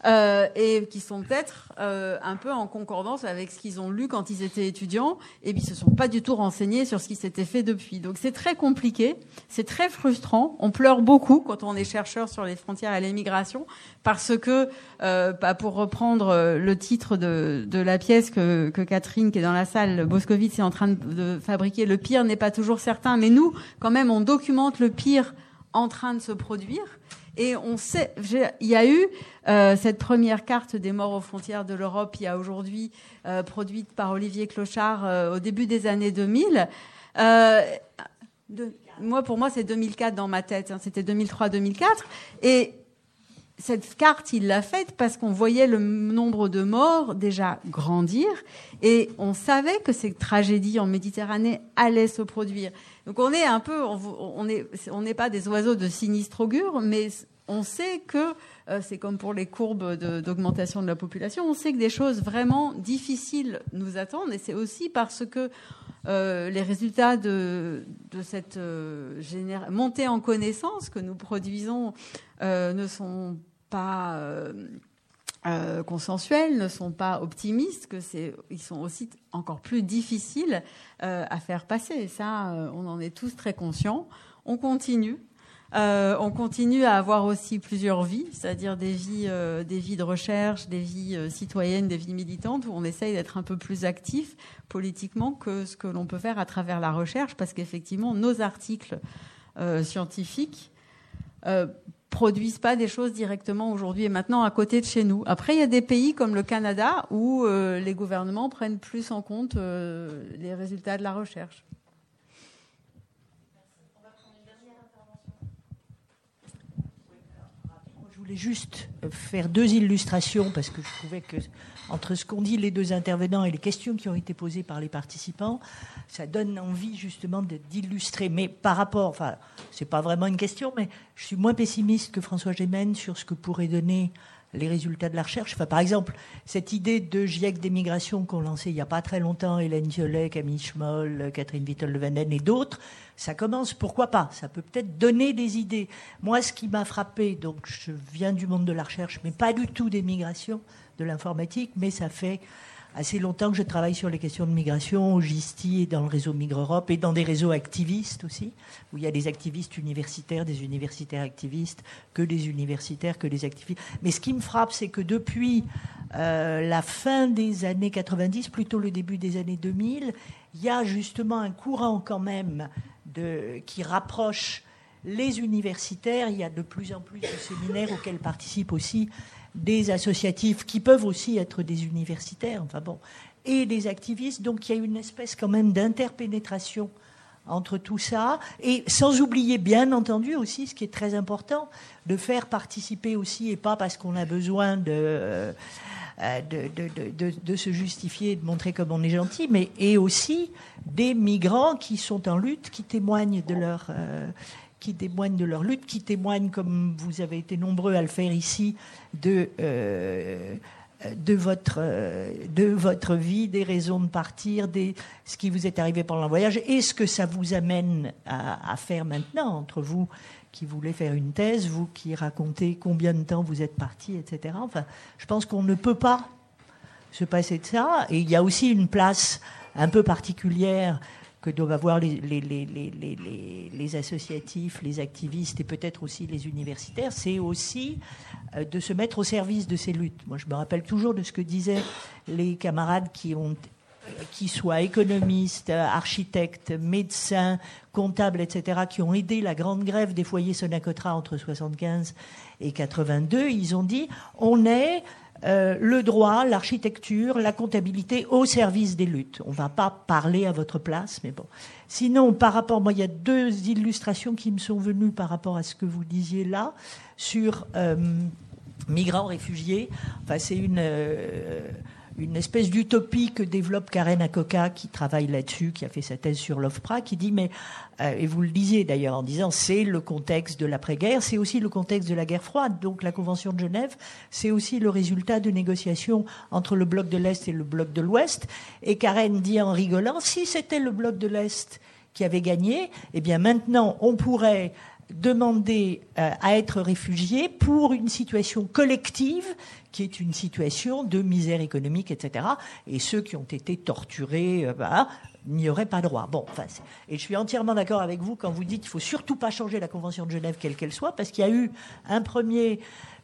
Euh, et qui sont peut-être euh, un peu en concordance avec ce qu'ils ont lu quand ils étaient étudiants, et puis ils se sont pas du tout renseignés sur ce qui s'était fait depuis. Donc c'est très compliqué, c'est très frustrant. On pleure beaucoup quand on est chercheur sur les frontières et l'immigration, parce que, euh, bah, pour reprendre euh, le titre de, de la pièce que, que Catherine, qui est dans la salle, Boscovitz est en train de, de fabriquer, le pire n'est pas toujours certain, mais nous, quand même, on documente le pire en train de se produire. Et on sait, il y a eu euh, cette première carte des morts aux frontières de l'Europe, il y a aujourd'hui euh, produite par Olivier Clochard euh, au début des années 2000. Euh, moi, pour moi, c'est 2004 dans ma tête. hein, C'était 2003-2004. Et cette carte, il l'a faite parce qu'on voyait le nombre de morts déjà grandir et on savait que ces tragédies en Méditerranée allaient se produire. Donc on est un peu, on on est, on n'est pas des oiseaux de sinistre augure, mais on sait que euh, c'est comme pour les courbes d'augmentation de, la population, on sait que des choses vraiment difficiles nous attendent et c'est aussi parce que euh, les résultats de, cette euh, montée en connaissance que nous produisons ne sont pas consensuels, ne sont pas optimistes, que ils sont aussi encore plus difficiles à faire passer. Et ça, on en est tous très conscients. On continue. Euh, on continue à avoir aussi plusieurs vies, c'est-à-dire des vies, euh, des vies de recherche, des vies euh, citoyennes, des vies militantes, où on essaye d'être un peu plus actif politiquement que ce que l'on peut faire à travers la recherche, parce qu'effectivement, nos articles scientifiques produisent pas des choses directement aujourd'hui et maintenant à côté de chez nous. Après, il y a des pays comme le Canada où les gouvernements prennent plus en compte les résultats de la recherche. Voulais juste faire deux illustrations parce que je trouvais que entre ce qu'ont dit les deux intervenants et les questions qui ont été posées par les participants, ça donne envie justement d'illustrer. Mais par rapport, enfin, c'est pas vraiment une question, mais je suis moins pessimiste que François Gémen sur ce que pourraient donner les résultats de la recherche. Par exemple, cette idée de GIEC des migrations qu'ont lancé il n'y a pas très longtemps Hélène Violet, Camille Schmoll, Catherine Vittel-Levenen et d'autres, ça commence, pourquoi pas? Ça peut peut-être donner des idées. Moi, ce qui m'a frappé, donc je viens du monde de la recherche, mais pas du tout des migrations, de l'informatique, mais ça fait assez longtemps que je travaille sur les questions de migration au GISTI et dans le réseau Migre Europe et dans des réseaux activistes aussi, où il y a des activistes universitaires, des universitaires activistes, que des universitaires, que des activistes. Mais ce qui me frappe, c'est que depuis euh, la fin des années 90, plutôt le début des années 2000, il y a justement un courant quand même qui rapproche les universitaires. Il y a de plus en plus de séminaires auxquels participent aussi des associatifs qui peuvent aussi être des universitaires, enfin bon, et des activistes. Donc il y a une espèce quand même d'interpénétration entre tout ça, et sans oublier bien entendu aussi ce qui est très important, de faire participer aussi, et pas parce qu'on a besoin de, euh, de, de- de- se justifier, de montrer comme on est gentil, mais et aussi des migrants qui sont en lutte, qui témoignent de leur... qui témoignent de leur lutte, qui témoignent, comme vous avez été nombreux à le faire ici, de, euh, de, votre, euh, de votre vie, des raisons de partir, des, ce qui vous est arrivé pendant le voyage, et ce que ça vous amène à, à faire maintenant entre vous qui voulez faire une thèse, vous qui racontez combien de temps vous êtes parti, etc. Enfin, je pense qu'on ne peut pas se passer de ça. Et il y a aussi une place un peu particulière que doivent avoir les, associatifs, les activistes et peut-être aussi les universitaires, c'est aussi euh, de se mettre au service de ces luttes. Moi, je me rappelle toujours de ce que disaient les camarades qui ont qui soient économistes, architectes, médecins, comptables, etc., qui ont aidé la grande grève des foyers Sonacotra entre 75 et 82, ils ont dit on est euh, le droit, l'architecture, la comptabilité au service des luttes. On ne va pas parler à votre place, mais bon. Sinon, par rapport, moi, il y a deux illustrations qui me sont venues par rapport à ce que vous disiez là sur euh, migrants, réfugiés. Enfin, c'est une, euh, une espèce d'utopie que développe Karen Akoka, qui travaille là-dessus, qui a fait sa thèse sur l'OFPRA, qui dit, mais, euh, et vous le disiez d'ailleurs en disant, c'est le contexte de l'après-guerre, c'est aussi le contexte de la guerre froide. Donc la Convention de Genève, c'est aussi le résultat de négociations entre le bloc de l'Est et le bloc de l'Ouest. Et Karen dit en rigolant, si c'était le bloc de l'Est qui avait gagné, eh bien maintenant, on pourrait demander euh, à être réfugié pour une situation collective qui est une situation de misère économique, etc. Et ceux qui ont été torturés euh, bah, n'y auraient pas droit. Bon, enfin, et je suis entièrement d'accord avec vous quand vous dites qu'il faut surtout pas changer la Convention de Genève, quelle qu'elle soit, parce qu'il y a eu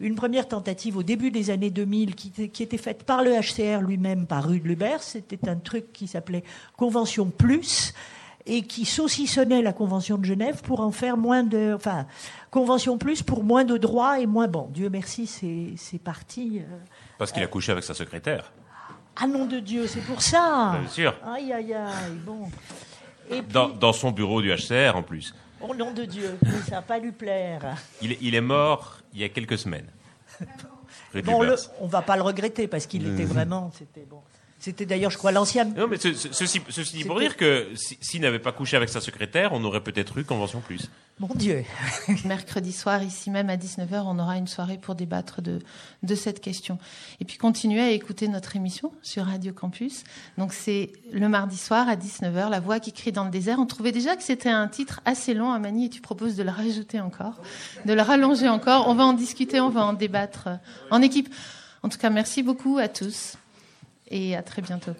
une première tentative au début des années 2000 qui, qui était faite par le HCR lui-même, par Rude Lubert. C'était un truc qui s'appelait Convention Plus et qui saucissonnait la Convention de Genève pour en faire moins de, enfin, Convention plus pour moins de droits et moins bon. Dieu merci, c'est c'est parti. euh. Parce qu'il a couché avec sa secrétaire. Ah nom de Dieu, c'est pour ça. Bien sûr. Aïe aïe aïe, bon. Et puis, Dans, dans son bureau du HCR en plus. oh nom de Dieu, mais ça n'a pas lui plaire. Il, est- il est mort il y a quelques semaines. *laughs* Bon, le, on va pas le regretter parce qu'il était vraiment, c'était bon. C'était d'ailleurs, je crois, l'ancien. Non, mais ce- ce- ceci, ceci dit pour dire que si- s'il n'avait pas couché avec sa secrétaire, on aurait peut-être eu Convention Plus. Mon Dieu. *laughs* Mercredi soir, ici même à 19h, on aura une soirée pour débattre de, de cette question. Et puis continuez à écouter notre émission sur Radio Campus. Donc c'est le mardi soir à 19h, La voix qui crie dans le désert. On trouvait déjà que c'était un titre assez long, Amani, et tu proposes de le rajouter encore, de le rallonger encore. On va en discuter, on va en débattre en équipe. En tout cas, merci beaucoup à tous et à très bientôt.